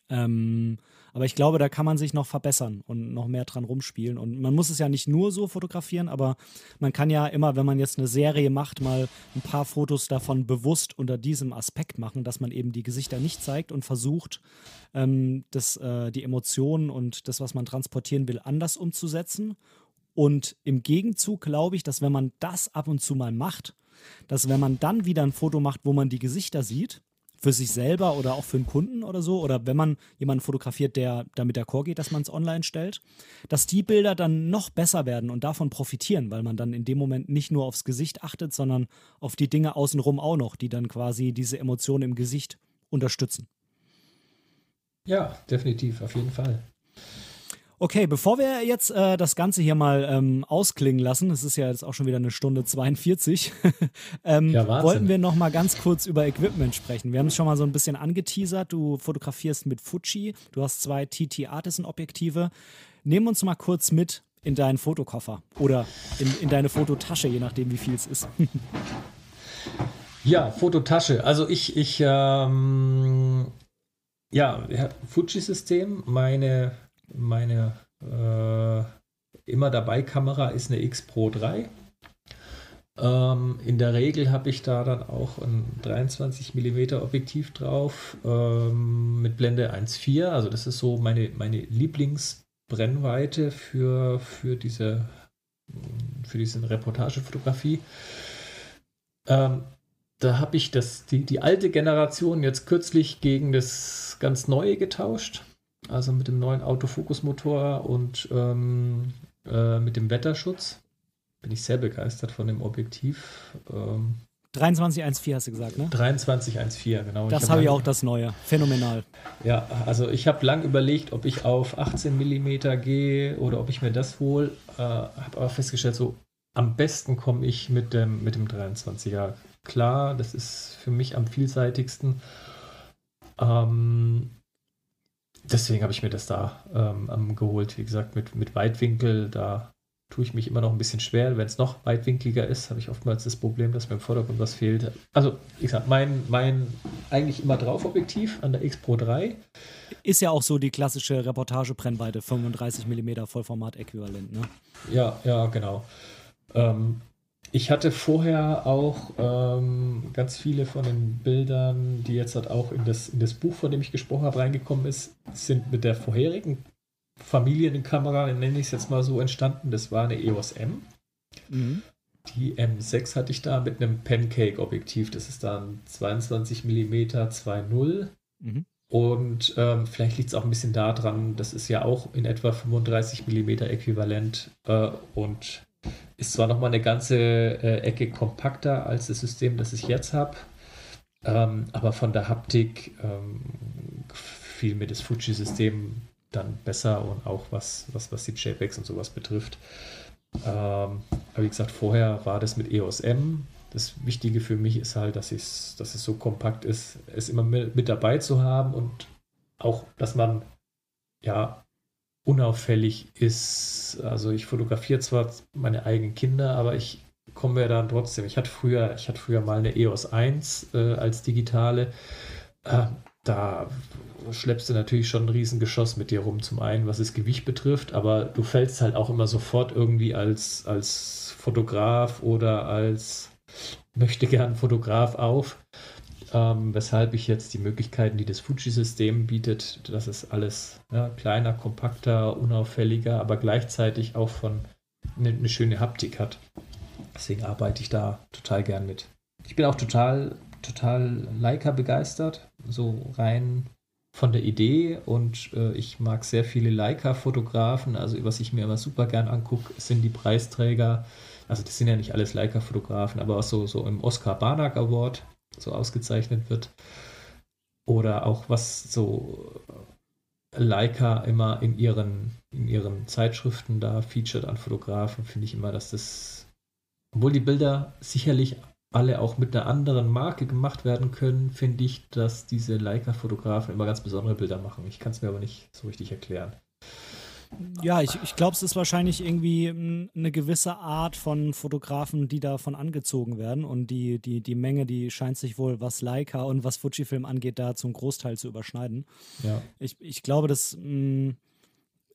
Ähm, aber ich glaube, da kann man sich noch verbessern und noch mehr dran rumspielen. Und man muss es ja nicht nur so fotografieren, aber man kann ja immer, wenn man jetzt eine Serie macht, mal ein paar Fotos davon bewusst unter diesem Aspekt machen, dass man eben die Gesichter nicht zeigt und versucht, ähm, das, äh, die Emotionen und das, was man transportieren will, anders umzusetzen. Und im Gegenzug glaube ich, dass wenn man das ab und zu mal macht, dass wenn man dann wieder ein Foto macht, wo man die Gesichter sieht, für sich selber oder auch für einen Kunden oder so, oder wenn man jemanden fotografiert, der damit d'accord geht, dass man es online stellt, dass die Bilder dann noch besser werden und davon profitieren, weil man dann in dem Moment nicht nur aufs Gesicht achtet, sondern auf die Dinge außenrum auch noch, die dann quasi diese Emotionen im Gesicht unterstützen. Ja, definitiv, auf jeden Fall. Okay, bevor wir jetzt äh, das Ganze hier mal ähm, ausklingen lassen, es ist ja jetzt auch schon wieder eine Stunde 42, ähm, ja, wollten wir noch mal ganz kurz über Equipment sprechen. Wir haben es schon mal so ein bisschen angeteasert. Du fotografierst mit Fuji, du hast zwei TT Artisan Objektive. Nehmen uns mal kurz mit in deinen Fotokoffer oder in, in deine Fototasche, je nachdem, wie viel es ist. ja, Fototasche. Also ich, ich, ähm, ja, Fuji-System, meine meine äh, immer dabei Kamera ist eine X Pro 3. Ähm, in der Regel habe ich da dann auch ein 23 mm Objektiv drauf ähm, mit Blende 1.4. Also das ist so meine, meine Lieblingsbrennweite für, für diese für diese Reportagefotografie. Ähm, da habe ich das, die, die alte Generation jetzt kürzlich gegen das ganz neue getauscht also mit dem neuen Autofokusmotor und ähm, äh, mit dem Wetterschutz. Bin ich sehr begeistert von dem Objektiv. Ähm, 2314 hast du gesagt, ne? 2314, genau. Das habe hab ich auch das neue. Phänomenal. Ja, also ich habe lang überlegt, ob ich auf 18 mm gehe oder ob ich mir das hole. Äh, habe aber festgestellt, so am besten komme ich mit dem, mit dem 23er klar. Das ist für mich am vielseitigsten. Ähm, deswegen habe ich mir das da ähm, geholt. Wie gesagt, mit, mit Weitwinkel, da tue ich mich immer noch ein bisschen schwer. Wenn es noch weitwinkliger ist, habe ich oftmals das Problem, dass mir im Vordergrund was fehlt. Also, wie gesagt, mein, mein eigentlich immer drauf Objektiv an der X Pro 3. Ist ja auch so die klassische Reportagebrennweite, 35 mm Vollformat-Äquivalent, ne? Ja, ja, genau. Ähm, ich hatte vorher auch ähm, ganz viele von den Bildern, die jetzt halt auch in das, in das Buch, von dem ich gesprochen habe, reingekommen ist, sind mit der vorherigen Familienkamera, nenne ich es jetzt mal so, entstanden. Das war eine EOS M. Mhm. Die M6 hatte ich da mit einem Pancake-Objektiv. Das ist dann 22 mm 2.0. Mhm. Und ähm, vielleicht liegt es auch ein bisschen daran, das ist ja auch in etwa 35 mm äquivalent äh, und ist zwar nochmal eine ganze äh, Ecke kompakter als das System, das ich jetzt habe, ähm, aber von der Haptik ähm, fiel mir das Fuji-System dann besser und auch was, was, was die JPEGs und sowas betrifft. Ähm, aber wie gesagt, vorher war das mit EOS M. Das Wichtige für mich ist halt, dass, dass es so kompakt ist, es immer mit, mit dabei zu haben und auch, dass man ja unauffällig ist. Also ich fotografiere zwar meine eigenen Kinder, aber ich komme ja dann trotzdem. Ich hatte früher, ich hatte früher mal eine EOS 1 äh, als digitale. Äh, da schleppst du natürlich schon ein Riesengeschoss mit dir rum, zum einen, was das Gewicht betrifft, aber du fällst halt auch immer sofort irgendwie als, als Fotograf oder als möchte gern Fotograf auf ähm, weshalb ich jetzt die Möglichkeiten, die das Fuji-System bietet, dass es alles ja, kleiner, kompakter, unauffälliger, aber gleichzeitig auch von eine, eine schöne Haptik hat. Deswegen arbeite ich da total gern mit. Ich bin auch total, total Leica begeistert, so rein von der Idee und äh, ich mag sehr viele Leica-Fotografen. Also, was ich mir immer super gern angucke, sind die Preisträger. Also, das sind ja nicht alles Leica-Fotografen, aber auch so, so im Oscar Barnack Award so ausgezeichnet wird. Oder auch was so Leica immer in ihren, in ihren Zeitschriften da featured an Fotografen, finde ich immer, dass das, obwohl die Bilder sicherlich alle auch mit einer anderen Marke gemacht werden können, finde ich, dass diese Leica-Fotografen immer ganz besondere Bilder machen. Ich kann es mir aber nicht so richtig erklären. Ja, ich, ich glaube, es ist wahrscheinlich irgendwie eine gewisse Art von Fotografen, die davon angezogen werden. Und die, die, die Menge, die scheint sich wohl, was Leica und was Fujifilm angeht, da zum Großteil zu überschneiden. Ja. Ich, ich glaube, dass mh,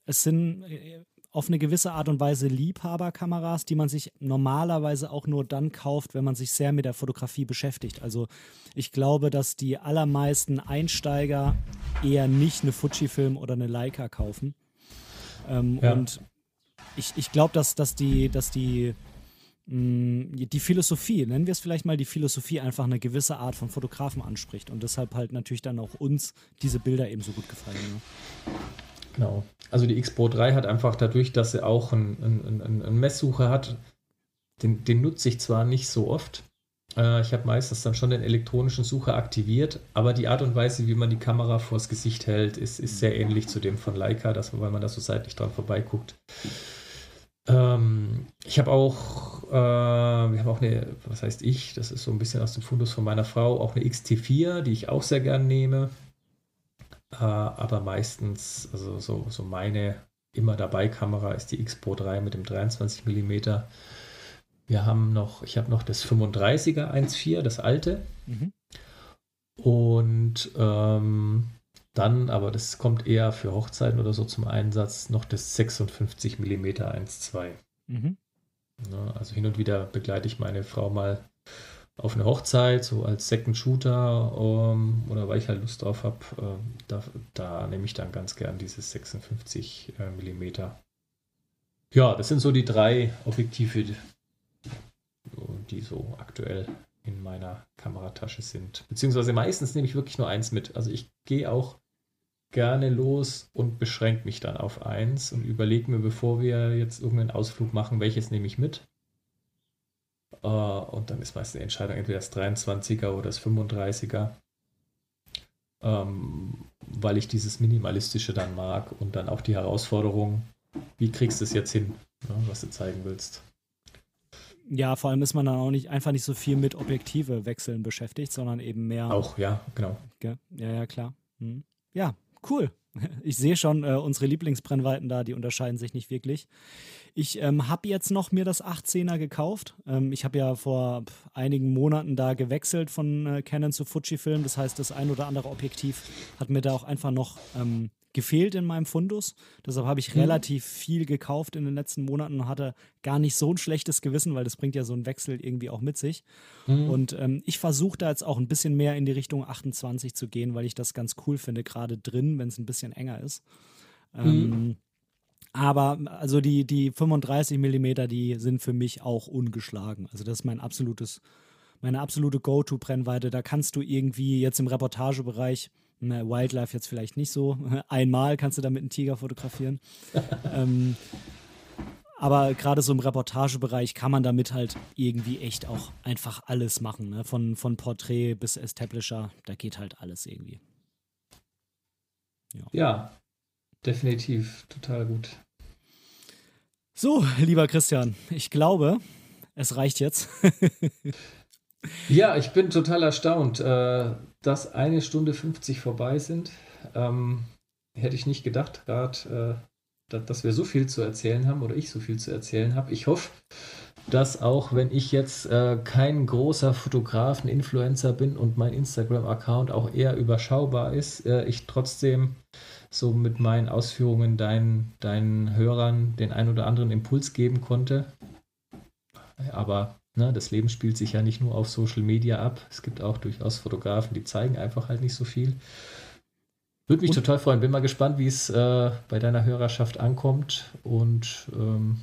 es sind äh, auf eine gewisse Art und Weise Liebhaberkameras, die man sich normalerweise auch nur dann kauft, wenn man sich sehr mit der Fotografie beschäftigt. Also ich glaube, dass die allermeisten Einsteiger eher nicht eine Fujifilm oder eine Leica kaufen. Ähm, ja. Und ich, ich glaube, dass, dass die, dass die, mh, mm, die Philosophie, nennen wir es vielleicht mal die Philosophie, einfach eine gewisse Art von Fotografen anspricht und deshalb halt natürlich dann auch uns diese Bilder eben so gut gefallen. Ne? Genau. Also die X Pro 3 hat einfach dadurch, dass sie auch einen ein, ein Messsucher hat, den, den nutze ich zwar nicht so oft, äh, ich habe meistens dann schon den elektronischen Sucher aktiviert, aber die Art und Weise, wie man die Kamera vors Gesicht hält, ist, ist sehr ähnlich zu dem von Leica, dass, weil man da so seitlich dran vorbeiguckt. Ähm, ich habe auch, äh, wir haben auch eine, was heißt ich, das ist so ein bisschen aus dem Fundus von meiner Frau, auch eine XT4, die ich auch sehr gern nehme. Äh, aber meistens, also so, so meine immer dabei Kamera ist die X Pro 3 mit dem 23 mm wir haben noch, ich habe noch das 35er 1.4, das alte. Mhm. Und ähm, dann, aber das kommt eher für Hochzeiten oder so zum Einsatz, noch das 56 mm 1.2. Mhm. Ja, also hin und wieder begleite ich meine Frau mal auf eine Hochzeit, so als Second Shooter um, ähm, oder weil ich halt Lust drauf habe. Äh, da, da, nehme ich dann ganz gern dieses 56 äh, mm. Ja, das sind so die drei Objektive, die so aktuell in meiner Kameratasche sind. Beziehungsweise meistens nehme ich wirklich nur eins mit. Also ich gehe auch gerne los und beschränke mich dann auf eins und überlege mir, bevor wir jetzt irgendeinen Ausflug machen, welches nehme ich mit. Uh, und dann ist meistens die Entscheidung entweder das 23er oder das 35er, ähm, weil ich dieses Minimalistische dann mag und dann auch die Herausforderung, wie kriegst du es jetzt hin, ne, was du zeigen willst. Ja, vor allem ist man dann auch nicht einfach nicht so viel mit Objektive wechseln beschäftigt, sondern eben mehr. Auch, ja, genau. Ja, ja, klar. Hm. Ja, cool. Ich sehe schon, äh, unsere Lieblingsbrennweiten da, die unterscheiden sich nicht wirklich. Ich ähm, habe jetzt noch mir das 18er gekauft. Ähm, ich habe ja vor einigen Monaten da gewechselt von äh, Canon zu Fujifilm. Das heißt, das ein oder andere Objektiv hat mir da auch einfach noch ähm, gefehlt in meinem Fundus. Deshalb habe ich mhm. relativ viel gekauft in den letzten Monaten und hatte gar nicht so ein schlechtes Gewissen, weil das bringt ja so einen Wechsel irgendwie auch mit sich. Mhm. Und ähm, ich versuche da jetzt auch ein bisschen mehr in die Richtung 28 zu gehen, weil ich das ganz cool finde, gerade drin, wenn es ein bisschen enger ist. Mhm. Ähm, aber also die, die 35 Millimeter, die sind für mich auch ungeschlagen. Also das ist mein absolutes, meine absolute Go-To-Brennweite. Da kannst du irgendwie jetzt im Reportagebereich na, Wildlife jetzt vielleicht nicht so. Einmal kannst du damit einen Tiger fotografieren. ähm, aber gerade so im Reportagebereich kann man damit halt irgendwie echt auch einfach alles machen. Ne? Von, von Porträt bis Establisher, da geht halt alles irgendwie. Ja. ja, definitiv. Total gut. So, lieber Christian, ich glaube, es reicht jetzt. Ja, ich bin total erstaunt, äh, dass eine Stunde 50 vorbei sind. Ähm, hätte ich nicht gedacht, gerade, äh, dass wir so viel zu erzählen haben oder ich so viel zu erzählen habe. Ich hoffe, dass auch wenn ich jetzt äh, kein großer Fotografen, Influencer bin und mein Instagram-Account auch eher überschaubar ist, ich trotzdem so mit meinen Ausführungen deinen, deinen Hörern den ein oder anderen Impuls geben konnte. Aber Ne, das Leben spielt sich ja nicht nur auf Social Media ab. Es gibt auch durchaus Fotografen, die zeigen einfach halt nicht so viel. Würde mich und? total freuen. Bin mal gespannt, wie es äh, bei deiner Hörerschaft ankommt. Und ähm,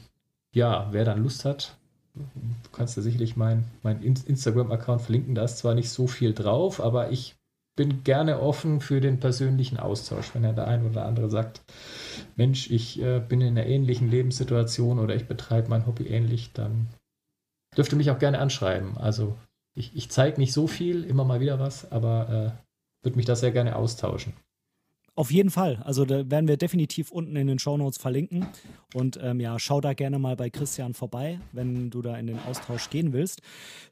ja, wer dann Lust hat, du kannst ja sicherlich meinen mein Instagram-Account verlinken. Da ist zwar nicht so viel drauf, aber ich bin gerne offen für den persönlichen Austausch. Wenn er der ein oder andere sagt, Mensch, ich äh, bin in einer ähnlichen Lebenssituation oder ich betreibe mein Hobby ähnlich, dann dürfte mich auch gerne anschreiben. Also ich, ich zeige nicht so viel, immer mal wieder was, aber äh, würde mich da sehr gerne austauschen. Auf jeden Fall. Also da werden wir definitiv unten in den Shownotes verlinken. Und ähm, ja, schau da gerne mal bei Christian vorbei, wenn du da in den Austausch gehen willst.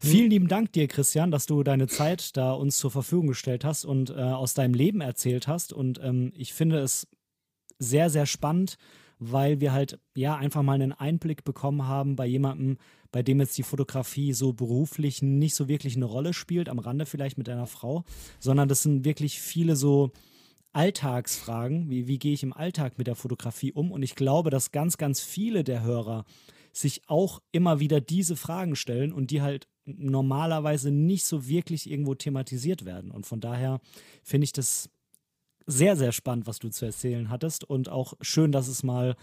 Mhm. Vielen lieben Dank dir, Christian, dass du deine Zeit da uns zur Verfügung gestellt hast und äh, aus deinem Leben erzählt hast. Und ähm, ich finde es sehr, sehr spannend, weil wir halt ja einfach mal einen Einblick bekommen haben bei jemandem, bei dem jetzt die Fotografie so beruflich nicht so wirklich eine Rolle spielt, am Rande vielleicht mit einer Frau, sondern das sind wirklich viele so Alltagsfragen, wie, wie gehe ich im Alltag mit der Fotografie um? Und ich glaube, dass ganz, ganz viele der Hörer sich auch immer wieder diese Fragen stellen und die halt normalerweise nicht so wirklich irgendwo thematisiert werden. Und von daher finde ich das sehr, sehr spannend, was du zu erzählen hattest und auch schön, dass es mal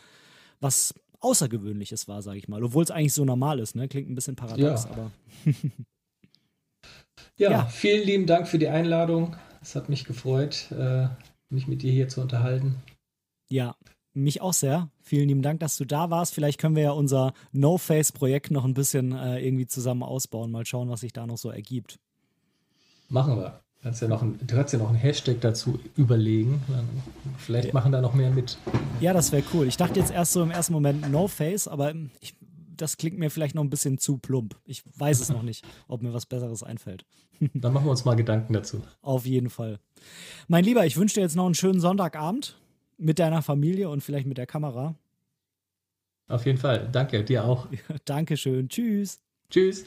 was Außergewöhnliches war, sage ich mal. Obwohl es eigentlich so normal ist, ne? Klingt ein bisschen paradox, ja. aber. ja, ja, vielen lieben Dank für die Einladung. Es hat mich gefreut, äh, mich mit dir hier zu unterhalten. Ja, mich auch sehr. Vielen lieben Dank, dass du da warst. Vielleicht können wir ja unser No-Face-Projekt noch ein bisschen äh, irgendwie zusammen ausbauen. Mal schauen, was sich da noch so ergibt. Machen wir. Kannst ja noch ein, du kannst ja noch einen Hashtag dazu überlegen. Vielleicht ja. machen da noch mehr mit. Ja, das wäre cool. Ich dachte jetzt erst so im ersten Moment No Face, aber ich, das klingt mir vielleicht noch ein bisschen zu plump. Ich weiß es noch nicht, ob mir was Besseres einfällt. Dann machen wir uns mal Gedanken dazu. Auf jeden Fall. Mein Lieber, ich wünsche dir jetzt noch einen schönen Sonntagabend mit deiner Familie und vielleicht mit der Kamera. Auf jeden Fall. Danke, dir auch. Dankeschön. Tschüss. Tschüss.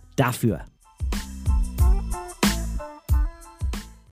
dafür.